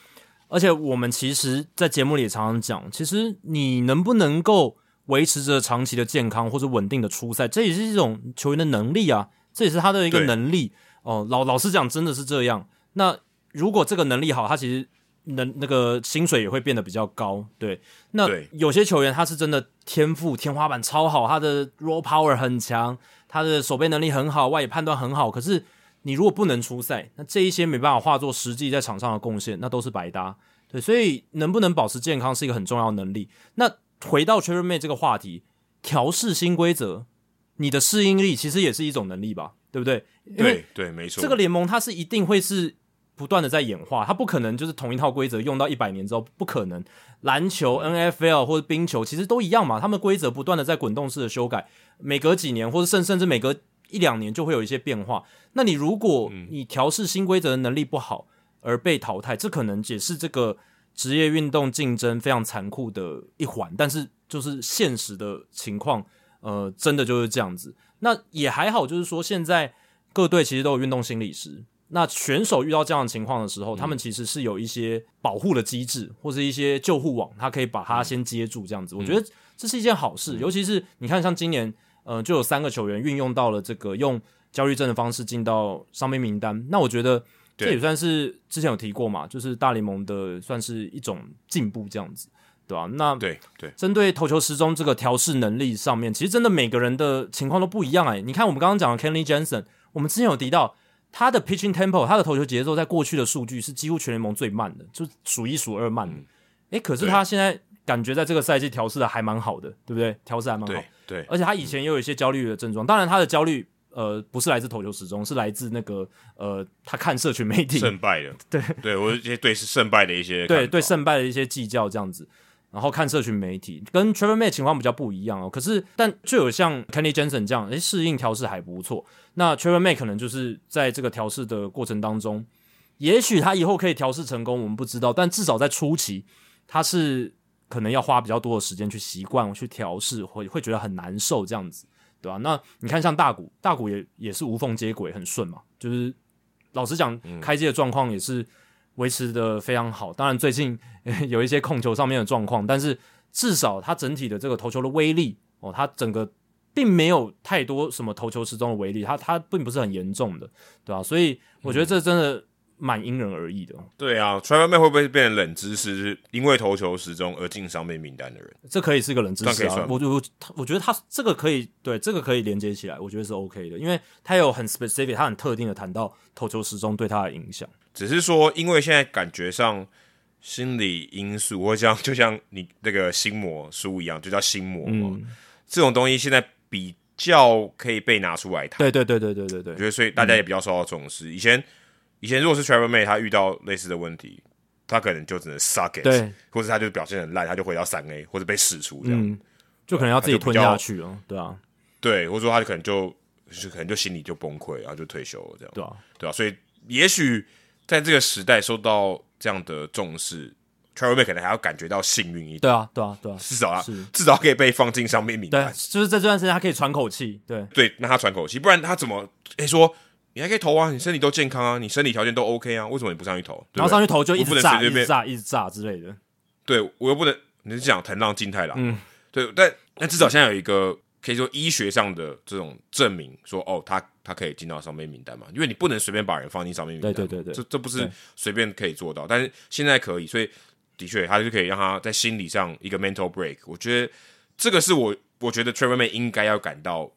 而且我们其实，在节目里也常常讲，其实你能不能够维持着长期的健康或者稳定的出赛，这也是一种球员的能力啊，这也是他的一个能力哦。老老实讲，真的是这样。那如果这个能力好，他其实能那个薪水也会变得比较高。对，那有些球员他是真的天赋天花板超好，他的 raw power 很强，他的守备能力很好，外野判断很好，可是。你如果不能出赛，那这一些没办法化作实际在场上的贡献，那都是白搭。对，所以能不能保持健康是一个很重要的能力。那回到 Cherry May 这个话题，调试新规则，你的适应力其实也是一种能力吧？对不对？对对，没错。这个联盟它是一定会是不断的在演化，它不可能就是同一套规则用到一百年之后，不可能。篮球、NFL 或者冰球其实都一样嘛，他们规则不断的在滚动式的修改，每隔几年或者甚甚至每隔。一两年就会有一些变化。那你如果你调试新规则的能力不好而被淘汰，这可能解释这个职业运动竞争非常残酷的一环。但是就是现实的情况，呃，真的就是这样子。那也还好，就是说现在各队其实都有运动心理师。那选手遇到这样的情况的时候，他们其实是有一些保护的机制，或是一些救护网，他可以把他先接住。这样子，我觉得这是一件好事。尤其是你看，像今年。呃，就有三个球员运用到了这个用焦虑症的方式进到伤病名单。那我觉得这也算是之前有提过嘛，就是大联盟的算是一种进步，这样子，对吧？那对对，针对投球时钟这个调试能力上面，其实真的每个人的情况都不一样哎。你看我们刚刚讲的 Kenley Jensen，我们之前有提到他的 pitching tempo，他的投球节奏在过去的数据是几乎全联盟最慢的，就数一数二慢的。诶，可是他现在。感觉在这个赛季调试的还蛮好的，对不对？调试还蛮好，对，而且他以前也有一些焦虑的症状，当然他的焦虑呃不是来自投球时钟，是来自那个呃他看社群媒体胜败的，对对，我一些对是胜败的一些对对胜败的一些计较这样子。然后看社群媒体，跟 Trevor May 情况比较不一样哦。可是，但就有像 Kenny Jensen 这样，诶，适应调试还不错。那 Trevor May 可能就是在这个调试的过程当中，也许他以后可以调试成功，我们不知道。但至少在初期，他是可能要花比较多的时间去习惯、去调试，会会觉得很难受这样子，对吧？那你看，像大谷，大谷也也是无缝接轨，很顺嘛。就是老实讲，开机的状况也是。维持的非常好，当然最近 有一些控球上面的状况，但是至少他整体的这个投球的威力哦，他整个并没有太多什么投球失踪的威力，他他并不是很严重的，对吧？所以我觉得这真的蛮因人而异的。对啊，Travis May 会不会变成冷知识？是因为投球失踪而进伤病名单的人？这可以是个冷知识啊！我我我觉得他这个可以对这个可以连接起来，我觉得是 OK 的，因为他有很 specific，他很特定的谈到投球失踪对他的影响。只是说，因为现在感觉上心理因素，或像 就像你那个心魔书一样，就叫心魔嘛。这种东西现在比较可以被拿出来谈。对对对对对对对。我觉得所以大家也比较受到重视。以前以前如果是 Travel May 他遇到类似的问题，他可能就只能 suck it，对，或者他就表现很烂，他就回到三 A 或者被释出这样，就可能要自己吞下去了。对啊，对，或者说他可能就就可能就心里就崩溃，然后就退休了这样。对啊，对啊，所以也许。在这个时代受到这样的重视，Travel May 可能还要感觉到幸运一点。对啊，对啊，对啊，至少啊，至少可以被放进上面名单。对，就是在这段时间他可以喘口气。对，对，让他喘口气，不然他怎么？哎，说你还可以投啊，你身体都健康啊，你身体条件都 OK 啊，为什么你不上去投？然后上去投就一直炸，一直炸，一直炸之类的。对我又不能，你是讲藤浪静太郎？嗯，对，但但至少现在有一个。可以说医学上的这种证明，说哦，他他可以进到上面名单嘛？因为你不能随便把人放进上面名单，对对对对，这这不是随便可以做到。但是现在可以，所以的确，他就可以让他在心理上一个 mental break。我觉得这个是我我觉得 Trevor May 应该要感到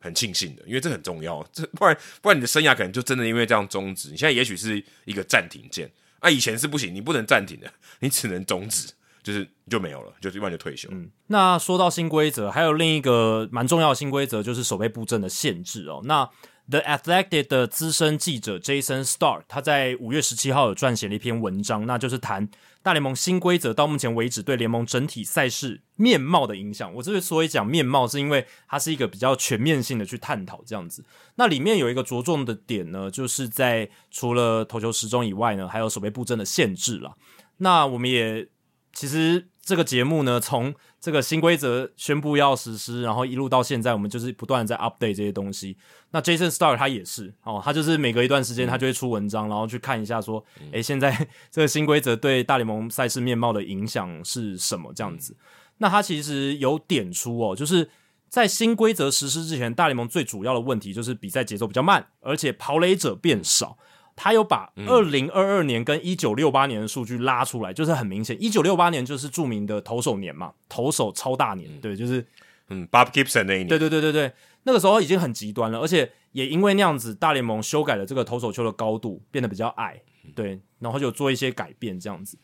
很庆幸的，因为这很重要。这不然不然你的生涯可能就真的因为这样终止。你现在也许是一个暂停键，啊，以前是不行，你不能暂停的，你只能终止。就是就没有了，就一般就退休。嗯，那说到新规则，还有另一个蛮重要的新规则，就是守备布阵的限制哦。那 The Athletic 的资深记者 Jason Star 他在五月十七号有撰写了一篇文章，那就是谈大联盟新规则到目前为止对联盟整体赛事面貌的影响。我之所以讲面貌，是因为它是一个比较全面性的去探讨这样子。那里面有一个着重的点呢，就是在除了投球时钟以外呢，还有守备布阵的限制了。那我们也。其实这个节目呢，从这个新规则宣布要实施，然后一路到现在，我们就是不断的在 update 这些东西。那 Jason Star 他也是哦，他就是每隔一段时间他就会出文章，然后去看一下说，诶，现在 这个新规则对大联盟赛事面貌的影响是什么这样子。那他其实有点出哦，就是在新规则实施之前，大联盟最主要的问题就是比赛节奏比较慢，而且跑垒者变少。他有把二零二二年跟一九六八年的数据拉出来，就是很明显，一九六八年就是著名的投手年嘛，投手超大年，对，就是嗯，Bob Gibson 那一年，对对对对对，那个时候已经很极端了，而且也因为那样子，大联盟修改了这个投手球的高度，变得比较矮，对，然后就做一些改变，这样子。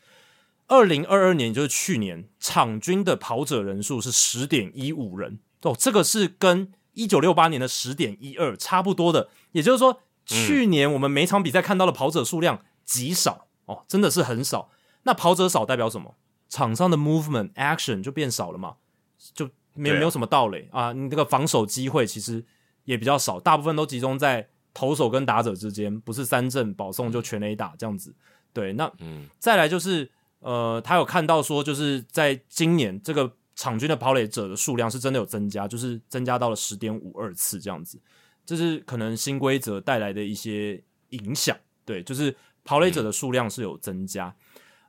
二零二二年就是去年，场均的跑者人数是十点一五人，哦，这个是跟一九六八年的十点一二差不多的，也就是说。去年我们每场比赛看到的跑者数量极少哦，真的是很少。那跑者少代表什么？场上的 movement action 就变少了嘛，就没没有什么道理啊。你这个防守机会其实也比较少，大部分都集中在投手跟打者之间，不是三振保送就全垒打这样子。对，那嗯，再来就是呃，他有看到说，就是在今年这个场均的跑垒者的数量是真的有增加，就是增加到了十点五二次这样子。这是可能新规则带来的一些影响，对，就是跑垒者的数量是有增加，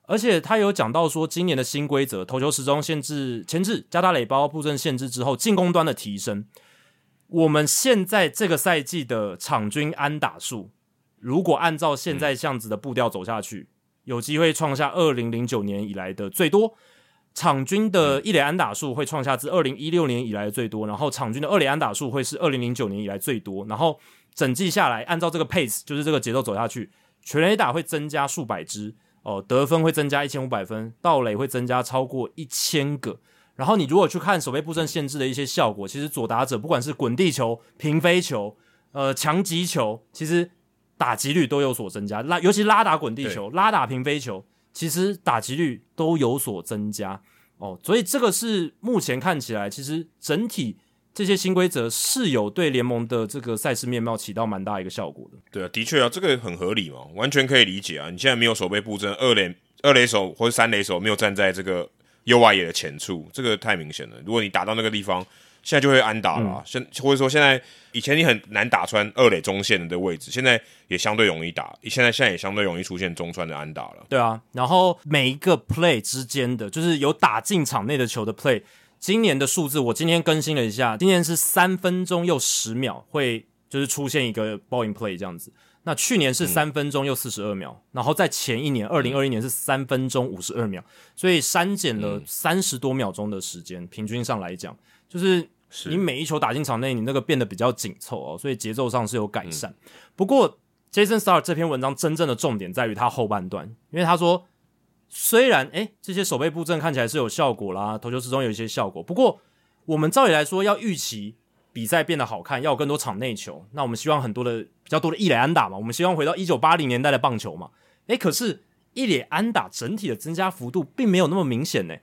而且他有讲到说，今年的新规则，投球时钟限制、前置、加大垒包、布阵限制之后，进攻端的提升，我们现在这个赛季的场均安打数，如果按照现在这样子的步调走下去，有机会创下二零零九年以来的最多。场均的一垒安打数会创下自二零一六年以来的最多，然后场均的二垒安打数会是二零零九年以来最多，然后整季下来，按照这个 pace，就是这个节奏走下去，全垒打会增加数百支哦，得分会增加一千五百分，盗垒会增加超过一千个。然后你如果去看守备布阵限制的一些效果，其实左打者不管是滚地球、平飞球、呃强击球，其实打击率都有所增加，拉尤其拉打滚地球、拉打平飞球。其实打击率都有所增加，哦，所以这个是目前看起来，其实整体这些新规则是有对联盟的这个赛事面貌起到蛮大一个效果的。对啊，的确啊，这个很合理嘛，完全可以理解啊。你现在没有守备布阵，二垒二垒手或者三垒手没有站在这个右外野的前处，这个太明显了。如果你打到那个地方，现在就会安打了。现或者说现在以前你很难打穿二垒中线的位置，现在也相对容易打。现在现在也相对容易出现中穿的安打了。对啊，然后每一个 play 之间的，就是有打进场内的球的 play，今年的数字我今天更新了一下，今年是三分钟又十秒会就是出现一个 ball in play 这样子。那去年是三分钟又四十二秒，然后在前一年二零二一年是三分钟五十二秒，所以删减了三十多秒钟的时间，平均上来讲，就是你每一球打进场内，你那个变得比较紧凑哦，所以节奏上是有改善。不过 Jason Star 这篇文章真正的重点在于他后半段，因为他说虽然诶这些守备布阵看起来是有效果啦，投球始终有一些效果，不过我们照理来说要预期。比赛变得好看，要有更多场内球。那我们希望很多的比较多的一垒安打嘛？我们希望回到一九八零年代的棒球嘛？诶，可是一垒安打整体的增加幅度并没有那么明显呢。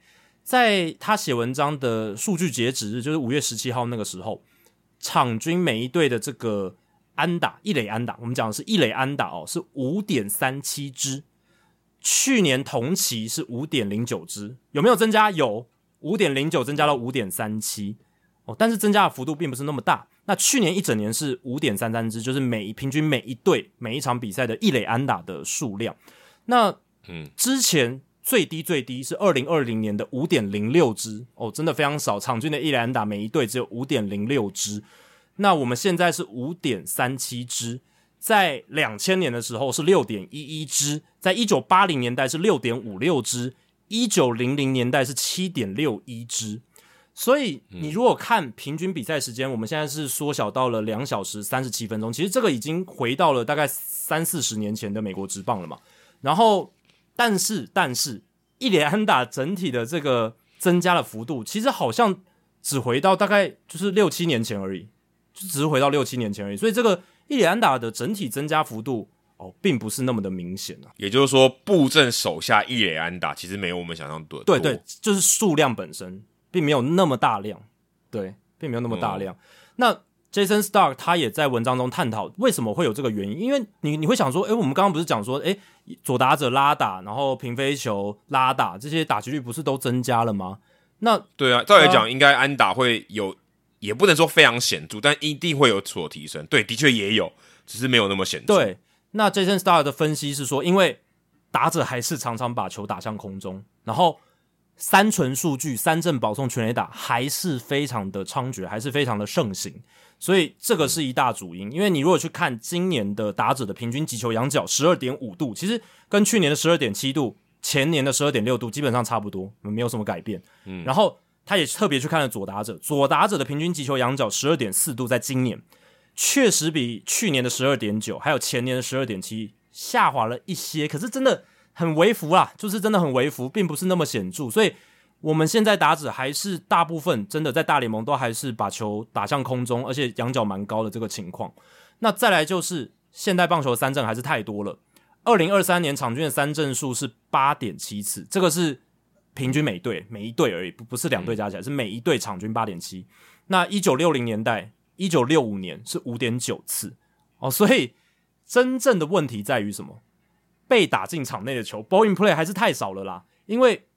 在他写文章的数据截止日，就是五月十七号那个时候，场均每一队的这个安打一垒安打，我们讲的是一垒安打哦，是五点三七支。去年同期是五点零九支，有没有增加？有，五点零九增加到五点三七。哦，但是增加的幅度并不是那么大。那去年一整年是五点三三支，就是每平均每一队每一场比赛的一垒安打的数量。那嗯，之前最低最低是二零二零年的五点零六支，哦，真的非常少。场均的一垒安打每一队只有五点零六支。那我们现在是五点三七支，在两千年的时候是六点一一支，在一九八零年代是六点五六支，一九零零年代是七点六一支。所以你如果看平均比赛时间，我们现在是缩小到了两小时三十七分钟。其实这个已经回到了大概三四十年前的美国职棒了嘛。然后，但是但是，一连安打整体的这个增加的幅度，其实好像只回到大概就是六七年前而已，就只是回到六七年前而已。所以这个一连安打的整体增加幅度哦，并不是那么的明显啊。也就是说，布阵手下一连安打其实没有我们想象多。对对，就是数量本身。并没有那么大量，对，并没有那么大量。那 Jason Stark 他也在文章中探讨为什么会有这个原因，因为你你会想说，诶，我们刚刚不是讲说，诶，左打者拉打，然后平飞球拉打，这些打击率不是都增加了吗？那对啊，照理讲，应该安打会有，也不能说非常显著，但一定会有所提升。对，的确也有，只是没有那么显著。对，那 Jason Stark 的分析是说，因为打者还是常常把球打向空中，然后。三纯数据、三振保送、全垒打还是非常的猖獗，还是非常的盛行，所以这个是一大主因。因为你如果去看今年的打者的平均击球仰角十二点五度，其实跟去年的十二点七度、前年的十二点六度基本上差不多，没有什么改变。嗯，然后他也特别去看了左打者，左打者的平均击球仰角十二点四度，在今年确实比去年的十二点九，还有前年的十二点七下滑了一些，可是真的。很微幅啦，就是真的很微幅，并不是那么显著。所以我们现在打者还是大部分真的在大联盟都还是把球打向空中，而且仰角蛮高的这个情况。那再来就是现代棒球的三振还是太多了。二零二三年场均的三振数是八点七次，这个是平均每队每一队而已，不不是两队加起来，是每一队场均八点七。那一九六零年代、一九六五年是五点九次哦。所以真正的问题在于什么？被打进场内的球，ball in play 还是太少了啦。因为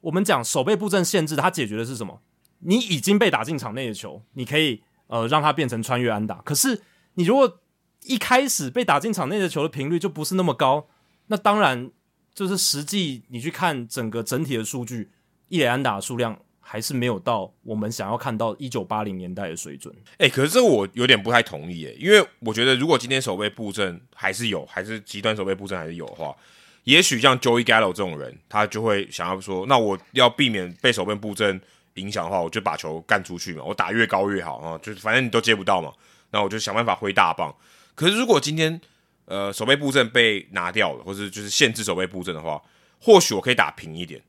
我们讲守备布阵限制，它解决的是什么？你已经被打进场内的球，你可以呃让它变成穿越安打。可是你如果一开始被打进场内的球的频率就不是那么高，那当然就是实际你去看整个整体的数据，一垒安打数量。还是没有到我们想要看到一九八零年代的水准。哎，可是这我有点不太同意诶，因为我觉得如果今天守备布阵还是有，还是极端守备布阵还是有的话，也许像 Joey Gallo 这种人，他就会想要说，那我要避免被守备布阵影响的话，我就把球干出去嘛，我打越高越好啊，就是反正你都接不到嘛，那我就想办法挥大棒。可是如果今天呃守备布阵被拿掉了，或者就是限制守备布阵的话，或许我可以打平一点。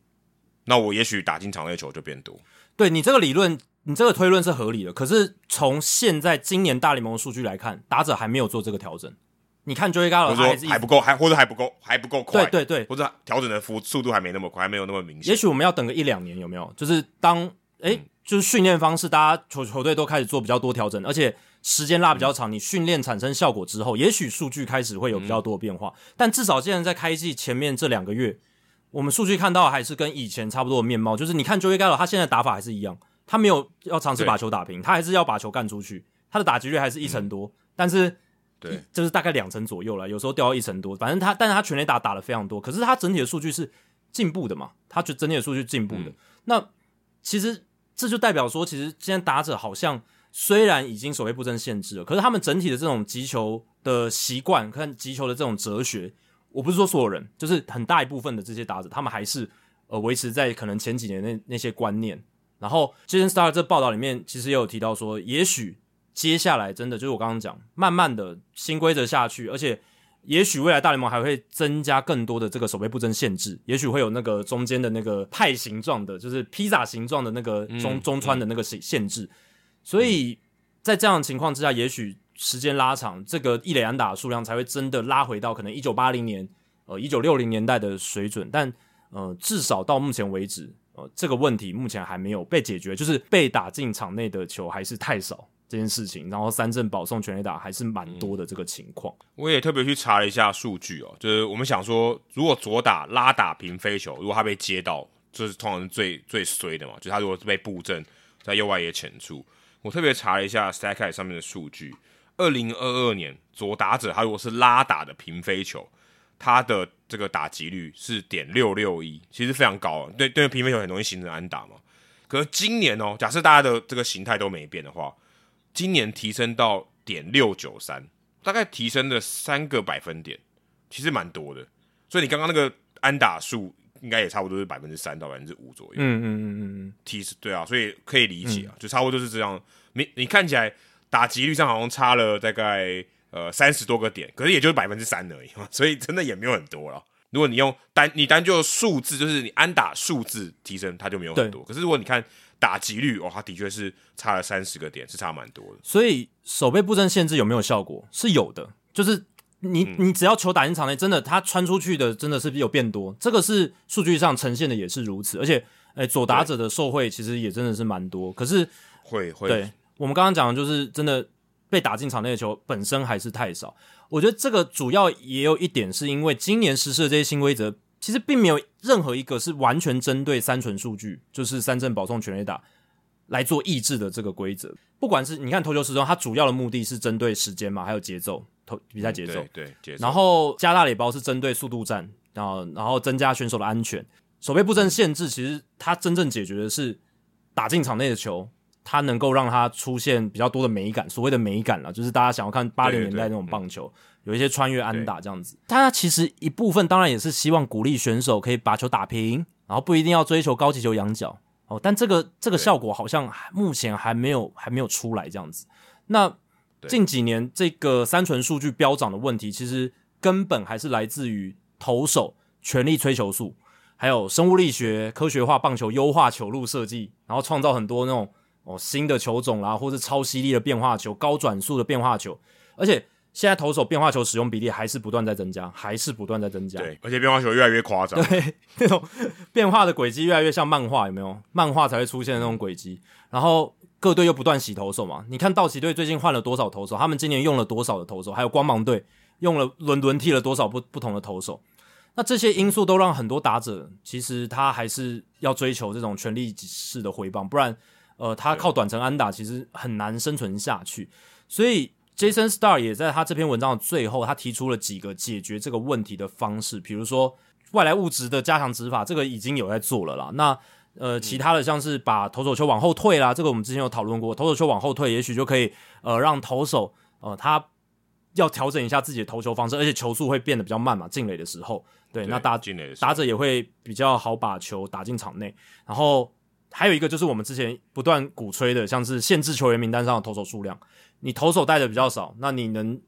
那我也许打进场内球就变多。对你这个理论，你这个推论是合理的。可是从现在今年大联盟的数据来看，打者还没有做这个调整。你看 Joey Gallo 或者他还是还不够，还或者还不够，还不够快，对对对，或者调整的幅速度还没那么快，还没有那么明显。也许我们要等个一两年，有没有？就是当诶，嗯就是训练方式，大家球球队都开始做比较多调整，而且时间拉比较长，你训练产生效果之后，也许数据开始会有比较多的变化。但至少现在在开季前面这两个月，我们数据看到还是跟以前差不多的面貌，就是你看 Joey Gallo 他现在打法还是一样，他没有要尝试把球打平，他还是要把球干出去，他的打击率还是一成多，但是对，就是大概两成左右了，有时候掉到一成多，反正他，但是他全垒打打的非常多，可是他整体的数据是进步的嘛，他就整体的数据进步的。嗯。那其实这就代表说，其实现在打者好像虽然已经守备布阵限制了，可是他们整体的这种击球的习惯，看击球的这种哲学，我不是说所有人，就是很大一部分的这些打者，他们还是呃维持在可能前几年那那些观念。然后 Jason Star 这报道里面其实也有提到说，也许接下来真的就是我刚刚讲，慢慢的新规则下去，而且也许未来大联盟还会增加更多的这个守备不争限制，也许会有那个中间的那个派形状的，就是披萨形状的那个中、中穿的那个限限制，所以在这样的情况之下，也许时间拉长，这个一垒安打数量才会真的拉回到可能一九八零年、呃一九六零年代的水准，但呃至少到目前为止，呃这个问题目前还没有被解决，就是被打进场内的球还是太少这件事情，然后三振保送全垒打还是蛮多的这个情况。我也特别去查了一下数据哦，就是我们想说，如果左打拉打平飞球，如果他被接到，就是通常是最最衰的嘛，就是他如果是被布阵在右外野浅处，我特别查了一下 Stack 上面的数据，二零二二年左打者他如果是拉打的平飞球，他的这个打击率是点六六一，其实非常高啊。对对，平飞球很容易形成安打嘛。可是今年哦，假设大家的这个形态都没变的话，今年提升到点六九三，大概提升了三个百分点，其实蛮多的。所以你刚刚那个安打数应该也差不多是百分之三到百分之五左右。嗯嗯嗯嗯嗯，提示对啊，所以可以理解啊，就差不多就是这样。你你看起来打击率上好像差了大概呃三十多个点，可是也就是百分之三而已嘛，所以真的也没有很多了。如果你用单你单就数字，就是你安打数字提升，它就没有很多。可是如果你看打击率，哦，它的确是差了三十个点，是差蛮多的。所以守备布阵限制有没有效果？是有的，就是你、你只要球打进场内，真的它穿出去的真的是有变多，这个是数据上呈现的也是如此，而且诶、左打者的受贿其实也真的是蛮多，可是会会对我们刚刚讲的就是真的被打进场内的球本身还是太少。我觉得这个主要也有一点是因为今年实施的这些新规则，其实并没有任何一个是完全针对三纯数据，就是三振保送全垒打来做抑制的这个规则。不管是你看投球时钟，它主要的目的是针对时间嘛，还有节奏，投比赛节奏。对对节奏。然后加大垒包是针对速度战，然后然后增加选手的安全。守备布阵限制其实它真正解决的是打进场内的球，它能够让它出现比较多的美感。所谓的美感啦，就是大家想要看八零年代那种棒球，有一些穿越安打这样子。它其实一部分当然也是希望鼓励选手可以把球打平，然后不一定要追求高级球仰角哦。但这个这个效果好像目前还没有还没有出来这样子。那近几年这个三纯数据飙涨的问题，其实根本还是来自于投手全力吹球数，还有生物力学科学化棒球优化球路设计，然后创造很多那种哦新的球种啦，或是超犀利的变化球、高转速的变化球，而且现在投手变化球使用比例还是不断在增加，还是不断在增加。对，而且变化球越来越夸张。对，那种变化的轨迹越来越像漫画，有没有？漫画才会出现的那种轨迹。然后各队又不断洗投手嘛，你看道奇队最近换了多少投手，他们今年用了多少的投手，还有光芒队用了轮轮替了多少不不同的投手。那这些因素都让很多打者其实他还是要追求这种权力式的回棒，不然呃他靠短程安打其实很难生存下去。所以 Jason Star 也在他这篇文章的最后，他提出了几个解决这个问题的方式，比如说外来物质的加强执法，这个已经有在做了啦。那呃，其他的像是把投手球往后退啦，这个我们之前有讨论过，投手球往后退，也许就可以呃让投手呃他要调整一下自己的投球方式，而且球速会变得比较慢嘛，进垒的时候，对，那打进打者也会比较好把球打进场内。然后还有一个就是我们之前不断鼓吹的，像是限制球员名单上的投手数量，你投手带的比较少，那你能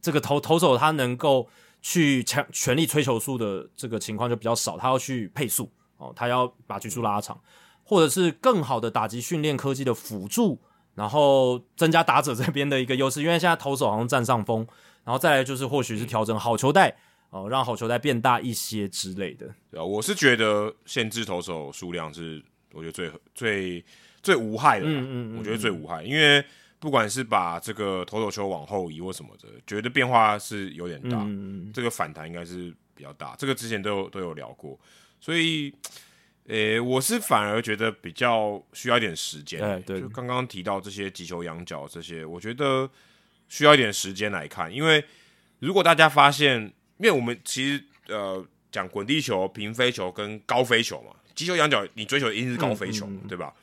这个投投手他能够去强全力吹球数的这个情况就比较少，他要去配速哦，他要把局数拉长，或者是更好的打击训练科技的辅助。然后增加打者这边的一个优势，因为现在投手好像占上风，然后再来就是或许是调整好球带哦、让好球带变大一些之类的。对啊，我是觉得限制投手数量是我觉得最最最无害的啦，嗯嗯嗯我觉得最无害，因为不管是把这个投手球往后移或什么的，觉得变化是有点大，嗯，这个反弹应该是比较大，这个之前都有都有聊过，所以。诶、我是反而觉得比较需要一点时间、就刚刚提到这些击球仰角这些，我觉得需要一点时间来看，因为如果大家发现，因为我们其实呃讲滚地球、平飞球跟高飞球嘛，击球仰角你追求的一定是高飞球嘛，对吧？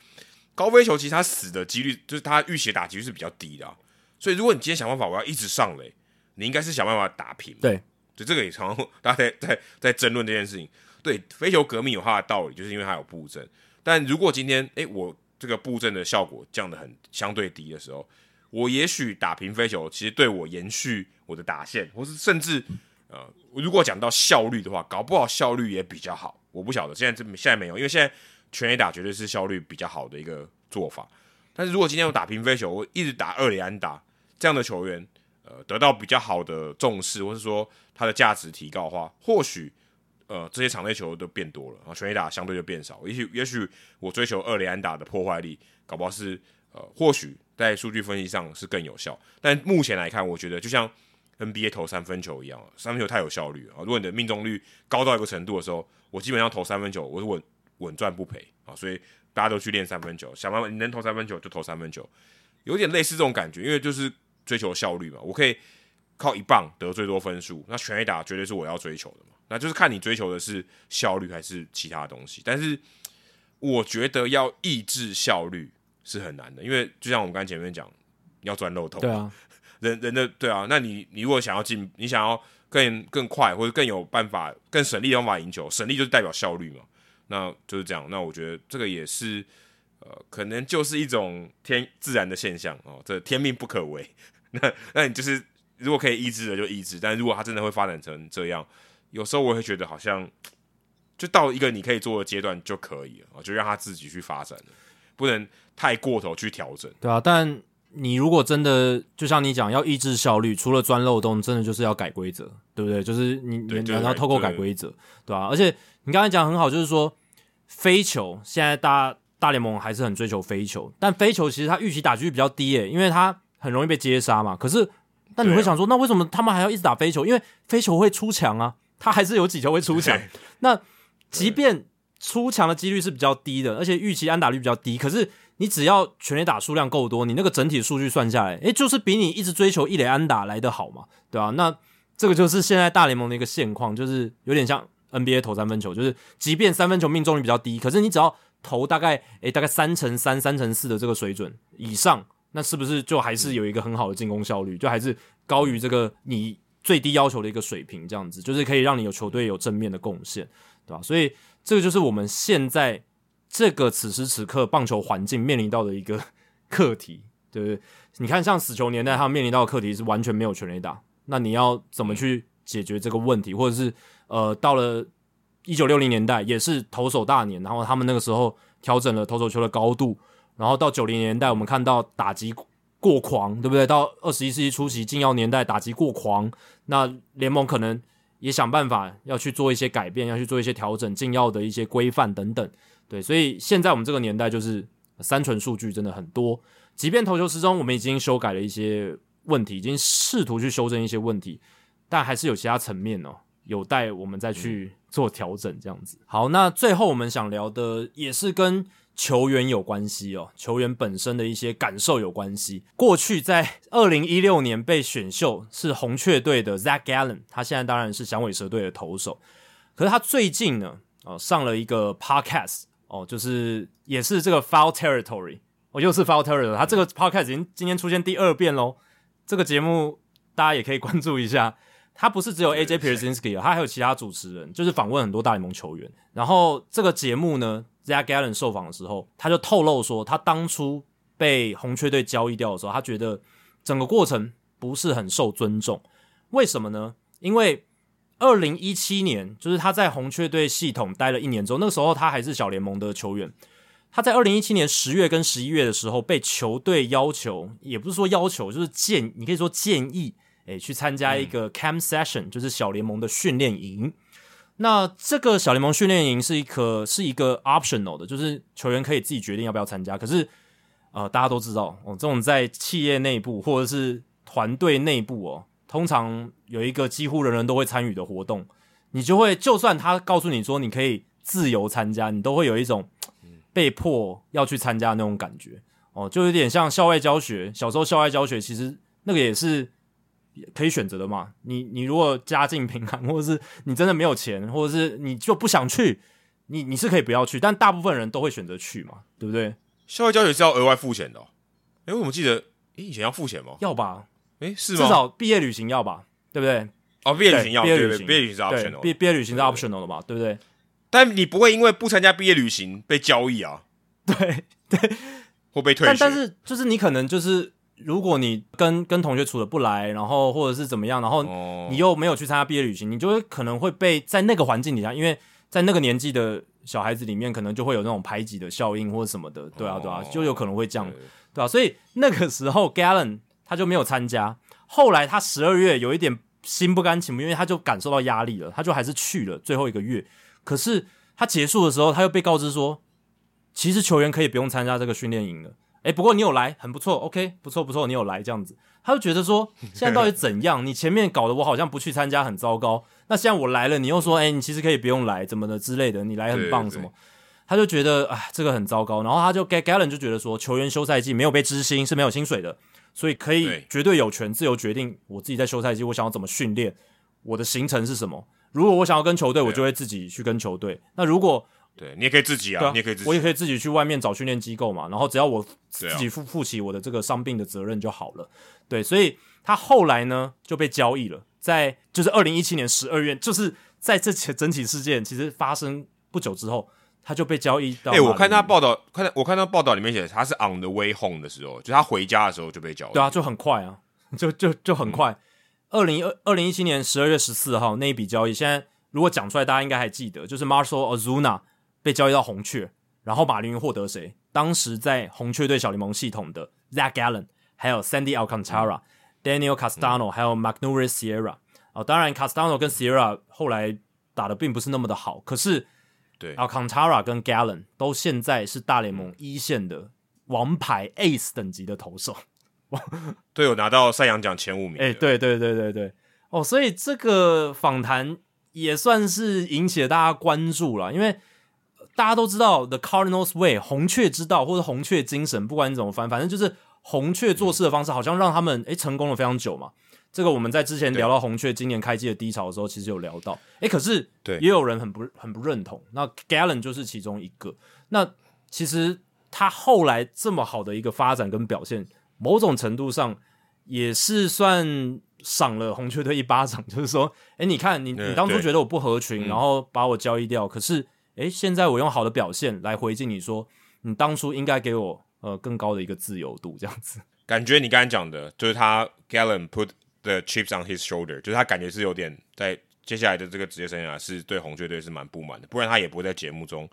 高飞球其实它死的几率，就是它预血打击率是比较低的啊、所以如果你今天想办法我要一直上垒，你应该是想办法打平嘛，对，就这个也常常 大家在在在争论这件事情。对，飞球革命有它的道理，就是因为它有布阵。但如果今天诶我这个布阵的效果降得很相对低的时候，我也许打平飞球，其实对我延续我的打线，或是甚至呃，如果讲到效率的话，搞不好效率也比较好。我不晓得，现在这现在没有，因为现在全垒打绝对是效率比较好的一个做法。但是如果今天我打平飞球，我一直打二垒安打这样的球员，呃，得到比较好的重视，或是说他的价值提高的话，或许呃这些场内球都变多了，然后全垒打相对就变少。也许也许我追求二垒安打的破坏力，搞不好是呃或许在数据分析上是更有效。但目前来看，我觉得就像 NBA 投三分球一样，三分球太有效率啊！如果你的命中率高到一个程度的时候，我基本上投三分球，我是稳稳赚不赔啊！所以大家都去练三分球，想办法你能投三分球就投三分球，有点类似这种感觉，因为就是追求效率嘛。我可以靠一棒得最多分数，那全 A 打绝对是我要追求的嘛。那就是看你追求的是效率还是其他东西。但是我觉得要抑制效率是很难的，因为就像我们刚前面讲，要钻漏洞，对啊，人人的对啊，那你你如果想要进，你想要更更快或者更有办法、更省力的方法赢球，省力就是代表效率嘛，那就是这样。那我觉得这个也是呃，可能就是一种天自然的现象哦，这天命不可违。那那你就是如果可以抑制的就抑制，但如果它真的会发展成这样，有时候我会觉得好像就到一个你可以做的阶段就可以了，就让它自己去发展了，不能太过头去调整。对啊，但你如果真的就像你讲要抑制效率，除了钻漏洞，真的就是要改规则，对不对？就是你你你要透过改规则，对吧、而且你刚才讲很好，就是说飞球现在大大联盟还是很追求飞球，但飞球其实它预期打击率比较低诶，因为它很容易被接杀嘛。可是，但你会想说，那为什么他们还要一直打飞球？因为飞球会出墙啊，它还是有几球会出墙。那即便出墙的几率是比较低的，而且预期安打率比较低，可是你只要全垒打数量够多，你那个整体数据算下来，诶，就是比你一直追求一垒安打来的好嘛，对吧、那这个就是现在大联盟的一个现况，就是有点像 NBA 投三分球，就是即便三分球命中率比较低，可是你只要投大概诶大概三乘三、三乘四的这个水准以上，那是不是就还是有一个很好的进攻效率，就还是高于这个你最低要求的一个水平，这样子就是可以让你有球队有正面的贡献，对吧？所以这个就是我们现在这个此时此刻棒球环境面临到的一个 课题，对不对？你看，像死球年代，他面临到的课题是完全没有全垒打，那你要怎么去解决这个问题？或者是呃，到了一九六零年代，也是投手大年，然后他们那个时候调整了投手球的高度，然后到九零年代，我们看到打击过狂，对不对？到二十一世纪初期禁药年代，打击过狂，那联盟可能也想办法要去做一些改变，要去做一些调整，禁药的一些规范等等。对，所以现在我们这个年代就是三纯数据真的很多，即便投球时钟我们已经修改了一些问题，已经试图去修正一些问题，但还是有其他层面哦，有待我们再去做调整。这样子，好，那最后我们想聊的也是跟球员有关系哦，球员本身的一些感受有关系。过去在二零一六年被选秀是红雀队的 Zach Gallen，他现在当然是响尾蛇队的投手，可是他最近呢，呃上了一个 podcast 哦，就是也是这个 Foul Territory，哦又是 Foul Territory，他这个 podcast 已经今天出现第二遍喽。这个节目大家也可以关注一下。他不是只有 AJ Pierzynski 啊，他还有其他主持人，就是访问很多大联盟球员。然后这个节目呢，Zach Gallen 受访的时候，他就透露说，他当初被红雀队交易掉的时候，他觉得整个过程不是很受尊重。为什么呢？因为二零一七年，就是他在红雀队系统待了一年之后，那个时候他还是小联盟的球员。他在二零一七年十月跟十一月的时候，被球队要求，也不是说要求，就是建，你可以说建议诶去参加一个 camp session，就是小联盟的训练营。那这个小联盟训练营是一个是一个 optional 的，就是球员可以自己决定要不要参加。可是，呃，大家都知道哦，这种在企业内部或者是团队内部哦，通常有一个几乎人人都会参与的活动，你就会就算他告诉你说你可以自由参加，你都会有一种被迫要去参加那种感觉哦，就有点像校外教学。小时候校外教学其实那个也是。可以选择的嘛？你你如果家境贫寒，或者是你真的没有钱，或者是你就不想去，你你是可以不要去，但大部分人都会选择去嘛，对不对？校外教学是要额外付钱的。哎，我怎么记得？哎，以前要付钱吗？要吧？哎，是吗？至少毕业旅行要吧？对不对？哦，毕业旅行要，毕业旅行，毕业旅行是 optional，毕毕业旅行是 optional 的嘛？对不对？但你不会因为不参加毕业旅行被交易啊？对 对，会被退。但但是就是你可能就是。如果你跟跟同学处的不来，然后或者是怎么样，然后你又没有去参加毕业旅行，你就会可能会被在那个环境底下，因为在那个年纪的小孩子里面，可能就会有那种排挤的效应或者什么的，对啊，对啊，就有可能会这样，对啊？所以那个时候，Galen 他就没有参加。后来他十二月有一点心不甘情不愿，因为他就感受到压力了，他就还是去了最后一个月。可是他结束的时候，他又被告知说，其实球员可以不用参加这个训练营了。哎，不过你有来，很不错，OK，不错不错，你有来这样子，他就觉得说，现在到底怎样？你前面搞得我好像不去参加很糟糕，那现在我来了，你又说，哎，你其实可以不用来，怎么的之类的，你来很棒什么？他就觉得，哎，这个很糟糕。然后他就 Galen 就觉得说，球员休赛季没有被知薪是没有薪水的，所以可以绝对有权自由决定我自己在休赛季我想要怎么训练，我的行程是什么。如果我想要跟球队，我就会自己去跟球队。那如果对你也可以自己啊，你也可以，我也可以自己去外面找训练机构嘛。然后只要我自己负负起我的这个伤病的责任就好了。对，所以他后来呢就被交易了，在就是二零一七年十二月，就是在这起整体事件其实发生不久之后，他就被交易到。哎，我看他报道，看我看到报道里面写他是 on the way home 的时候，就他回家的时候就被交易。对啊，就很快啊，就就就很快。二零二二零一七年十二月十四号那一笔交易，现在如果讲出来，大家应该还记得，就是 Marshall Azuna。被交易到红雀，然后马林鱼获得谁？当时在红雀队小联盟系统的 Zach Gallen，还有 Sandy Alcantara、Daniel Castano，还有 McNury Sierra。哦，当然 Castano 跟 Sierra 后来打的并不是那么的好，可是对 Alcantara 跟 Gallen 都现在是大联盟一线的王牌 Ace 等级的投手。对，有拿到赛扬奖前五名。哎，对对对对对，哦，所以这个访谈也算是引起了大家关注了，因为。大家都知道 The Cardinals Way 红雀之道或者红雀精神，不管你怎么翻，反正就是红雀做事的方式，好像让他们诶成功了非常久嘛。这个我们在之前聊到红雀今年开季的低潮的时候，其实有聊到。诶，可是对也有人很不很不认同。那 Galen 就是其中一个。那其实他后来这么好的一个发展跟表现，某种程度上也是算赏了红雀队一巴掌。就是说，诶，你看你你当初觉得我不合群，然后把我交易掉，可是。诶，现在我用好的表现来回敬你说，你当初应该给我呃更高的一个自由度，这样子。感觉你刚才讲的，就是他 Galen put the chips on his shoulder，就是他感觉是有点在接下来的这个职业生涯是对红雀队是蛮不满的，不然他也不会在节目中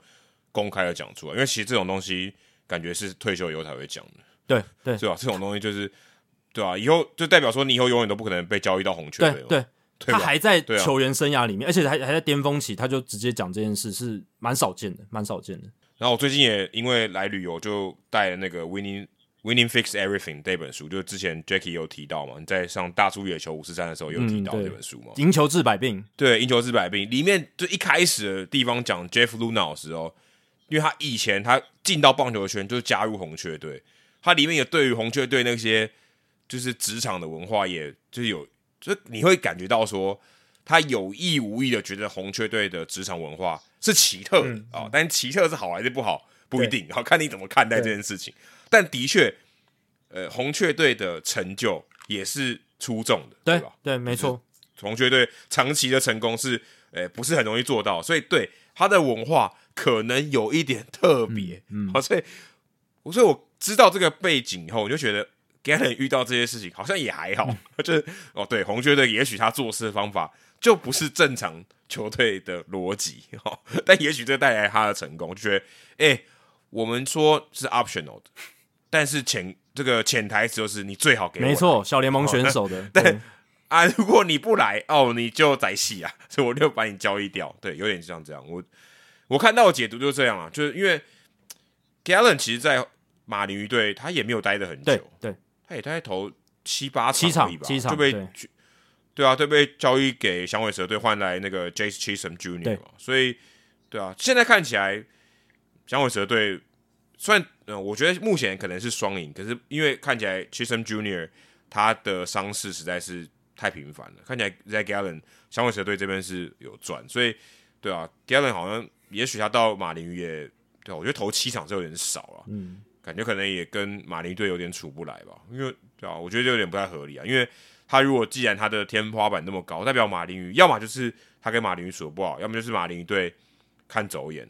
公开的讲出来。因为其实这种东西感觉是退休以后才会讲的，对对，是吧？这种东西就是对啊？以后就代表说你以后永远都不可能被交易到红雀队，对。他还在球员生涯里面，而且还还在巅峰期，他就直接讲这件事，是蛮少见的，蛮少见的。然后我最近也因为来旅游，就带了那个《Winning Winning Fix Everything》这本书，就是之前 Jackie 有提到嘛，你在上大叔野球五十三的时候有提到这本书嘛，赢球治百病》。对，赢球治百病里面就一开始的地方讲 Jeff Luna 的时候，因为他以前他进到棒球圈就是加入红雀队，他里面有对于红雀队那些就是职场的文化，也就是有。就你会感觉到说，他有意无意的觉得红雀队的职场文化是奇特的啊，但奇特是好还是不好不一定，好看你怎么看待这件事情。但的确，呃，红雀队的成就也是出众的，对吧？对，没错。红雀队长期的成功是，呃，不是很容易做到，所以对他的文化可能有一点特别。嗯，好，所以，所以我知道这个背景以后，我就觉得。Galen 遇到这些事情好像也还好，就是哦，对，红雀队也许他做事的方法就不是正常球队的逻辑哈，但也许这带来他的成功，就觉得哎，我们说是 optional 的，但是潜这个潜台词就是你最好给我，没错，小联盟选手的，对啊，如果你不来哦，你就宰戏啊，所以我就把你交易掉。对，有点像这样。我我看到的解读就是这样啊，就是因为 Galen 其实，在马林鱼队他也没有待的很久，对对，他也大概投七八七场场七场就被对对啊，对被交易给响尾蛇队换来那个 Jace Chisholm 对 Jr. 嘛，所以对啊，现在看起来响尾蛇队虽然呃，我觉得目前可能是双赢，可是因为看起来 Chisholm Junior 他的伤势实在是太频繁了，看起来在 Galen 响尾蛇队这边是有赚，所以对啊，Galen 好像也许他到马林鱼也对啊、我觉得投七场是有点少了，嗯，感觉可能也跟马林队有点处不来吧，因为对啊，我觉得有点不太合理啊，因为他如果既然他的天花板那么高，代表马林鱼要么就是他跟马林鱼处得不好，要么就是马林鱼队看走眼，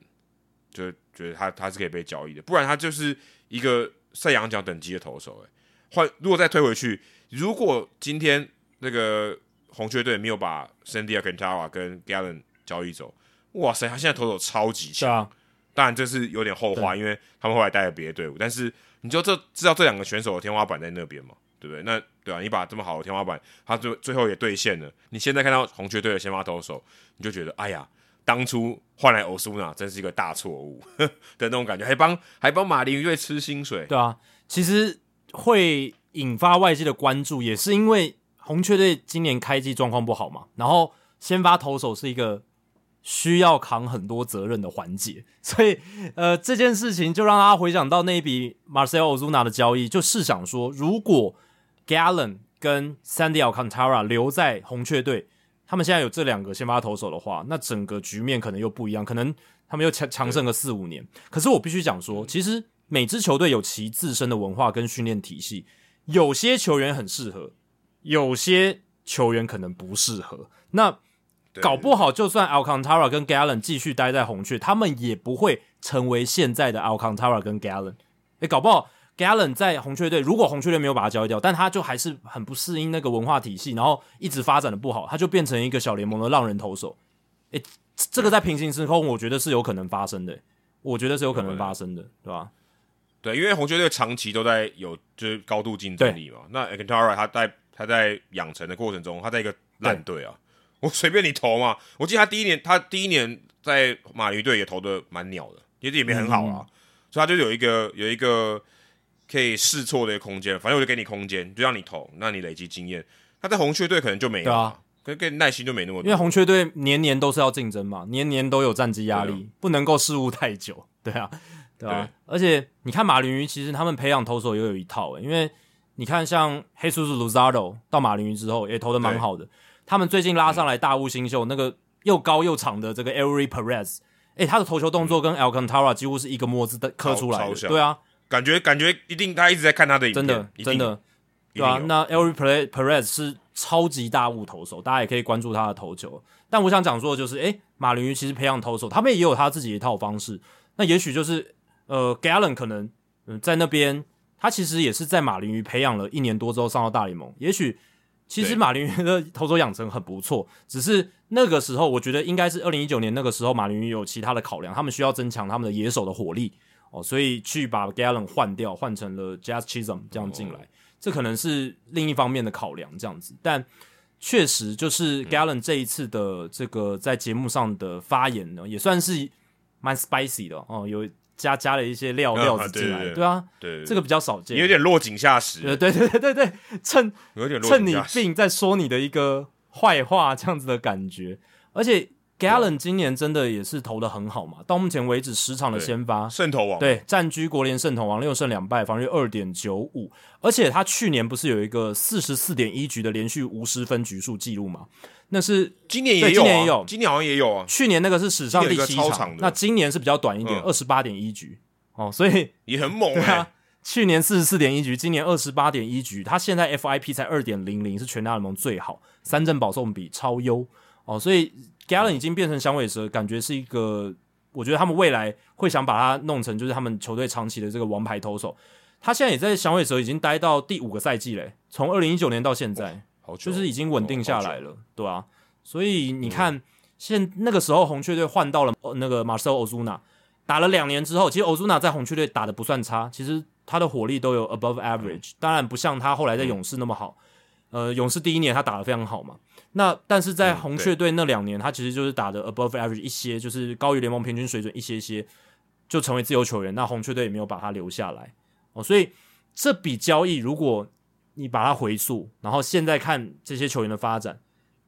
就觉得他他是可以被交易的，不然他就是一个赛扬奖等级的投手、欸。换如果再推回去，如果今天那个红雀队没有把 Sandy Alcantara 跟 Galen 交易走，哇塞，他现在投手超级强。啊，当然这是有点后话，因为他们后来带了别的队伍。但是你就这知道这两个选手的天花板在那边嘛，对不对？那对啊，你把这么好的天花板，他最最后也兑现了。你现在看到红雀队的先发投手，你就觉得哎呀，当初换来欧苏纳真是一个大错误 的那种感觉，还帮还帮马林鱼队吃薪水。对啊，其实会引发外界的关注，也是因为红雀队今年开季状况不好嘛，然后先发投手是一个需要扛很多责任的环节，所以呃这件事情就让大家回想到那一笔 Marcel Ozuna 的交易，就试想说，如果 Gallen 跟 Sandy Alcantara 留在红雀队，他们现在有这两个先发投手的话，那整个局面可能又不一样，可能他们又强强胜个四五年。可是我必须讲说，其实每支球队有其自身的文化跟训练体系，有些球员很适合，有些球员可能不适合。那搞不好，就算 Alcantara 跟 Gallen 继续待在红雀，他们也不会成为现在的 Alcantara 跟 Gallen。诶，搞不好 Gallen 在红雀队，如果红雀队没有把他交易掉，但他就还是很不适应那个文化体系，然后一直发展的不好，他就变成一个小联盟的浪人投手。诶，这个在平行时空，我觉得是有可能发生的。我觉得是有可能发生的，对吧？对，因为红雀队长期都在有就是高度竞争力嘛。那 Alcantara 他在他在养成的过程中，他在一个烂队啊，我随便你投嘛。我记得他第一年，他第一年在马驴队也投的蛮鸟的，其实也没很好啊，所以他就有一个有一个可以试错的一个空间。反正我就给你空间，就让你投，那你累积经验。他在红雀队可能就没有对啊，跟跟耐心就没那么多。因为红雀队年年都是要竞争嘛，年年都有战绩压力，对不能够失误太久，对啊，对啊。而且你看马林鱼，其实他们培养投手也有一套、欸，因为你看像黑叔叔 Luzardo 到马林鱼之后也投的蛮好的，他们最近拉上来大物新秀那个又高又长的这个 Elry Perez，诶、他的投球动作跟 Alcantara 几乎是一个模子的刻出来的，对啊，感觉感觉一定他一直在看他的影片，真的真的，对啊，那 Elry Perez Perez 是超级大物投手，大家也可以关注他的投球。但我想讲说的就是，诶、马林鱼其实培养投手，他们也有他自己一套方式。那也许就是，呃，Gallen 可能，嗯、在那边，他其实也是在马林鱼培养了一年多之后上到大联盟。也许其实马林鱼的投手养成很不错，只是那个时候我觉得应该是二零一九年那个时候，马林鱼有其他的考量，他们需要增强他们的野手的火力哦，所以去把 Gallen 换掉，换成了 Jazz Chisholm 这样进来。这可能是另一方面的考量，这样子。但确实，就是 Gallen 这一次的这个在节目上的发言呢，也算是蛮 spicy 的哦，有加加了一些料嗯料子进来，对对对对啊，对这个比较少见。有点落井下石，呃，对对对对对，趁有点落趁你。病在说你的一个坏话，这样子的感觉。而且 Gallen 今年真的也是投的很好嘛，到目前为止十场的先发，胜投王，对，占据国联胜投王六胜两败，防御二点九五，而且他去年不是有一个四十四点一局的连续无失分局数记录嘛？那是今年也有、啊，今年也有。今年好像也有啊，去年那个是史上第七场那今年是比较短一点，嗯。二十八点一局。哦，所以 也很猛啊，去年四十四点一局，今年二十八点一局，他现在 FIP 才二点零零，是全大联盟最好，三振保送比超优。哦，所以 Gallen 已经变成响尾蛇，感觉是一个，我觉得他们未来会想把他弄成就是他们球队长期的这个王牌投手。他现在也在响尾蛇已经待到第五个赛季嘞，从二零一九年到现在，就是已经稳定下来哦了，对啊，所以你看，现那个时候红雀队换到了呃那个 Marcel Ozuna，打了两年之后，其实 Ozuna 在红雀队打的不算差，其实他的火力都有 above average，当然不像他后来在勇士那么好。呃，勇士第一年他打得非常好嘛，那但是在嗯红雀队那两年，他其实就是打的 above average 一些，就是高于联盟平均水准一些些，就成为自由球员。那红雀队也没有把他留下来。哦，所以这笔交易如果你把它回溯，然后现在看这些球员的发展，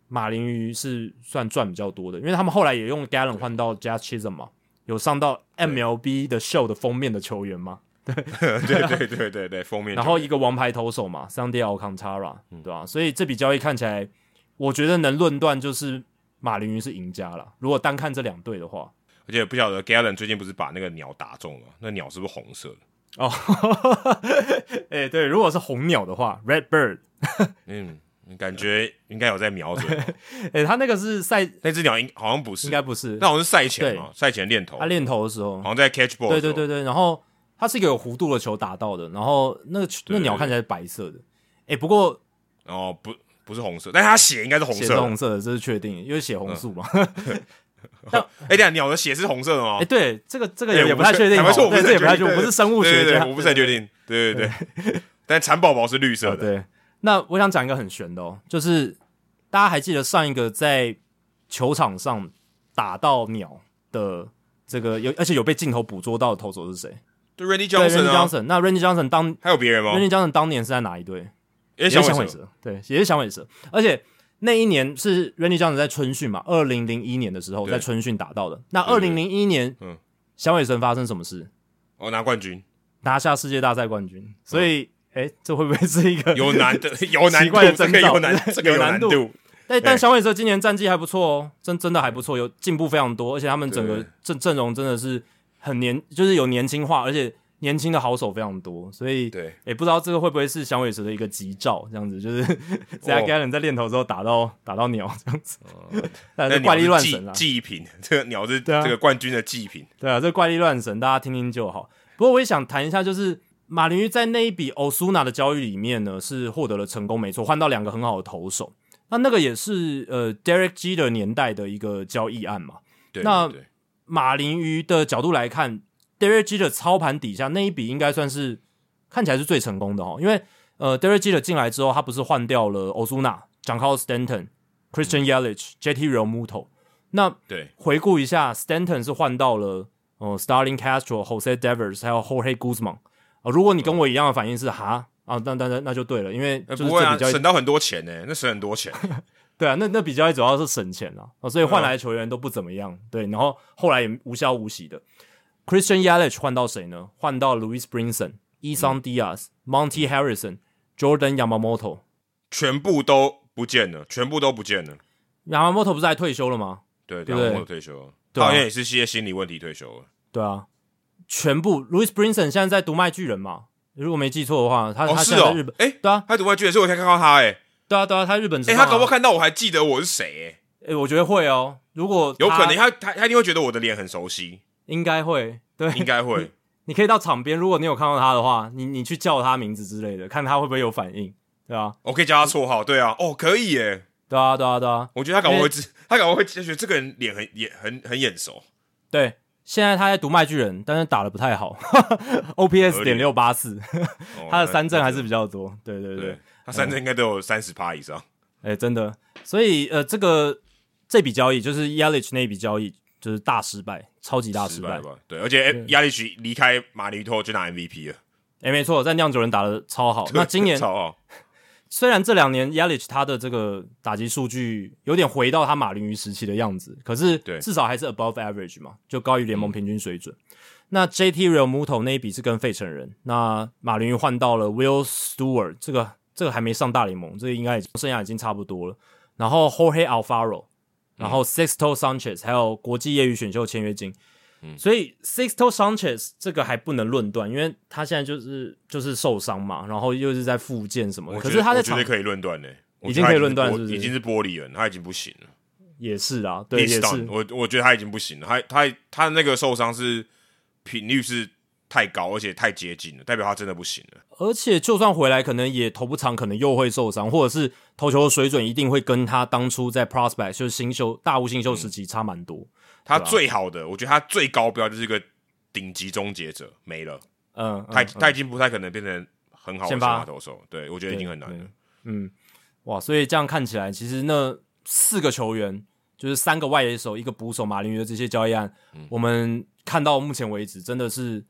马林鱼是算赚比较多的，因为他们后来也用 Gallon 换到 Jazz Chisholm 嘛，有上到 MLB 的 show 的封面的球员嘛，对对对对对，封面。然后一个王牌投手嘛，Sunday Alcantara，对吧、所以这笔交易看起来，我觉得能论断就是马林鱼是赢家了。如果单看这两队的话，而且不晓得 Gallon 最近不是把那个鸟打中了？那鸟是不是红色的？哦，哎、对，如果是红鸟的话，Red Bird，嗯，感觉应该有在瞄准哦。哎、他那个是赛，那只鸟应好像不是，应该不是那，好像是赛前嘛，赛前练头，他练头的时候好，像在 catch ball。对对对对，然后它是一个有弧度的球打到的，然后那个球那鸟看起来是白色的，哎、不过哦，不不是红色，但是它血应该是红血色的。是红色的，这是确定，因为血红素嘛。哎，等一下鸟的血是红色的吗哎、？对，这个这个哎也也不太确定哦，坦白说我不对，是这也不太确定，很确定我不是生物对学家，我不是很确定。对对对，但蚕宝宝是绿色的。哦对，那我想讲一个很悬的哦，就是大家还记得上一个在球场上打到鸟的这个有，而且有被镜头捕捉到的投手是谁？对 Randy 对 Johnson，Randy 啊，Johnson。那 Randy Johnson 当还有别人吗？Randy Johnson 当年是在哪一队？也也是响尾蛇。对，也是响尾蛇。而且那一年是 Randy Johnson 在春训嘛，二零零一年的时候在春训打到的。那二零零一年，嗯响尾蛇发生什么事？哦，拿冠军，拿下世界大赛冠军。所以，哎、这会不会是一个有难的，有难奇度，怪的征兆有难，这个有难度。但但响尾蛇今年战绩还不错哦，真真的还不错，有进步非常多，而且他们整个阵阵容真的是很年，就是有年轻化，而且年轻的好手非常多，所以对，也不知道这个会不会是响尾蛇的一个吉兆，这样子就是 Zach Gallen 在练头之后打到打到鸟这样子，但那是怪力乱神啦，祭品，这个鸟是这个冠军的祭品。对啊，这怪力乱神，大家听听就好。不过我也想谈一下，就是马林鱼在那一笔 Osuna 的交易里面呢，是获得了成功，没错，换到两个很好的投手。那那个也是呃 Derek Jeter 年代的一个交易案嘛。对，那对马林鱼的角度来看，Derek Jeter 操盘底下那一笔应该算是看起来是最成功的哦，因为呃 Derek Jeter 进来之后，他不是换掉了 Ozuna、j a n c a r l Stanton、Christian Yelich、JT Realmuto。那对回顾一下，Stanton 是换到了呃 Starling Castro、Jose Devers 还有 Jorge Guzman 啊、如果你跟我一样的反应是哈啊，那那那那就对了，因为就是比较省到很多钱呢，那省很多钱。对啊，那那比较主要是省钱啦，哦，所以换来的球员都不怎么样，对，然后后来也无消无息的。Christian Yelich 换到谁呢？换到 Louis Brinson、伊桑 Diaz、Monty Harrison、Jordan Yamamoto。全部都不见了，全部都不见了。Yamamoto 不是还退休了吗？对，对不对然后退休了，好像也是一些心理问题退休了。对啊，全部 Louis Brinson 现在在读卖巨人嘛？如果没记错的话，他、哦，他是在在日本。，哎，对啊，他读外剧的时候我才看到他，哎，对啊，对啊，他日本职哎。他搞不好看到我还记得我是谁，哎，哎、我觉得会哦。如果有可能他他他他一定会觉得我的脸很熟悉，应该会，对，应该会。你可以到场边，如果你有看到他的话，你你去叫他名字之类的，看他会不会有反应，对啊，我可以叫他绰号，对啊，哦，可以耶。对啊，对啊，对啊，我觉得他搞不好会知，他搞不好会觉得这个人脸很眼很很眼熟。对。现在他在读麦巨人，但是打的不太好，OPS 点六八四，哦他的三振还是比较多。对对对对，，他三振应该都有三十趴以上。哎、真的，所以呃，这个这笔交易就是 Yelich 那一笔交易，就是大失败，超级大失败。吧？对，而且亚历奇离开马尼托就拿 MVP 了。哎、没错，在酿酒人打的超好。那今年 超好，虽然这两年 Yelich 他的这个打击数据有点回到他马林鱼时期的样子，可是对至少还是 above average 嘛，就高于联盟平均水准。那 JT Realmuto 那一笔是跟费城人，那马林鱼换到了 Will Stewart，这个这个还没上大联盟，这个应该生涯已经差不多了。然后 Jorge Alfaro，然后 Sixto Sanchez，还有国际业余选秀签约金。所以 Sixto Sanchez 这个还不能论断，因为他现在就是就是受伤嘛，然后又是在复健什么可是他在场可以论断呢，已经可以论断是不是已经是玻璃人，他已经不行了。也是啊，对，也是我我觉得他已经不行了，他他他那个受伤是频率是太高，而且太接近了，代表他真的不行了。而且就算回来，可能也投不长，可能又会受伤，或者是投球的水准一定会跟他当初在 prospect 就是新秀大物新秀时期差蛮多。他最好的，我觉得他最高标就是一个顶级终结者没了，嗯，他嗯他已经不太可能变成很好的先先发发投手，对我觉得已经很难了。嗯，哇，所以这样看起来，其实那四个球员就是三个外野手、一个捕手，马林鱼的这些交易案，我们看到目前为止真的是。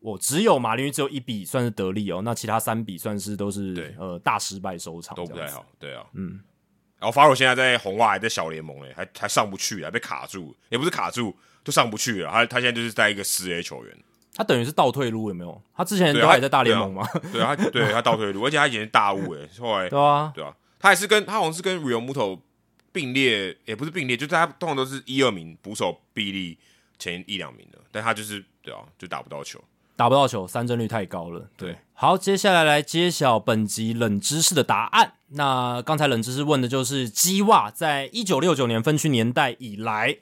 我只有马林鱼只有一笔算是得利哦，那其他三笔算是都是呃大失败收场，都不太好。对啊，嗯。然后法鲁现在在红袜还在小联盟诶，还还上不去还，被卡住，也不是卡住，就上不去了。他他现在就是在一个四 A 球员，他等于是倒退路有没有？他之前都还在大联盟吗？对啊，对他倒退路，而且他以前是大物诶，后来 对啊，对啊，他还是跟他好像是跟 Real Muto 并列，也不是并列，就大家通常都是一二名捕手臂力前一两名的，但他就是对啊，就打不到球。打不到球，三振率太高了。对，好，接下来来揭晓本集冷知识的答案。那刚才冷知识问的就是基袜在一九六九年分区年代以来，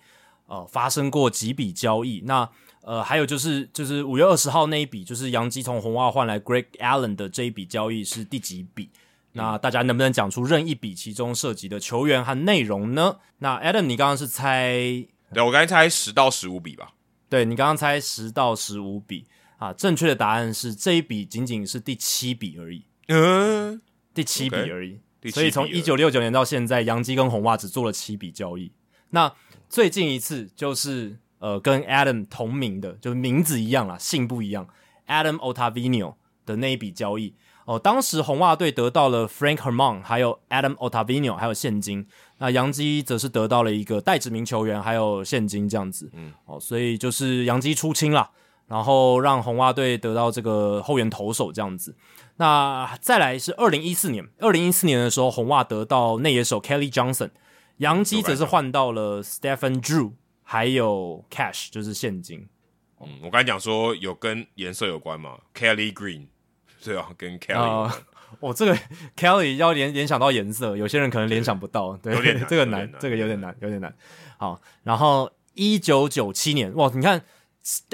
呃，发生过几笔交易。那呃，还有就是就是五月二十号那一笔，就是杨基从红袜换来 Greg Allen 的这一笔交易是第几笔？那大家能不能讲出任一笔其中涉及的球员和内容呢？那 Adam，你刚刚是猜？对，我刚才猜十到十五笔吧。对你刚刚猜十到十五笔。啊，正确的答案是这一笔仅仅是第七笔而已，嗯，第七笔而已。所以从一九六九年到现在，杨基跟红袜只做了七笔交易。那最近一次就是呃跟 Adam 同名的，就是名字一样啦，姓不一样，Adam Otavino 的那一笔交易。哦，当时红袜队得到了 Frank Herman，还有 Adam Otavino，还有现金。那杨基则是得到了一个代指名球员，还有现金这样子。嗯，哦，所以就是杨基出清了。然后让红袜队得到这个后援投手这样子，那再来是二零一四年，二零一四年的时候，红袜得到内野手 Kelly Johnson，杨基则是换到了 Stephen Drew，还有 Cash，就是现金。嗯，我刚才讲说有跟颜色有关嘛，Kelly Green，对啊，跟 Kelly，我 这个 Kelly 要联联想到颜色，有些人可能联想不到，对，这个难，这个有点难，有点难。好，然后一九九七年，哇，你看。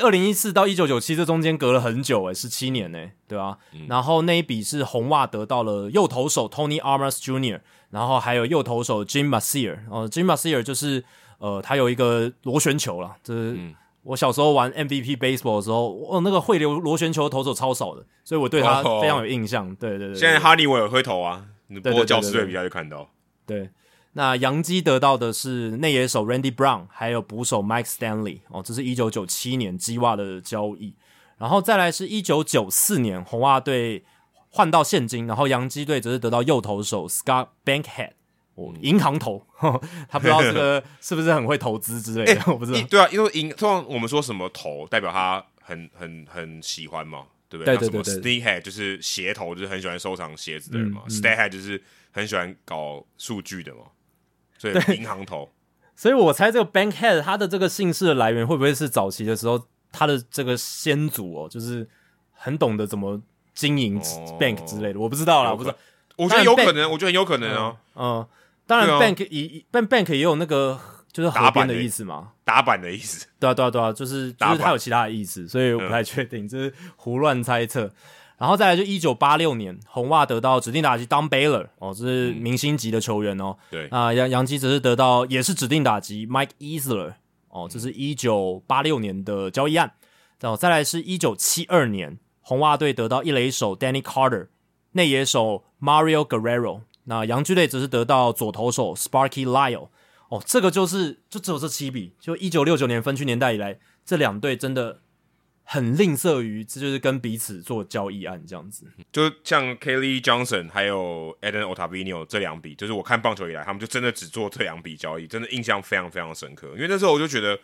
二零一四到一九九七，这中间隔了很久诶，十七年呢，对吧？然后那一笔是红袜得到了右投手 Tony Armas Jr.，然后还有右投手 Jim Masier。哦，Jim Masier 就是呃，他有一个螺旋球了。这是我小时候玩 MVP Baseball 的时候，哦，那个会流螺旋球的投手超少的，所以我对他非常有印象。对对对，现在哈尼维尔会投啊，你播教师队比赛就看到。对。那杨基得到的是内野手 Randy Brown，还有捕手 Mike Stanley 哦，这是一九九七年基袜的交易，然后再来是一九九四年红袜队换到现金，然后洋基队则是得到右投手 Scott Bankhead，哦，银行投，他不知道这个 是不是很会投资之类的，我不知道。对啊，因为银通常我们说什么投代表他很很很喜欢嘛，对不对？对对对 s t e a Head 就是鞋头，就是很喜欢收藏鞋子的人嘛，Stay Head 就是很喜欢搞数据的嘛。对，银行头，所以我猜这个 Bankhead 他的这个姓氏的来源会不会是早期的时候他的这个先祖哦，就是很懂得怎么经营 bank 之类的，我不知道啦，我不知道，我觉得有可能，我觉得很有可能啊，嗯，当然 bank 也 bank bank 也有那个就是打板的意思嘛，打板的意思，对啊对啊对啊，就是就是它有其他的意思，所以我不太确定，这是胡乱猜测。然后再来就一九八六年，红袜得到指定打击 Don Baylor 哦，这是明星级的球员哦。对啊，杨杨基则是得到也是指定打击 Mike Easler 哦，这是一九八六年的交易案。然后再来是一九七二年，红袜队得到一垒手 Danny Carter，内野手 Mario Guerrero。那洋基队则是得到左投手 Sparky Lyle。哦，这个就是就只有这七笔，就一九六九年分区年代以来，这两队真的。很吝啬于，这就是跟彼此做交易案这样子。就像 Kelly Johnson 还有 Eden Otavino 这两笔，就是我看棒球以来，他们就真的只做这两笔交易，真的印象非常非常深刻。因为那时候我就觉得，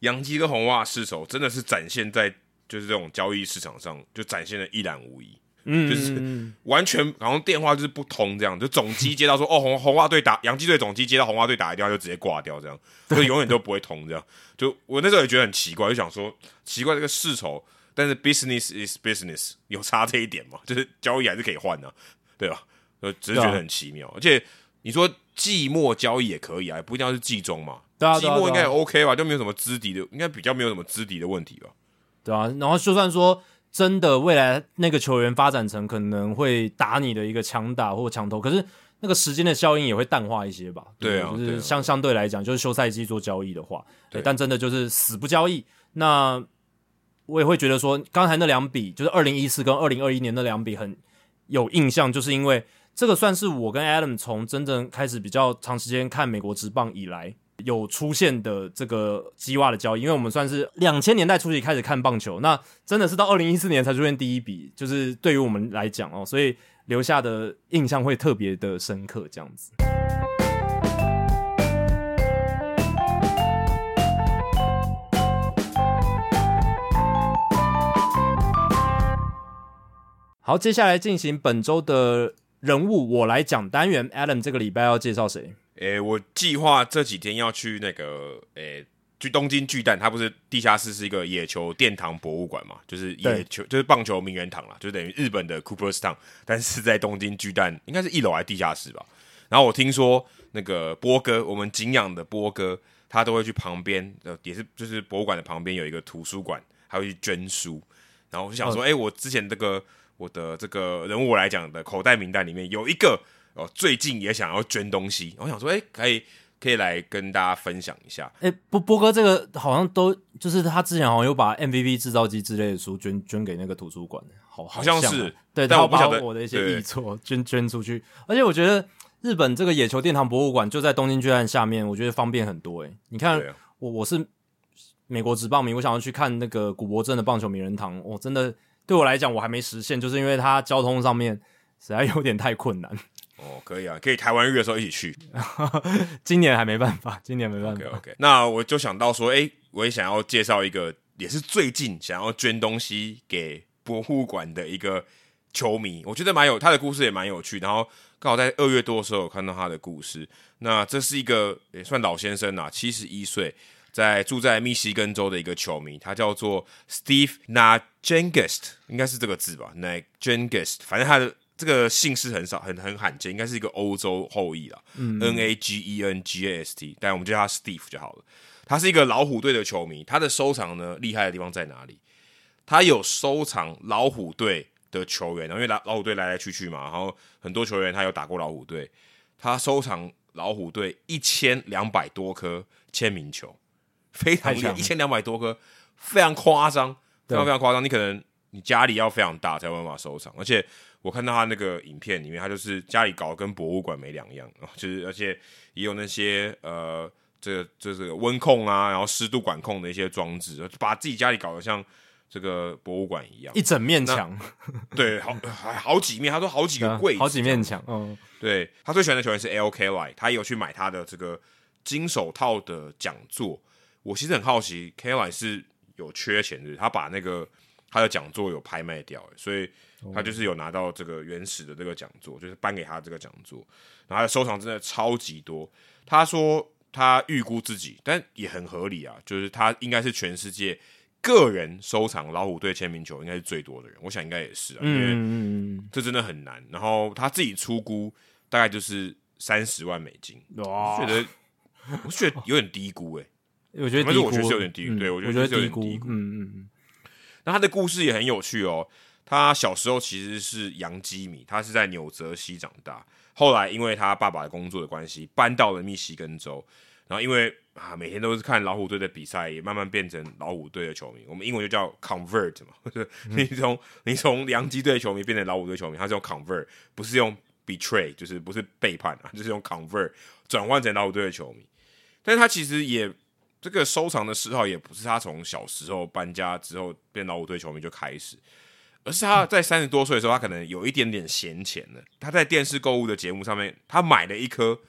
杨基跟红袜失手真的是展现在就是这种交易市场上，就展现的一览无遗。嗯，就是完全好像电话就是不通这样，就总机接到说 哦红红袜队打洋基队总机接到红袜队打一电话就直接挂掉这样，就永远都不会通这样。就我那时候也觉得很奇怪，就想说奇怪这个世仇，但是 business is business 有差这一点嘛，就是交易还是可以换的，对吧？呃，只是觉得很奇妙。而且你说季末交易也可以啊，不一定要是季中嘛，季末应该也 OK 吧，就没有什么资敌的，应该比较没有什么资敌的问题吧？对啊，然后就算说。真的，未来那个球员发展成可能会打你的一个强打或强投，可是那个时间的效应也会淡化一些吧？对啊，就是相相对来讲，就是休赛季做交易的话，对，但真的就是死不交易。那我也会觉得说，刚才那两笔就是二零一四跟二零二一年那两笔很有印象，就是因为这个算是我跟 Adam 从真正开始比较长时间看美国职棒以来有出现的这个鸡袜的交易，因为我们算是两千年代初期开始看棒球，那真的是到二零一四年才出现第一笔，就是对于我们来讲哦，所以留下的印象会特别的深刻，这样子。好，接下来进行本周的人物，我来讲单元。Adam 这个礼拜要介绍谁？诶，我计划这几天要去那个诶，去东京巨蛋，它不是地下室是一个野球殿堂博物馆嘛？就是野球，就是棒球名人堂啦，就等于日本的 Cooperstown，但是在东京巨蛋，应该是一楼还是地下室吧？然后我听说那个波哥，我们敬仰的波哥，他都会去旁边，呃，也是就是博物馆的旁边有一个图书馆，还会去捐书。然后我就想说，哎，我之前这个。我的这个人物来讲的口袋名单里面有一个哦，最近也想要捐东西，我想说，哎，可以可以来跟大家分享一下。哎，波波哥，这个好像都就是他之前好像有把 MVP 制造机之类的书捐捐给那个图书馆，好好像是对，但我不晓得我的一些译错捐捐出去。而且我觉得日本这个野球殿堂博物馆就在东京巨蛋下面，我觉得方便很多。哎，你看我我是美国职棒迷，我想要去看那个古博镇的棒球名人堂，我真的。对我来讲，我还没实现，就是因为它交通上面实在有点太困难。哦，可以啊，可以台湾日的时候一起去。今年还没办法，今年没办法。OK，那我就想到说，哎，我也想要介绍一个，也是最近想要捐东西给博物馆的一个球迷，我觉得蛮有他的故事也蛮有趣。然后刚好在二月多的时候看到他的故事，那这是一个也算老先生啊，七十一岁。在住在密西根州的一个球迷，他叫做 Steve Najengest，应该是这个字吧？Najengest，反正他的这个姓氏很少，很很罕见，应该是一个欧洲后裔了。N A G E N G A S T，但我们叫他 Steve 就好了。他是一个老虎队的球迷，他的收藏呢厉害的地方在哪里？他有收藏老虎队的球员，因为老老虎队来来去去嘛，然后很多球员他有打过老虎队，他收藏老虎队一千两百多颗签名球。非常厉害，一千两百多颗，非常夸张，非常非常夸张。你可能你家里要非常大才有办法收藏。而且我看到他那个影片里面，他就是家里搞得跟博物馆没两样啊，就是而且也有那些呃，这这这个温控啊，然后湿度管控的一些装置，把自己家里搞得像这个博物馆一样，一整面墙，对，好好几面，他说好几个柜，好几面墙，嗯，对他最喜欢的球员是 L K Y，他有去买他的这个金手套的讲座。我其实很好奇，Kline 是有缺钱的，他把那个他的讲座有拍卖掉，所以他就是有拿到这个原始的这个讲座，就是颁给他这个讲座，然后他的收藏真的超级多。他说他预估自己，但也很合理啊，就是他应该是全世界个人收藏老虎队签名球应该是最多的人，我想应该也是啊，因为这真的很难。然后他自己出估大概就是三十万美金，我觉得我觉得有点低估哎。我觉得，我觉得是有点低估，对我觉得是有点低估。嗯嗯嗯。那他的故事也很有趣哦。他小时候其实是洋基迷，他是在纽泽西长大，后来因为他爸爸的工作的关系，搬到了密西根州。然后因为啊，每天都是看老虎队的比赛，也慢慢变成老虎队的球迷。我们英文就叫 convert 嘛，就是你从你从洋基队球迷变成老虎队球迷，他是用 convert，不是用 betray，就是不是背叛啊，就是用 convert 转换成老虎队的球迷。但是他其实也。这个收藏的嗜好也不是他从小时候搬家之后变老虎队球迷就开始，而是他在三十多岁的时候，他可能有一点点闲钱了。他在电视购物的节目上面，他买了一颗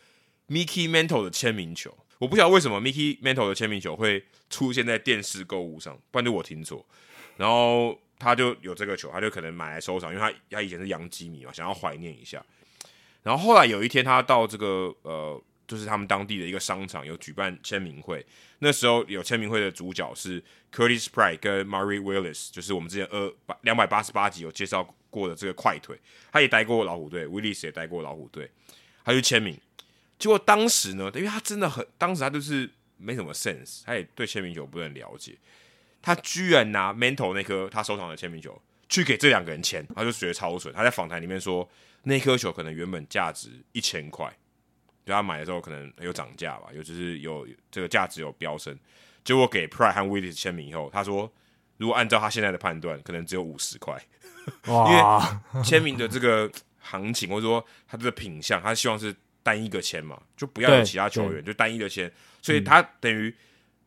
Mickey Mantle 的签名球。我不晓得为什么 Mickey Mantle 的签名球会出现在电视购物上，不然就我听错。然后他就有这个球，他就可能买来收藏，因为他他以前是洋基迷嘛，想要怀念一下。然后后来有一天，他到这个呃。就是他们当地的一个商场有举办签名会，那时候有签名会的主角是 Curtis Pride 跟 Mary Willis，就是我们之前二八两百八十八集有介绍过的这个快腿，他也待过老虎队，Willis 也待过老虎队，他就签名。结果当时呢，因为他真的很，当时他就是没什么 sense，他也对签名球不是很了解，他居然拿 Mental 那颗他收藏的签名球去给这两个人签，他就觉得超蠢。他在访谈里面说，那颗球可能原本价值一千块。就他买的时候可能有涨价吧，有就是有这个价值有飙升。结果给 Pride 和 Willis 签名以后，他说如果按照他现在的判断，可能只有五十块。因为签名的这个行情，或者说他的品相，他希望是单一个签嘛，就不要有其他球员，就单一的签，所以他等于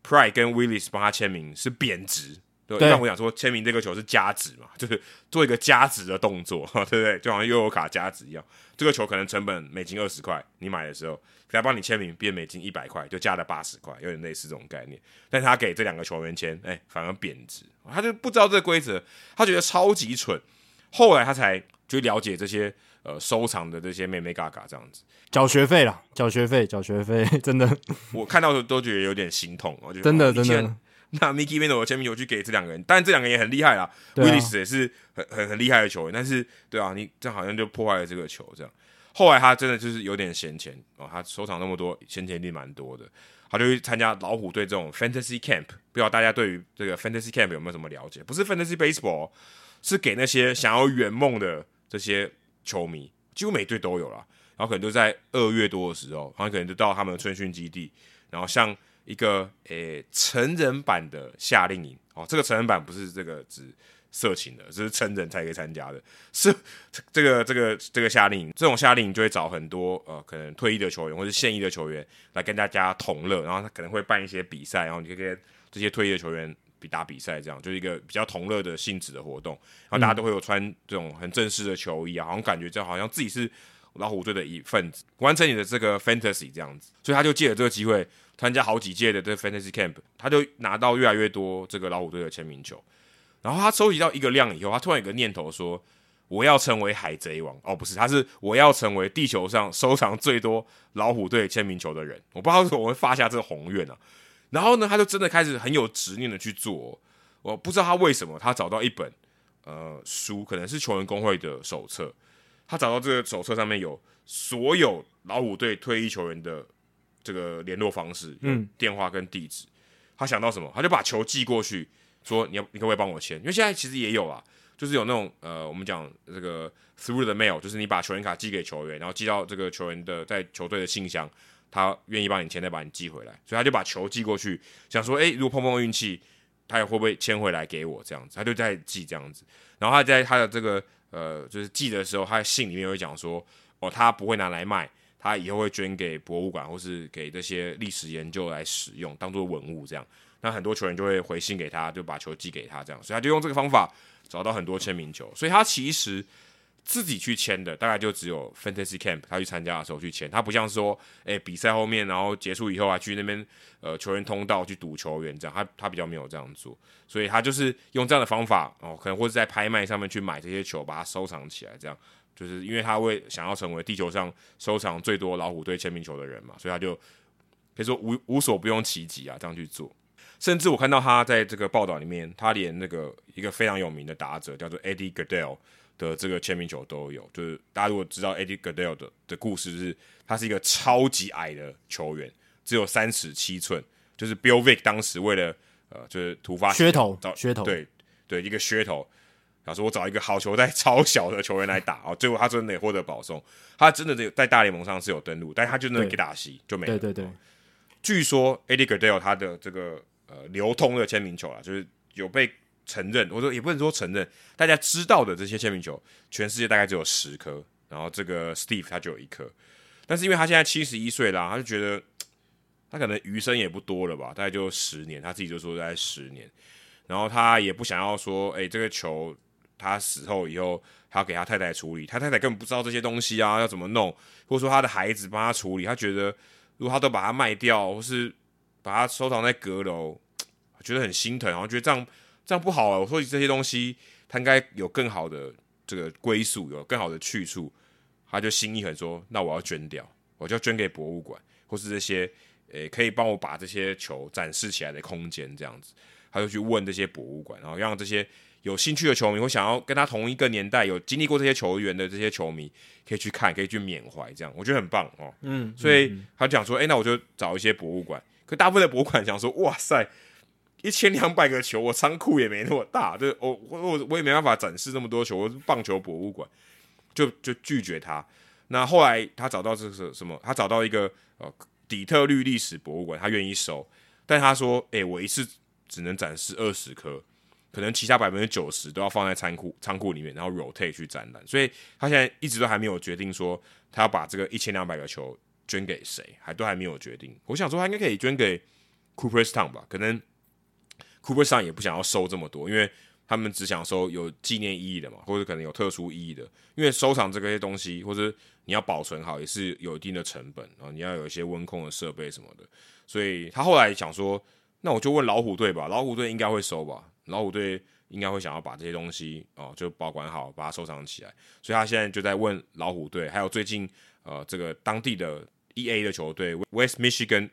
Pride 跟 Willis 帮他签名是贬值。对，像我想说，签名这个球是加值嘛，就是做一个加值的动作，对不对？就好像悠游卡加值一样，这个球可能成本美金二十块，你买的时候，他帮你签名变美金一百块，就加了八十块，有点类似这种概念。但是他给这两个球员签，哎，反而贬值，他就不知道这个规则，他觉得超级蠢。后来他才去了解这些呃收藏的这些妹妹嘎嘎这样子，缴学费了，缴学费，缴学费，真的，我看到的都觉得有点心痛，我觉得真的真的。那 Mickey Mantle 的签名球去给这两个人，但这两个人也很厉害啦。Willis 也是很很很厉害的球员，但是对啊，你这好像就破坏了这个球这样。后来他真的就是有点闲钱哦，他收藏那么多，闲钱一定蛮多的。他就去参加老虎队这种 Fantasy Camp，不知道大家对于这个 Fantasy Camp 有没有什么了解？不是 Fantasy Baseball，是给那些想要圆梦的这些球迷，几乎每队都有啦。然后可能就在二月多的时候，好像可能就到他们的春训基地，然后像。一个诶成人版的夏令营哦，这个成人版不是这个指色情的，这是成人才可以参加的。是这个这个这个夏令营，这种夏令营就会找很多呃可能退役的球员或者现役的球员来跟大家同乐，然后他可能会办一些比赛，然后你可以跟这些退役的球员比打比赛，这样就是一个比较同乐的性质的活动。然后大家都会有穿这种很正式的球衣啊，好像感觉就好像自己是老虎队的一份子，完成你的这个 fantasy 这样子。所以他就借了这个机会。参加好几届的这 Fantasy Camp，他就拿到越来越多这个老虎队的签名球。然后他收集到一个量以后，他突然有个念头说：“我要成为海贼王。”哦，不是，他是我要成为地球上收藏最多老虎队签名球的人。我不知道怎么会发下这个宏愿啊。然后呢，他就真的开始很有执念的去做。我不知道他为什么，他找到一本呃书，可能是球员工会的手册。他找到这个手册上面有所有老虎队退役球员的。这个联络方式，嗯，电话跟地址，他想到什么，他就把球寄过去，说你要你可不可以帮我签？因为现在其实也有啊，就是有那种呃，我们讲这个 through the mail，就是你把球员卡寄给球员，然后寄到这个球员的在球队的信箱，他愿意帮你签，再把你寄回来，所以他就把球寄过去，想说，哎，如果碰碰运气，他也会不会签回来给我这样子？他就在寄这样子，然后他在他的这个呃，就是寄的时候，他信里面会讲说，哦，他不会拿来卖。他以后会捐给博物馆，或是给这些历史研究来使用，当做文物这样。那很多球员就会回信给他，就把球寄给他这样，所以他就用这个方法找到很多签名球。所以他其实自己去签的，大概就只有 Fantasy Camp 他去参加的时候去签。他不像说，诶比赛后面然后结束以后啊，去那边呃球员通道去赌球员这样，他他比较没有这样做。所以他就是用这样的方法哦，可能或者在拍卖上面去买这些球，把它收藏起来这样。就是因为他会想要成为地球上收藏最多老虎队签名球的人嘛，所以他就可以说无无所不用其极啊，这样去做。甚至我看到他在这个报道里面，他连那个一个非常有名的打者叫做 Eddie Goodell 的这个签名球都有。就是大家如果知道 Eddie Goodell 的的故事，就是他是一个超级矮的球员，只有三尺七寸。就是 Bill Vick 当时为了呃，就是突发噱头，找噱头，对对，一个噱头。他说：“我找一个好球带 超小的球员来打哦，最后他真的也获得保送。他真的在在大联盟上是有登陆，但是他就那给打西就没了。对对对，据说 Eddie Gardell 他的这个呃流通的签名球啊，就是有被承认，我说也不能说承认，大家知道的这些签名球，全世界大概只有十颗。然后这个 Steve 他就有一颗，但是因为他现在七十一岁啦，他就觉得 他可能余生也不多了吧，大概就十年，他自己就说大概十年。然后他也不想要说，哎，这个球。”他死后以后，还要给他太太处理，他太太根本不知道这些东西啊，要怎么弄，或者说他的孩子帮他处理，他觉得如果他都把它卖掉，或是把它收藏在阁楼，觉得很心疼，然后觉得这样这样不好啊。我说这些东西，他应该有更好的这个归宿，有更好的去处，他就心一狠说，那我要捐掉，我就捐给博物馆，或是这些诶可以帮我把这些球展示起来的空间，这样子，他就去问这些博物馆，然后让这些。有兴趣的球迷，或想要跟他同一个年代有经历过这些球员的这些球迷，可以去看，可以去缅怀，这样我觉得很棒哦。嗯，所以他讲说，哎，那我就找一些博物馆。可大部分的博物馆想说，哇塞，一千两百个球，我仓库也没那么大，就我我我也没办法展示那么多球。我是棒球博物馆就就拒绝他。那后来他找到这是什么？他找到一个呃底特律历史博物馆，他愿意收，但他说，哎，我一次只能展示二十颗。可能其他百分之九十都要放在仓库仓库里面，然后 rotate 去展览。所以他现在一直都还没有决定说他要把这个一千两百个球捐给谁，还都还没有决定。我想说他应该可以捐给 Cooperstown 吧，可能 Cooper 上也不想要收这么多，因为他们只想收有纪念意义的嘛，或者可能有特殊意义的。因为收藏这些东西，或者你要保存好，也是有一定的成本啊，你要有一些温控的设备什么的。所以他后来想说，那我就问老虎队吧，老虎队应该会收吧。老虎队应该会想要把这些东西哦，就保管好，把它收藏起来。所以他现在就在问老虎队，还有最近呃，这个当地的 E A 的球队 West Michigan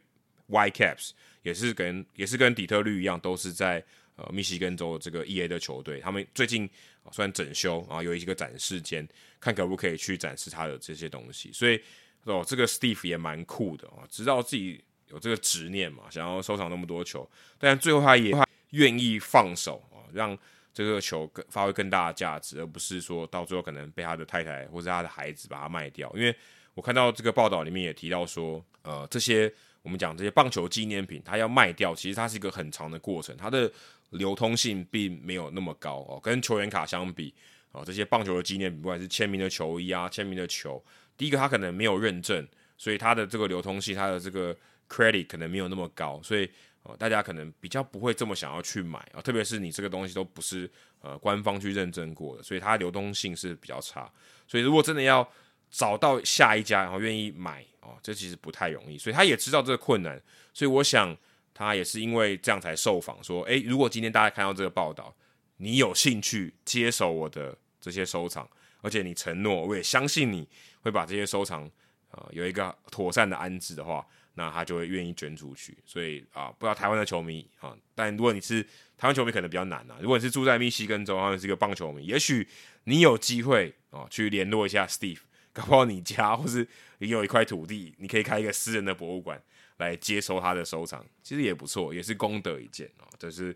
Whitecaps 也是跟也是跟底特律一样，都是在呃密西根州这个 E A 的球队。他们最近算整修啊，有一个展示间，看可不可以去展示他的这些东西。所以哦，这个 Steve 也蛮酷的啊，知道自己有这个执念嘛，想要收藏那么多球，但最后他也。愿意放手啊，让这个球更发挥更大的价值，而不是说到最后可能被他的太太或者他的孩子把它卖掉。因为我看到这个报道里面也提到说，呃，这些我们讲这些棒球纪念品，它要卖掉，其实它是一个很长的过程，它的流通性并没有那么高哦。跟球员卡相比哦，这些棒球的纪念品，不管是签名的球衣啊、签名的球，第一个它可能没有认证，所以它的这个流通性、它的这个 credit 可能没有那么高，所以。哦，大家可能比较不会这么想要去买啊，特别是你这个东西都不是呃官方去认证过的，所以它流动性是比较差。所以如果真的要找到下一家然后愿意买哦，这其实不太容易。所以他也知道这个困难，所以我想他也是因为这样才受访说，诶，如果今天大家看到这个报道，你有兴趣接手我的这些收藏，而且你承诺，我也相信你会把这些收藏呃有一个妥善的安置的话。那他就会愿意捐出去，所以啊，不知道台湾的球迷啊，但如果你是台湾球迷，可能比较难啊。如果你是住在密西根州，然后是一个棒球迷，也许你有机会啊，去联络一下 Steve，搞不好你家或是你有一块土地，你可以开一个私人的博物馆来接收他的收藏，其实也不错，也是功德一件哦。这是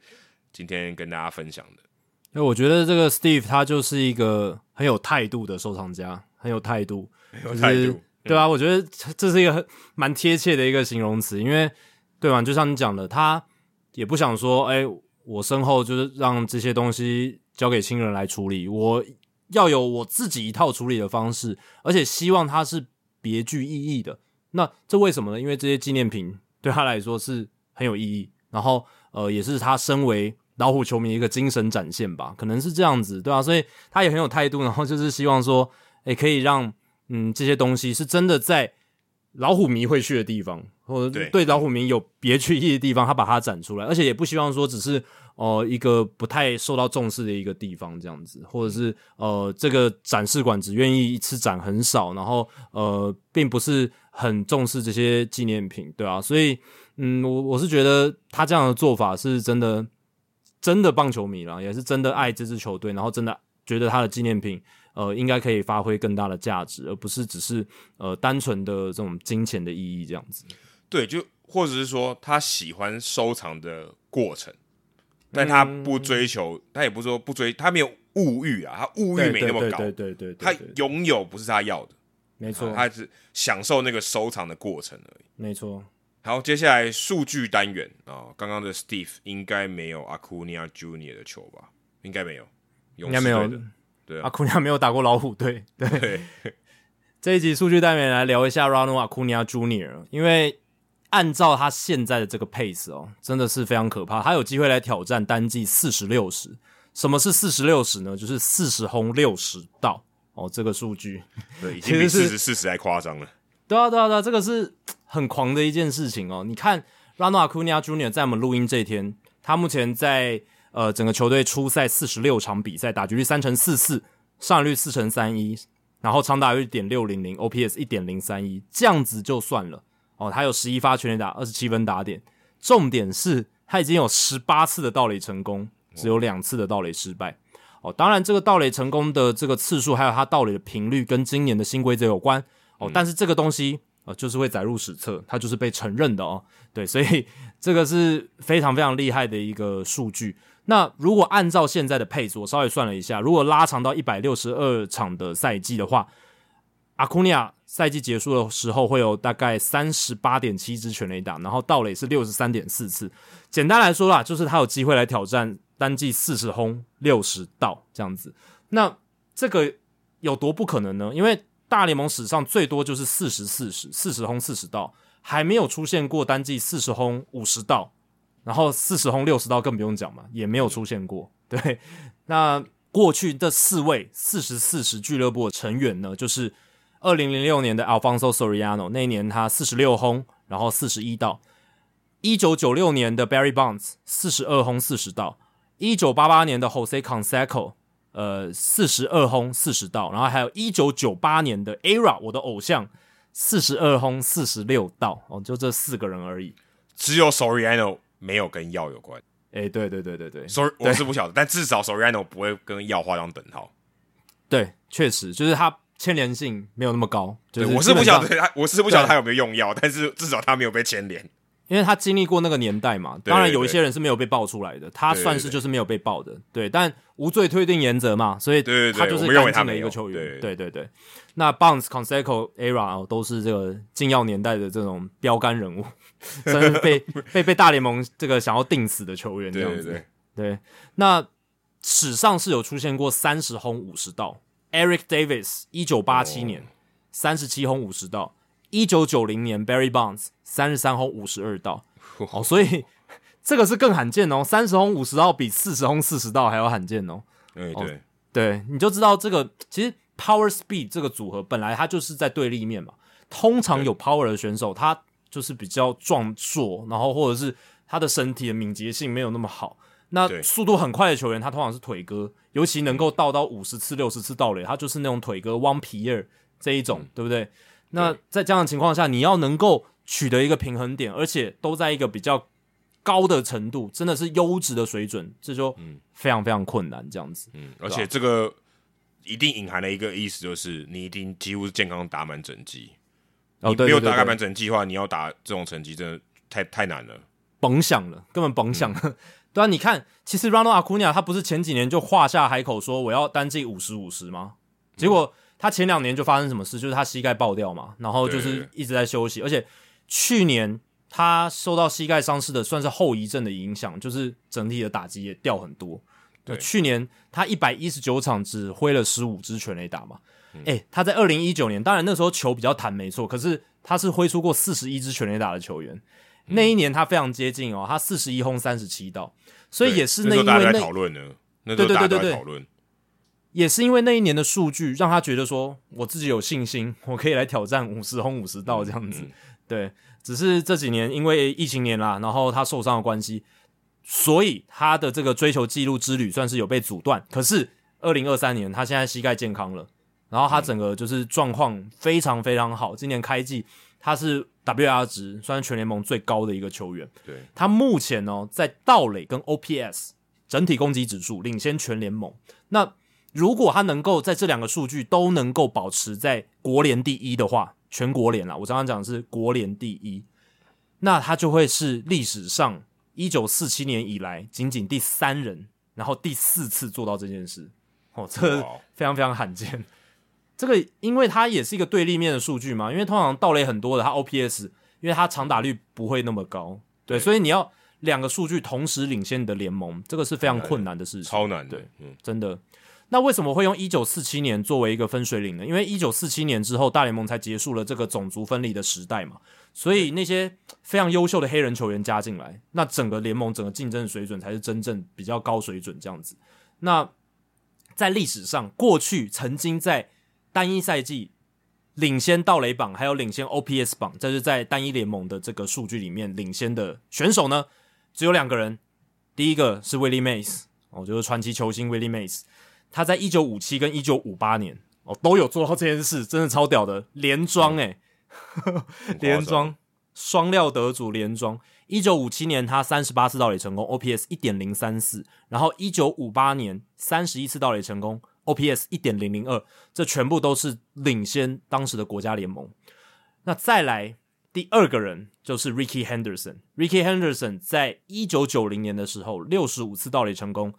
今天跟大家分享的。那我觉得这个 Steve 他就是一个很有态度的收藏家，很有态度，有态度。对啊，我觉得这是一个蛮贴切的一个形容词，因为对吧？就像你讲的，他也不想说，哎，我身后就是让这些东西交给亲人来处理，我要有我自己一套处理的方式，而且希望他是别具意义的。那这为什么呢？因为这些纪念品对他来说是很有意义，然后呃，也是他身为老虎球迷一个精神展现吧，可能是这样子，对吧？所以他也很有态度，然后就是希望说，哎，可以让。嗯，这些东西是真的在老虎迷会去的地方，或者对老虎迷有别具意义的地方，他把它展出来，而且也不希望说只是哦一个不太受到重视的一个地方这样子，或者是呃这个展示馆只愿意一次展很少，然后呃并不是很重视这些纪念品，对啊，所以嗯，我我是觉得他这样的做法是真的真的棒球迷了，也是真的爱这支球队，然后真的觉得他的纪念品。呃，应该可以发挥更大的价值，而不是只是呃单纯的这种金钱的意义这样子。对，就或者是说他喜欢收藏的过程，但他不追求，他也不说不追，他没有物欲啊，他物欲没那么高，对对对，他拥有不是他要的，没错，他是享受那个收藏的过程而已，没错。好，接下来数据单元啊，刚刚的 Steve 应该没有阿库尼亚 Junior 的球吧？应该没有，应该没有。对，阿库尼亚没有打过老虎队。对，这一集数据单元来聊一下 Ronald Acuna Junior，因为按照他现在的这个 pace 哦，真的是非常可怕。他有机会来挑战单季四十六十。什么是四十六十呢？就是四十轰六十道哦。这个数据对，已经比四十四十还夸张了。对啊，对啊，对啊，这个是很狂的一件事情哦。你看 Ronald Acuna Junior 在我们录音这一天，他目前在。呃，整个球队初赛四十六场比赛，打局率三成四四，上率四成三一，然后长打率点六零零，OPS 一点零三一，这样子就算了哦。他有十一发全垒打，二十七分打点，重点是他已经有十八次的盗垒成功，只有两次的盗垒失败哦。当然，这个盗垒成功的这个次数，还有他盗垒的频率，跟今年的新规则有关哦。但是这个东西。呃，就是会载入史册，它就是被承认的哦。对，所以 这个是非常非常厉害的一个数据。那如果按照现在的配置，我稍微算了一下，如果拉长到一百六十二场的赛季的话，阿库尼亚赛季结束的时候会有大概三十八点七支全垒打，然后盗垒是六十三点四次。简单来说啦，就是他有机会来挑战单季四十轰六十盗这样子。那这个有多不可能呢？因为大联盟史上最多就是四十四十，四十轰四十道，还没有出现过单季四十轰五十道，然后四十轰六十道更不用讲嘛，也没有出现过。对，那过去这四位四十四十俱乐部的成员呢，就是二零零六年的 Alfonso Soriano，那一年他四十六轰，然后四十一道；一九九六年的 Barry Bonds 四十二轰四十道；一九八八年的 Jose Canseco。呃，四十二轰四十道，然后还有一九九八年的 ERA，我的偶像，四十二轰四十六道，哦，就这四个人而已。只有 Soriano 没有跟药有关。哎，对对对对对，Sorry，我是不晓得，但至少 Soriano 不会跟药画上等号。对，确实就是他牵连性没有那么高。对，我是不晓得他，我是不晓得他有没有用药，但是至少他没有被牵连。因为他经历过那个年代嘛，当然有一些人是没有被爆出来的，他算是就是没有被爆的，对。但无罪推定原则嘛，所以他就是干净的一个球员，对对对。那 Bounce、Conseco、Era 都是这个禁药年代的这种标杆人物，真是被 被被大联盟这个想要定死的球员这样子。对，那史上是有出现过三十轰五十道，Eric Davis 一九八七年三十七轰五十道。一九九零年，Barry Bonds 三十三轰五十二道，哦，所以 这个是更罕见哦，三十轰五十道比四十轰四十道还要罕见哦。对对对，你就知道这个其实 Power Speed 这个组合本来它就是在对立面嘛。通常有 Power 的选手，他就是比较壮硕，然后或者是他的身体的敏捷性没有那么好。那速度很快的球员，他通常是腿哥，尤其能够到到五十次、六十次盗垒，他就是那种腿哥汪皮尔这一种，对不对？那在这样的情况下，你要能够取得一个平衡点，而且都在一个比较高的程度，真的是优质的水准，这就非常非常困难。这样子，嗯，而且这个一定隐含了一个意思，就是你一定几乎是健康打满整季。哦，没有打满整季的话，你要打这种成绩，真的太太难了，甭想了，根本甭想。对啊，你看，其实 Ronald Acuna 他不是前几年就画下海口说我要单季五十五十吗？结果。他前两年就发生什么事，就是他膝盖爆掉嘛，然后就是一直在休息，而且去年他受到膝盖伤势的算是后遗症的影响，就是整体的打击也掉很多。对，去年他一百一十九场只挥了十五支全垒打嘛，哎，他在二零一九年，当然那时候球比较弹没错，可是他是挥出过四十一支全垒打的球员，那一年他非常接近哦，他四十一轰三十七道，所以也是那因为那讨论呢，对对对对对讨论。也是因为那一年的数据，让他觉得说，我自己有信心，我可以来挑战五十轰五十道这样子。对，只是这几年因为疫情年啦，然后他受伤的关系，所以他的这个追求记录之旅算是有被阻断。可是二零二三年，他现在膝盖健康了，然后他整个就是状况非常非常好。今年开季他是 WR 值算是全联盟最高的一个球员。对，他目前呢在盗垒跟 OPS 整体攻击指数领先全联盟。那如果他能够在这两个数据都能够保持在国联第一的话，全国联啦，我刚刚讲的是国联第一，那他就会是历史上一九四七年以来仅仅第三人，然后第四次做到这件事，哦，这非常非常罕见。这个因为它也是一个对立面的数据嘛，因为通常盗垒很多的，它 OPS 因为它长打率不会那么高，对，所以你要两个数据同时领先你的联盟，这个是非常困难的事情，超难，对，嗯，真的。那为什么会用一九四七年作为一个分水岭呢？因为一九四七年之后，大联盟才结束了这个种族分离的时代嘛，所以那些非常优秀的黑人球员加进来，那整个联盟整个竞争水准才是真正比较高水准这样子。那在历史上，过去曾经在单一赛季领先盗垒榜，还有领先 OPS 榜，这是在单一联盟的这个数据里面领先的选手呢，只有两个人。第一个是 Willie Mays，哦，就是传奇球星 Willie Mays。他在一九五七跟一九五八年哦都有做到这件事，真的超屌的连庄诶，连庄 双料得主连庄。一九五七年他三十八次盗垒成功，OPS 一点零三四，然后一九五八年三十一次盗垒成功，OPS 一点零零二，这全部都是领先当时的国家联盟。那再来第二个人就是 Ricky Henderson，Ricky Henderson 在一九九零年的时候六十五次盗垒成功。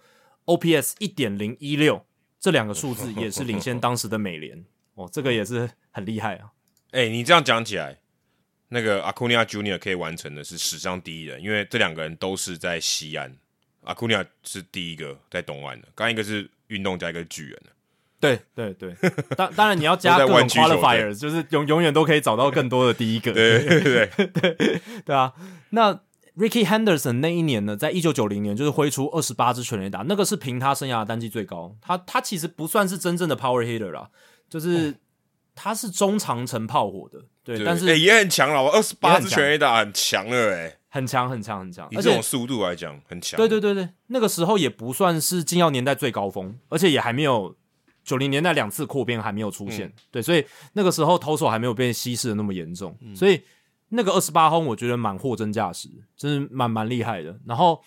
OPS 一点零一六，这两个数字也是领先当时的美联 哦，这个也是很厉害啊！哎，你这样讲起来，那个 Acuna Junior 可以完成的是史上第一人，因为这两个人都是在西安阿库尼亚是第一个在东岸的，刚一个是运动家，一个巨人的。对对对，当当然你要加各种 qualifier，就是永永远都可以找到更多的第一个。对对对 对对啊！那 Ricky Henderson 那一年呢，在一九九零年就是挥出二十八支全垒打，那个是凭他生涯单季最高。他他其实不算是真正的 power hitter 啦，就是他是中长程炮火的。对，但是也很强了，二十八支全垒打很强了，哎，很强很强很强。以这种速度来讲，很强。对对对对，那个时候也不算是禁药年代最高峰，而且也还没有。九零年代两次扩编还没有出现，对，所以那个时候投手还没有被稀释的那么严重，所以那个二十八轰我觉得蛮货真价实，真是蛮蛮厉害的。然后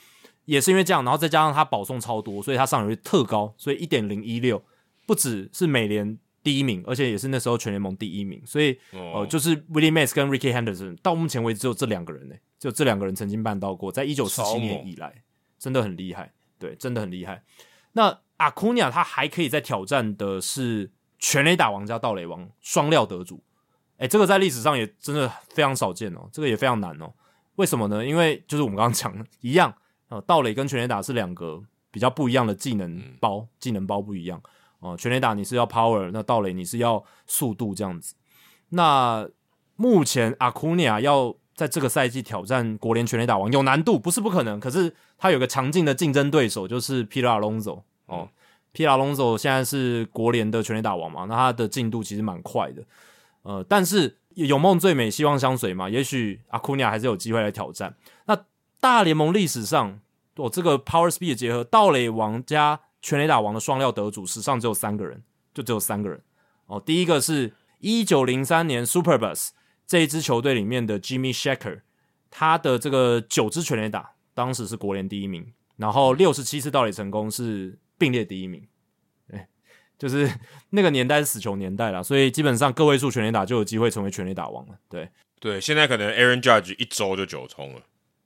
也是因为这样，然后再加上他保送超多，所以他上垒率特高，所以一点零一六不只是美联第一名，而且也是那时候全联盟第一名。所以呃，就是 Willie Mays 跟 Ricky Henderson 到目前为止只有这两个人呢，就这两个人曾经办到过，在一九四七年以来，真的很厉害，对，真的很厉害。那阿库尼亚他还可以再挑战的是全垒打王加盗垒王双料得主，哎，这个在历史上也真的非常少见哦，这个也非常难哦。为什么呢？因为就是我们刚刚讲的一样，呃，盗垒跟全垒打是两个比较不一样的技能包，技能包不一样哦。全垒打你是要 power，那盗垒你是要速度这样子。那目前阿库尼亚要在这个赛季挑战国联全垒打王有难度，不是不可能，可是他有个强劲的竞争对手，就是 Peter Alonso。哦，皮拉隆佐现在是国联的全垒打王嘛？那他的进度其实蛮快的，呃，但是有梦最美，希望相随嘛。也许阿库尼亚还是有机会来挑战。那大联盟历史上，我这个 power speed 结合盗垒王加全垒打王的双料得主，史上只有三个人，就只有三个人。哦，第一个是一九零三年 Superbus 这一支球队里面的 Jimmy Shaker，他的这个九支全垒打，当时是国联第一名，然后六十七次盗垒成功是。并列第一名，对，就是那个年代是死球年代了，所以基本上个位数全垒打就有机会成为全垒打王了。对对，现在可能 Aaron Judge 一周就九冲了，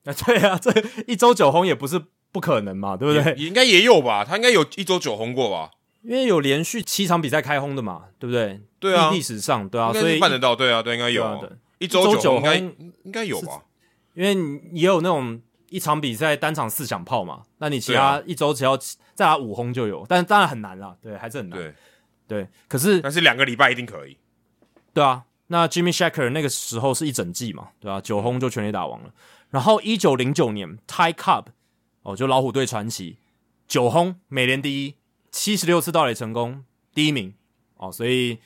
啊，对啊，这一周九轰也不是不可能嘛，对不对？应该也有吧，他应该有一周九轰过吧？因为有连续七场比赛开轰的嘛，对不对？对啊，历史上对啊，所以办得到，对啊，对，应该有，啊一周九轰应该有吧？因为也有那种。一场比赛单场四响炮嘛，那你其他一周只要再打五轰就有，但是当然很难啦，对，还是很难。对，对，可是但是两个礼拜一定可以。对啊，那 Jimmy Shaker 那个时候是一整季嘛，对吧？九轰就全力打王了。然后一九零九年 Ty Cobb 哦，就老虎队传奇九轰美联第一，七十六次盗垒成功第一名哦，所以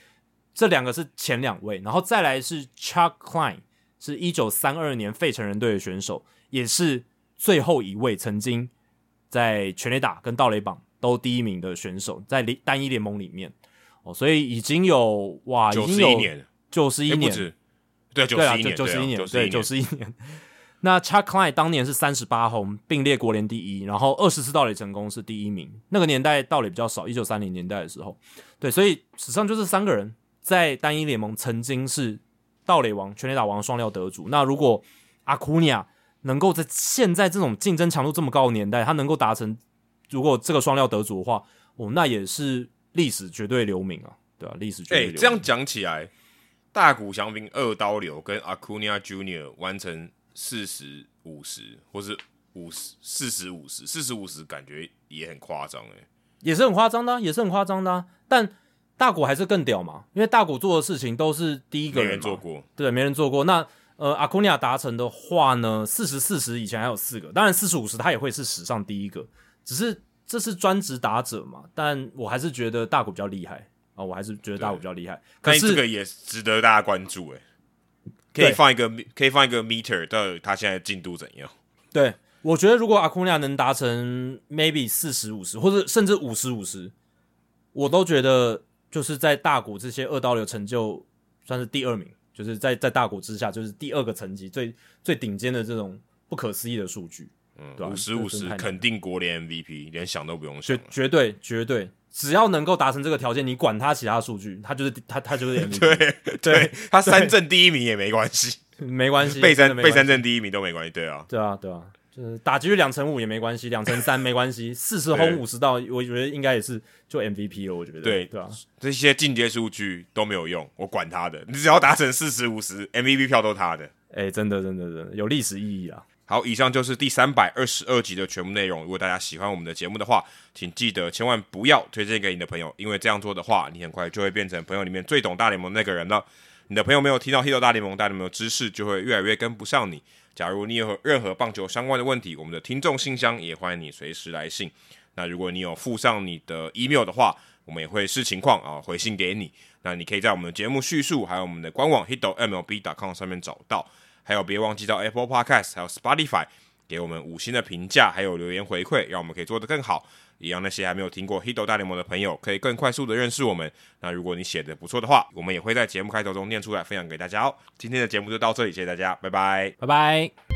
这两个是前两位，然后再来是 Chuck Klein，是一九三二年费城人队的选手，也是。最后一位曾经在全垒打跟盗垒榜都第一名的选手，在联单一联盟里面哦，所以已经有哇，已经有九十一年，对，九十一年，九十一年，对，九十一年。那 Chuck Klein 当年是三十八轰，并列国联第一，然后二十次盗垒成功是第一名。那个年代盗垒比较少，一九三零年代的时候，对，所以史上就是三个人在单一联盟曾经是盗垒王、全垒打王双料得主。那如果阿库尼亚能够在现在这种竞争强度这么高的年代，他能够达成，如果这个双料得主的话，哦，那也是历史绝对留名啊，对吧？历史绝对留名。这样讲起来，大谷翔平二刀流跟阿库尼亚 Junior 完成四十五十，或是五十四十五十，四十五十，感觉也很夸张诶，也是很夸张的，也是很夸张的。但大谷还是更屌嘛，因为大谷做的事情都是第一个人做过，对，没人做过。那呃，阿库尼亚达成的话呢，四十四十以前还有四个，当然四十五十他也会是史上第一个，只是这是专职打者嘛，但我还是觉得大谷比较厉害啊，我还是觉得大谷比较厉害。可是这个也值得大家关注诶，可以放一个可以放一个 meter 到他现在进度怎样？对，我觉得如果阿库尼亚能达成 maybe 四十五十或者甚至五十五十，我都觉得就是在大谷这些二刀流成就算是第二名。就是在在大股之下，就是第二个层级最最顶尖的这种不可思议的数据，嗯，五十五十肯定国联 MVP，连想都不用想，绝绝对绝对，只要能够达成这个条件，你管他其他数据，他就是他他就是 MVP，对对，他三阵第一名也没关系，没关系，被三被三阵第一名都没关系，对啊，对啊对啊。就是打击率两成五也没关系，两成三没关系，四十轰五十道，我觉得应该也是就 MVP 了。我觉得对对啊，这些进阶数据都没有用，我管他的，你只要达成四十五十，MVP 票都他的。哎，真的真的真的有历史意义啊！好，以上就是第三百二十二集的全部内容。如果大家喜欢我们的节目的话，请记得千万不要推荐给你的朋友，因为这样做的话，你很快就会变成朋友里面最懂大联盟那个人了。你的朋友没有听到《h i t 大联盟》大联盟的知识，就会越来越跟不上你。假如你有任何棒球相关的问题，我们的听众信箱也欢迎你随时来信。那如果你有附上你的 email 的话，我们也会视情况啊回信给你。那你可以在我们的节目叙述，还有我们的官网 hitomlb.com 上面找到。还有，别忘记到 Apple Podcast 还有 Spotify 给我们五星的评价，还有留言回馈，让我们可以做得更好，也让那些还没有听过 Hito 大联盟的朋友可以更快速的认识我们。那如果你写的不错的话，我们也会在节目开头中念出来，分享给大家哦。今天的节目就到这里，谢谢大家，拜拜，拜拜。